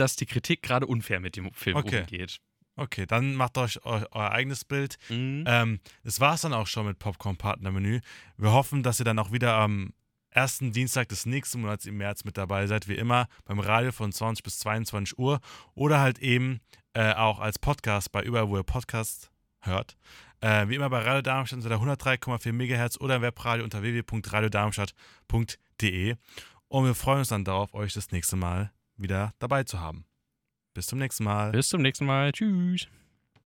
dass die Kritik gerade unfair mit dem Film Okay. umgeht. Okay, dann macht euch eu euer eigenes Bild. Mhm. Ähm, das war es dann auch schon mit Popcorn-Partner-Menü. Wir hoffen, dass ihr dann auch wieder am ersten Dienstag des nächsten Monats im März mit dabei seid, wie immer beim Radio von 20 bis 22 Uhr oder halt eben äh, auch als Podcast bei überall, wo ihr Podcast hört. Äh, wie immer bei Radio Darmstadt unter der 103,4 MHz oder im Webradio unter www.radiodarmstadt.de. Und wir freuen uns dann darauf, euch das nächste Mal wieder dabei zu haben. Bis zum nächsten Mal. Bis zum nächsten Mal. Tschüss.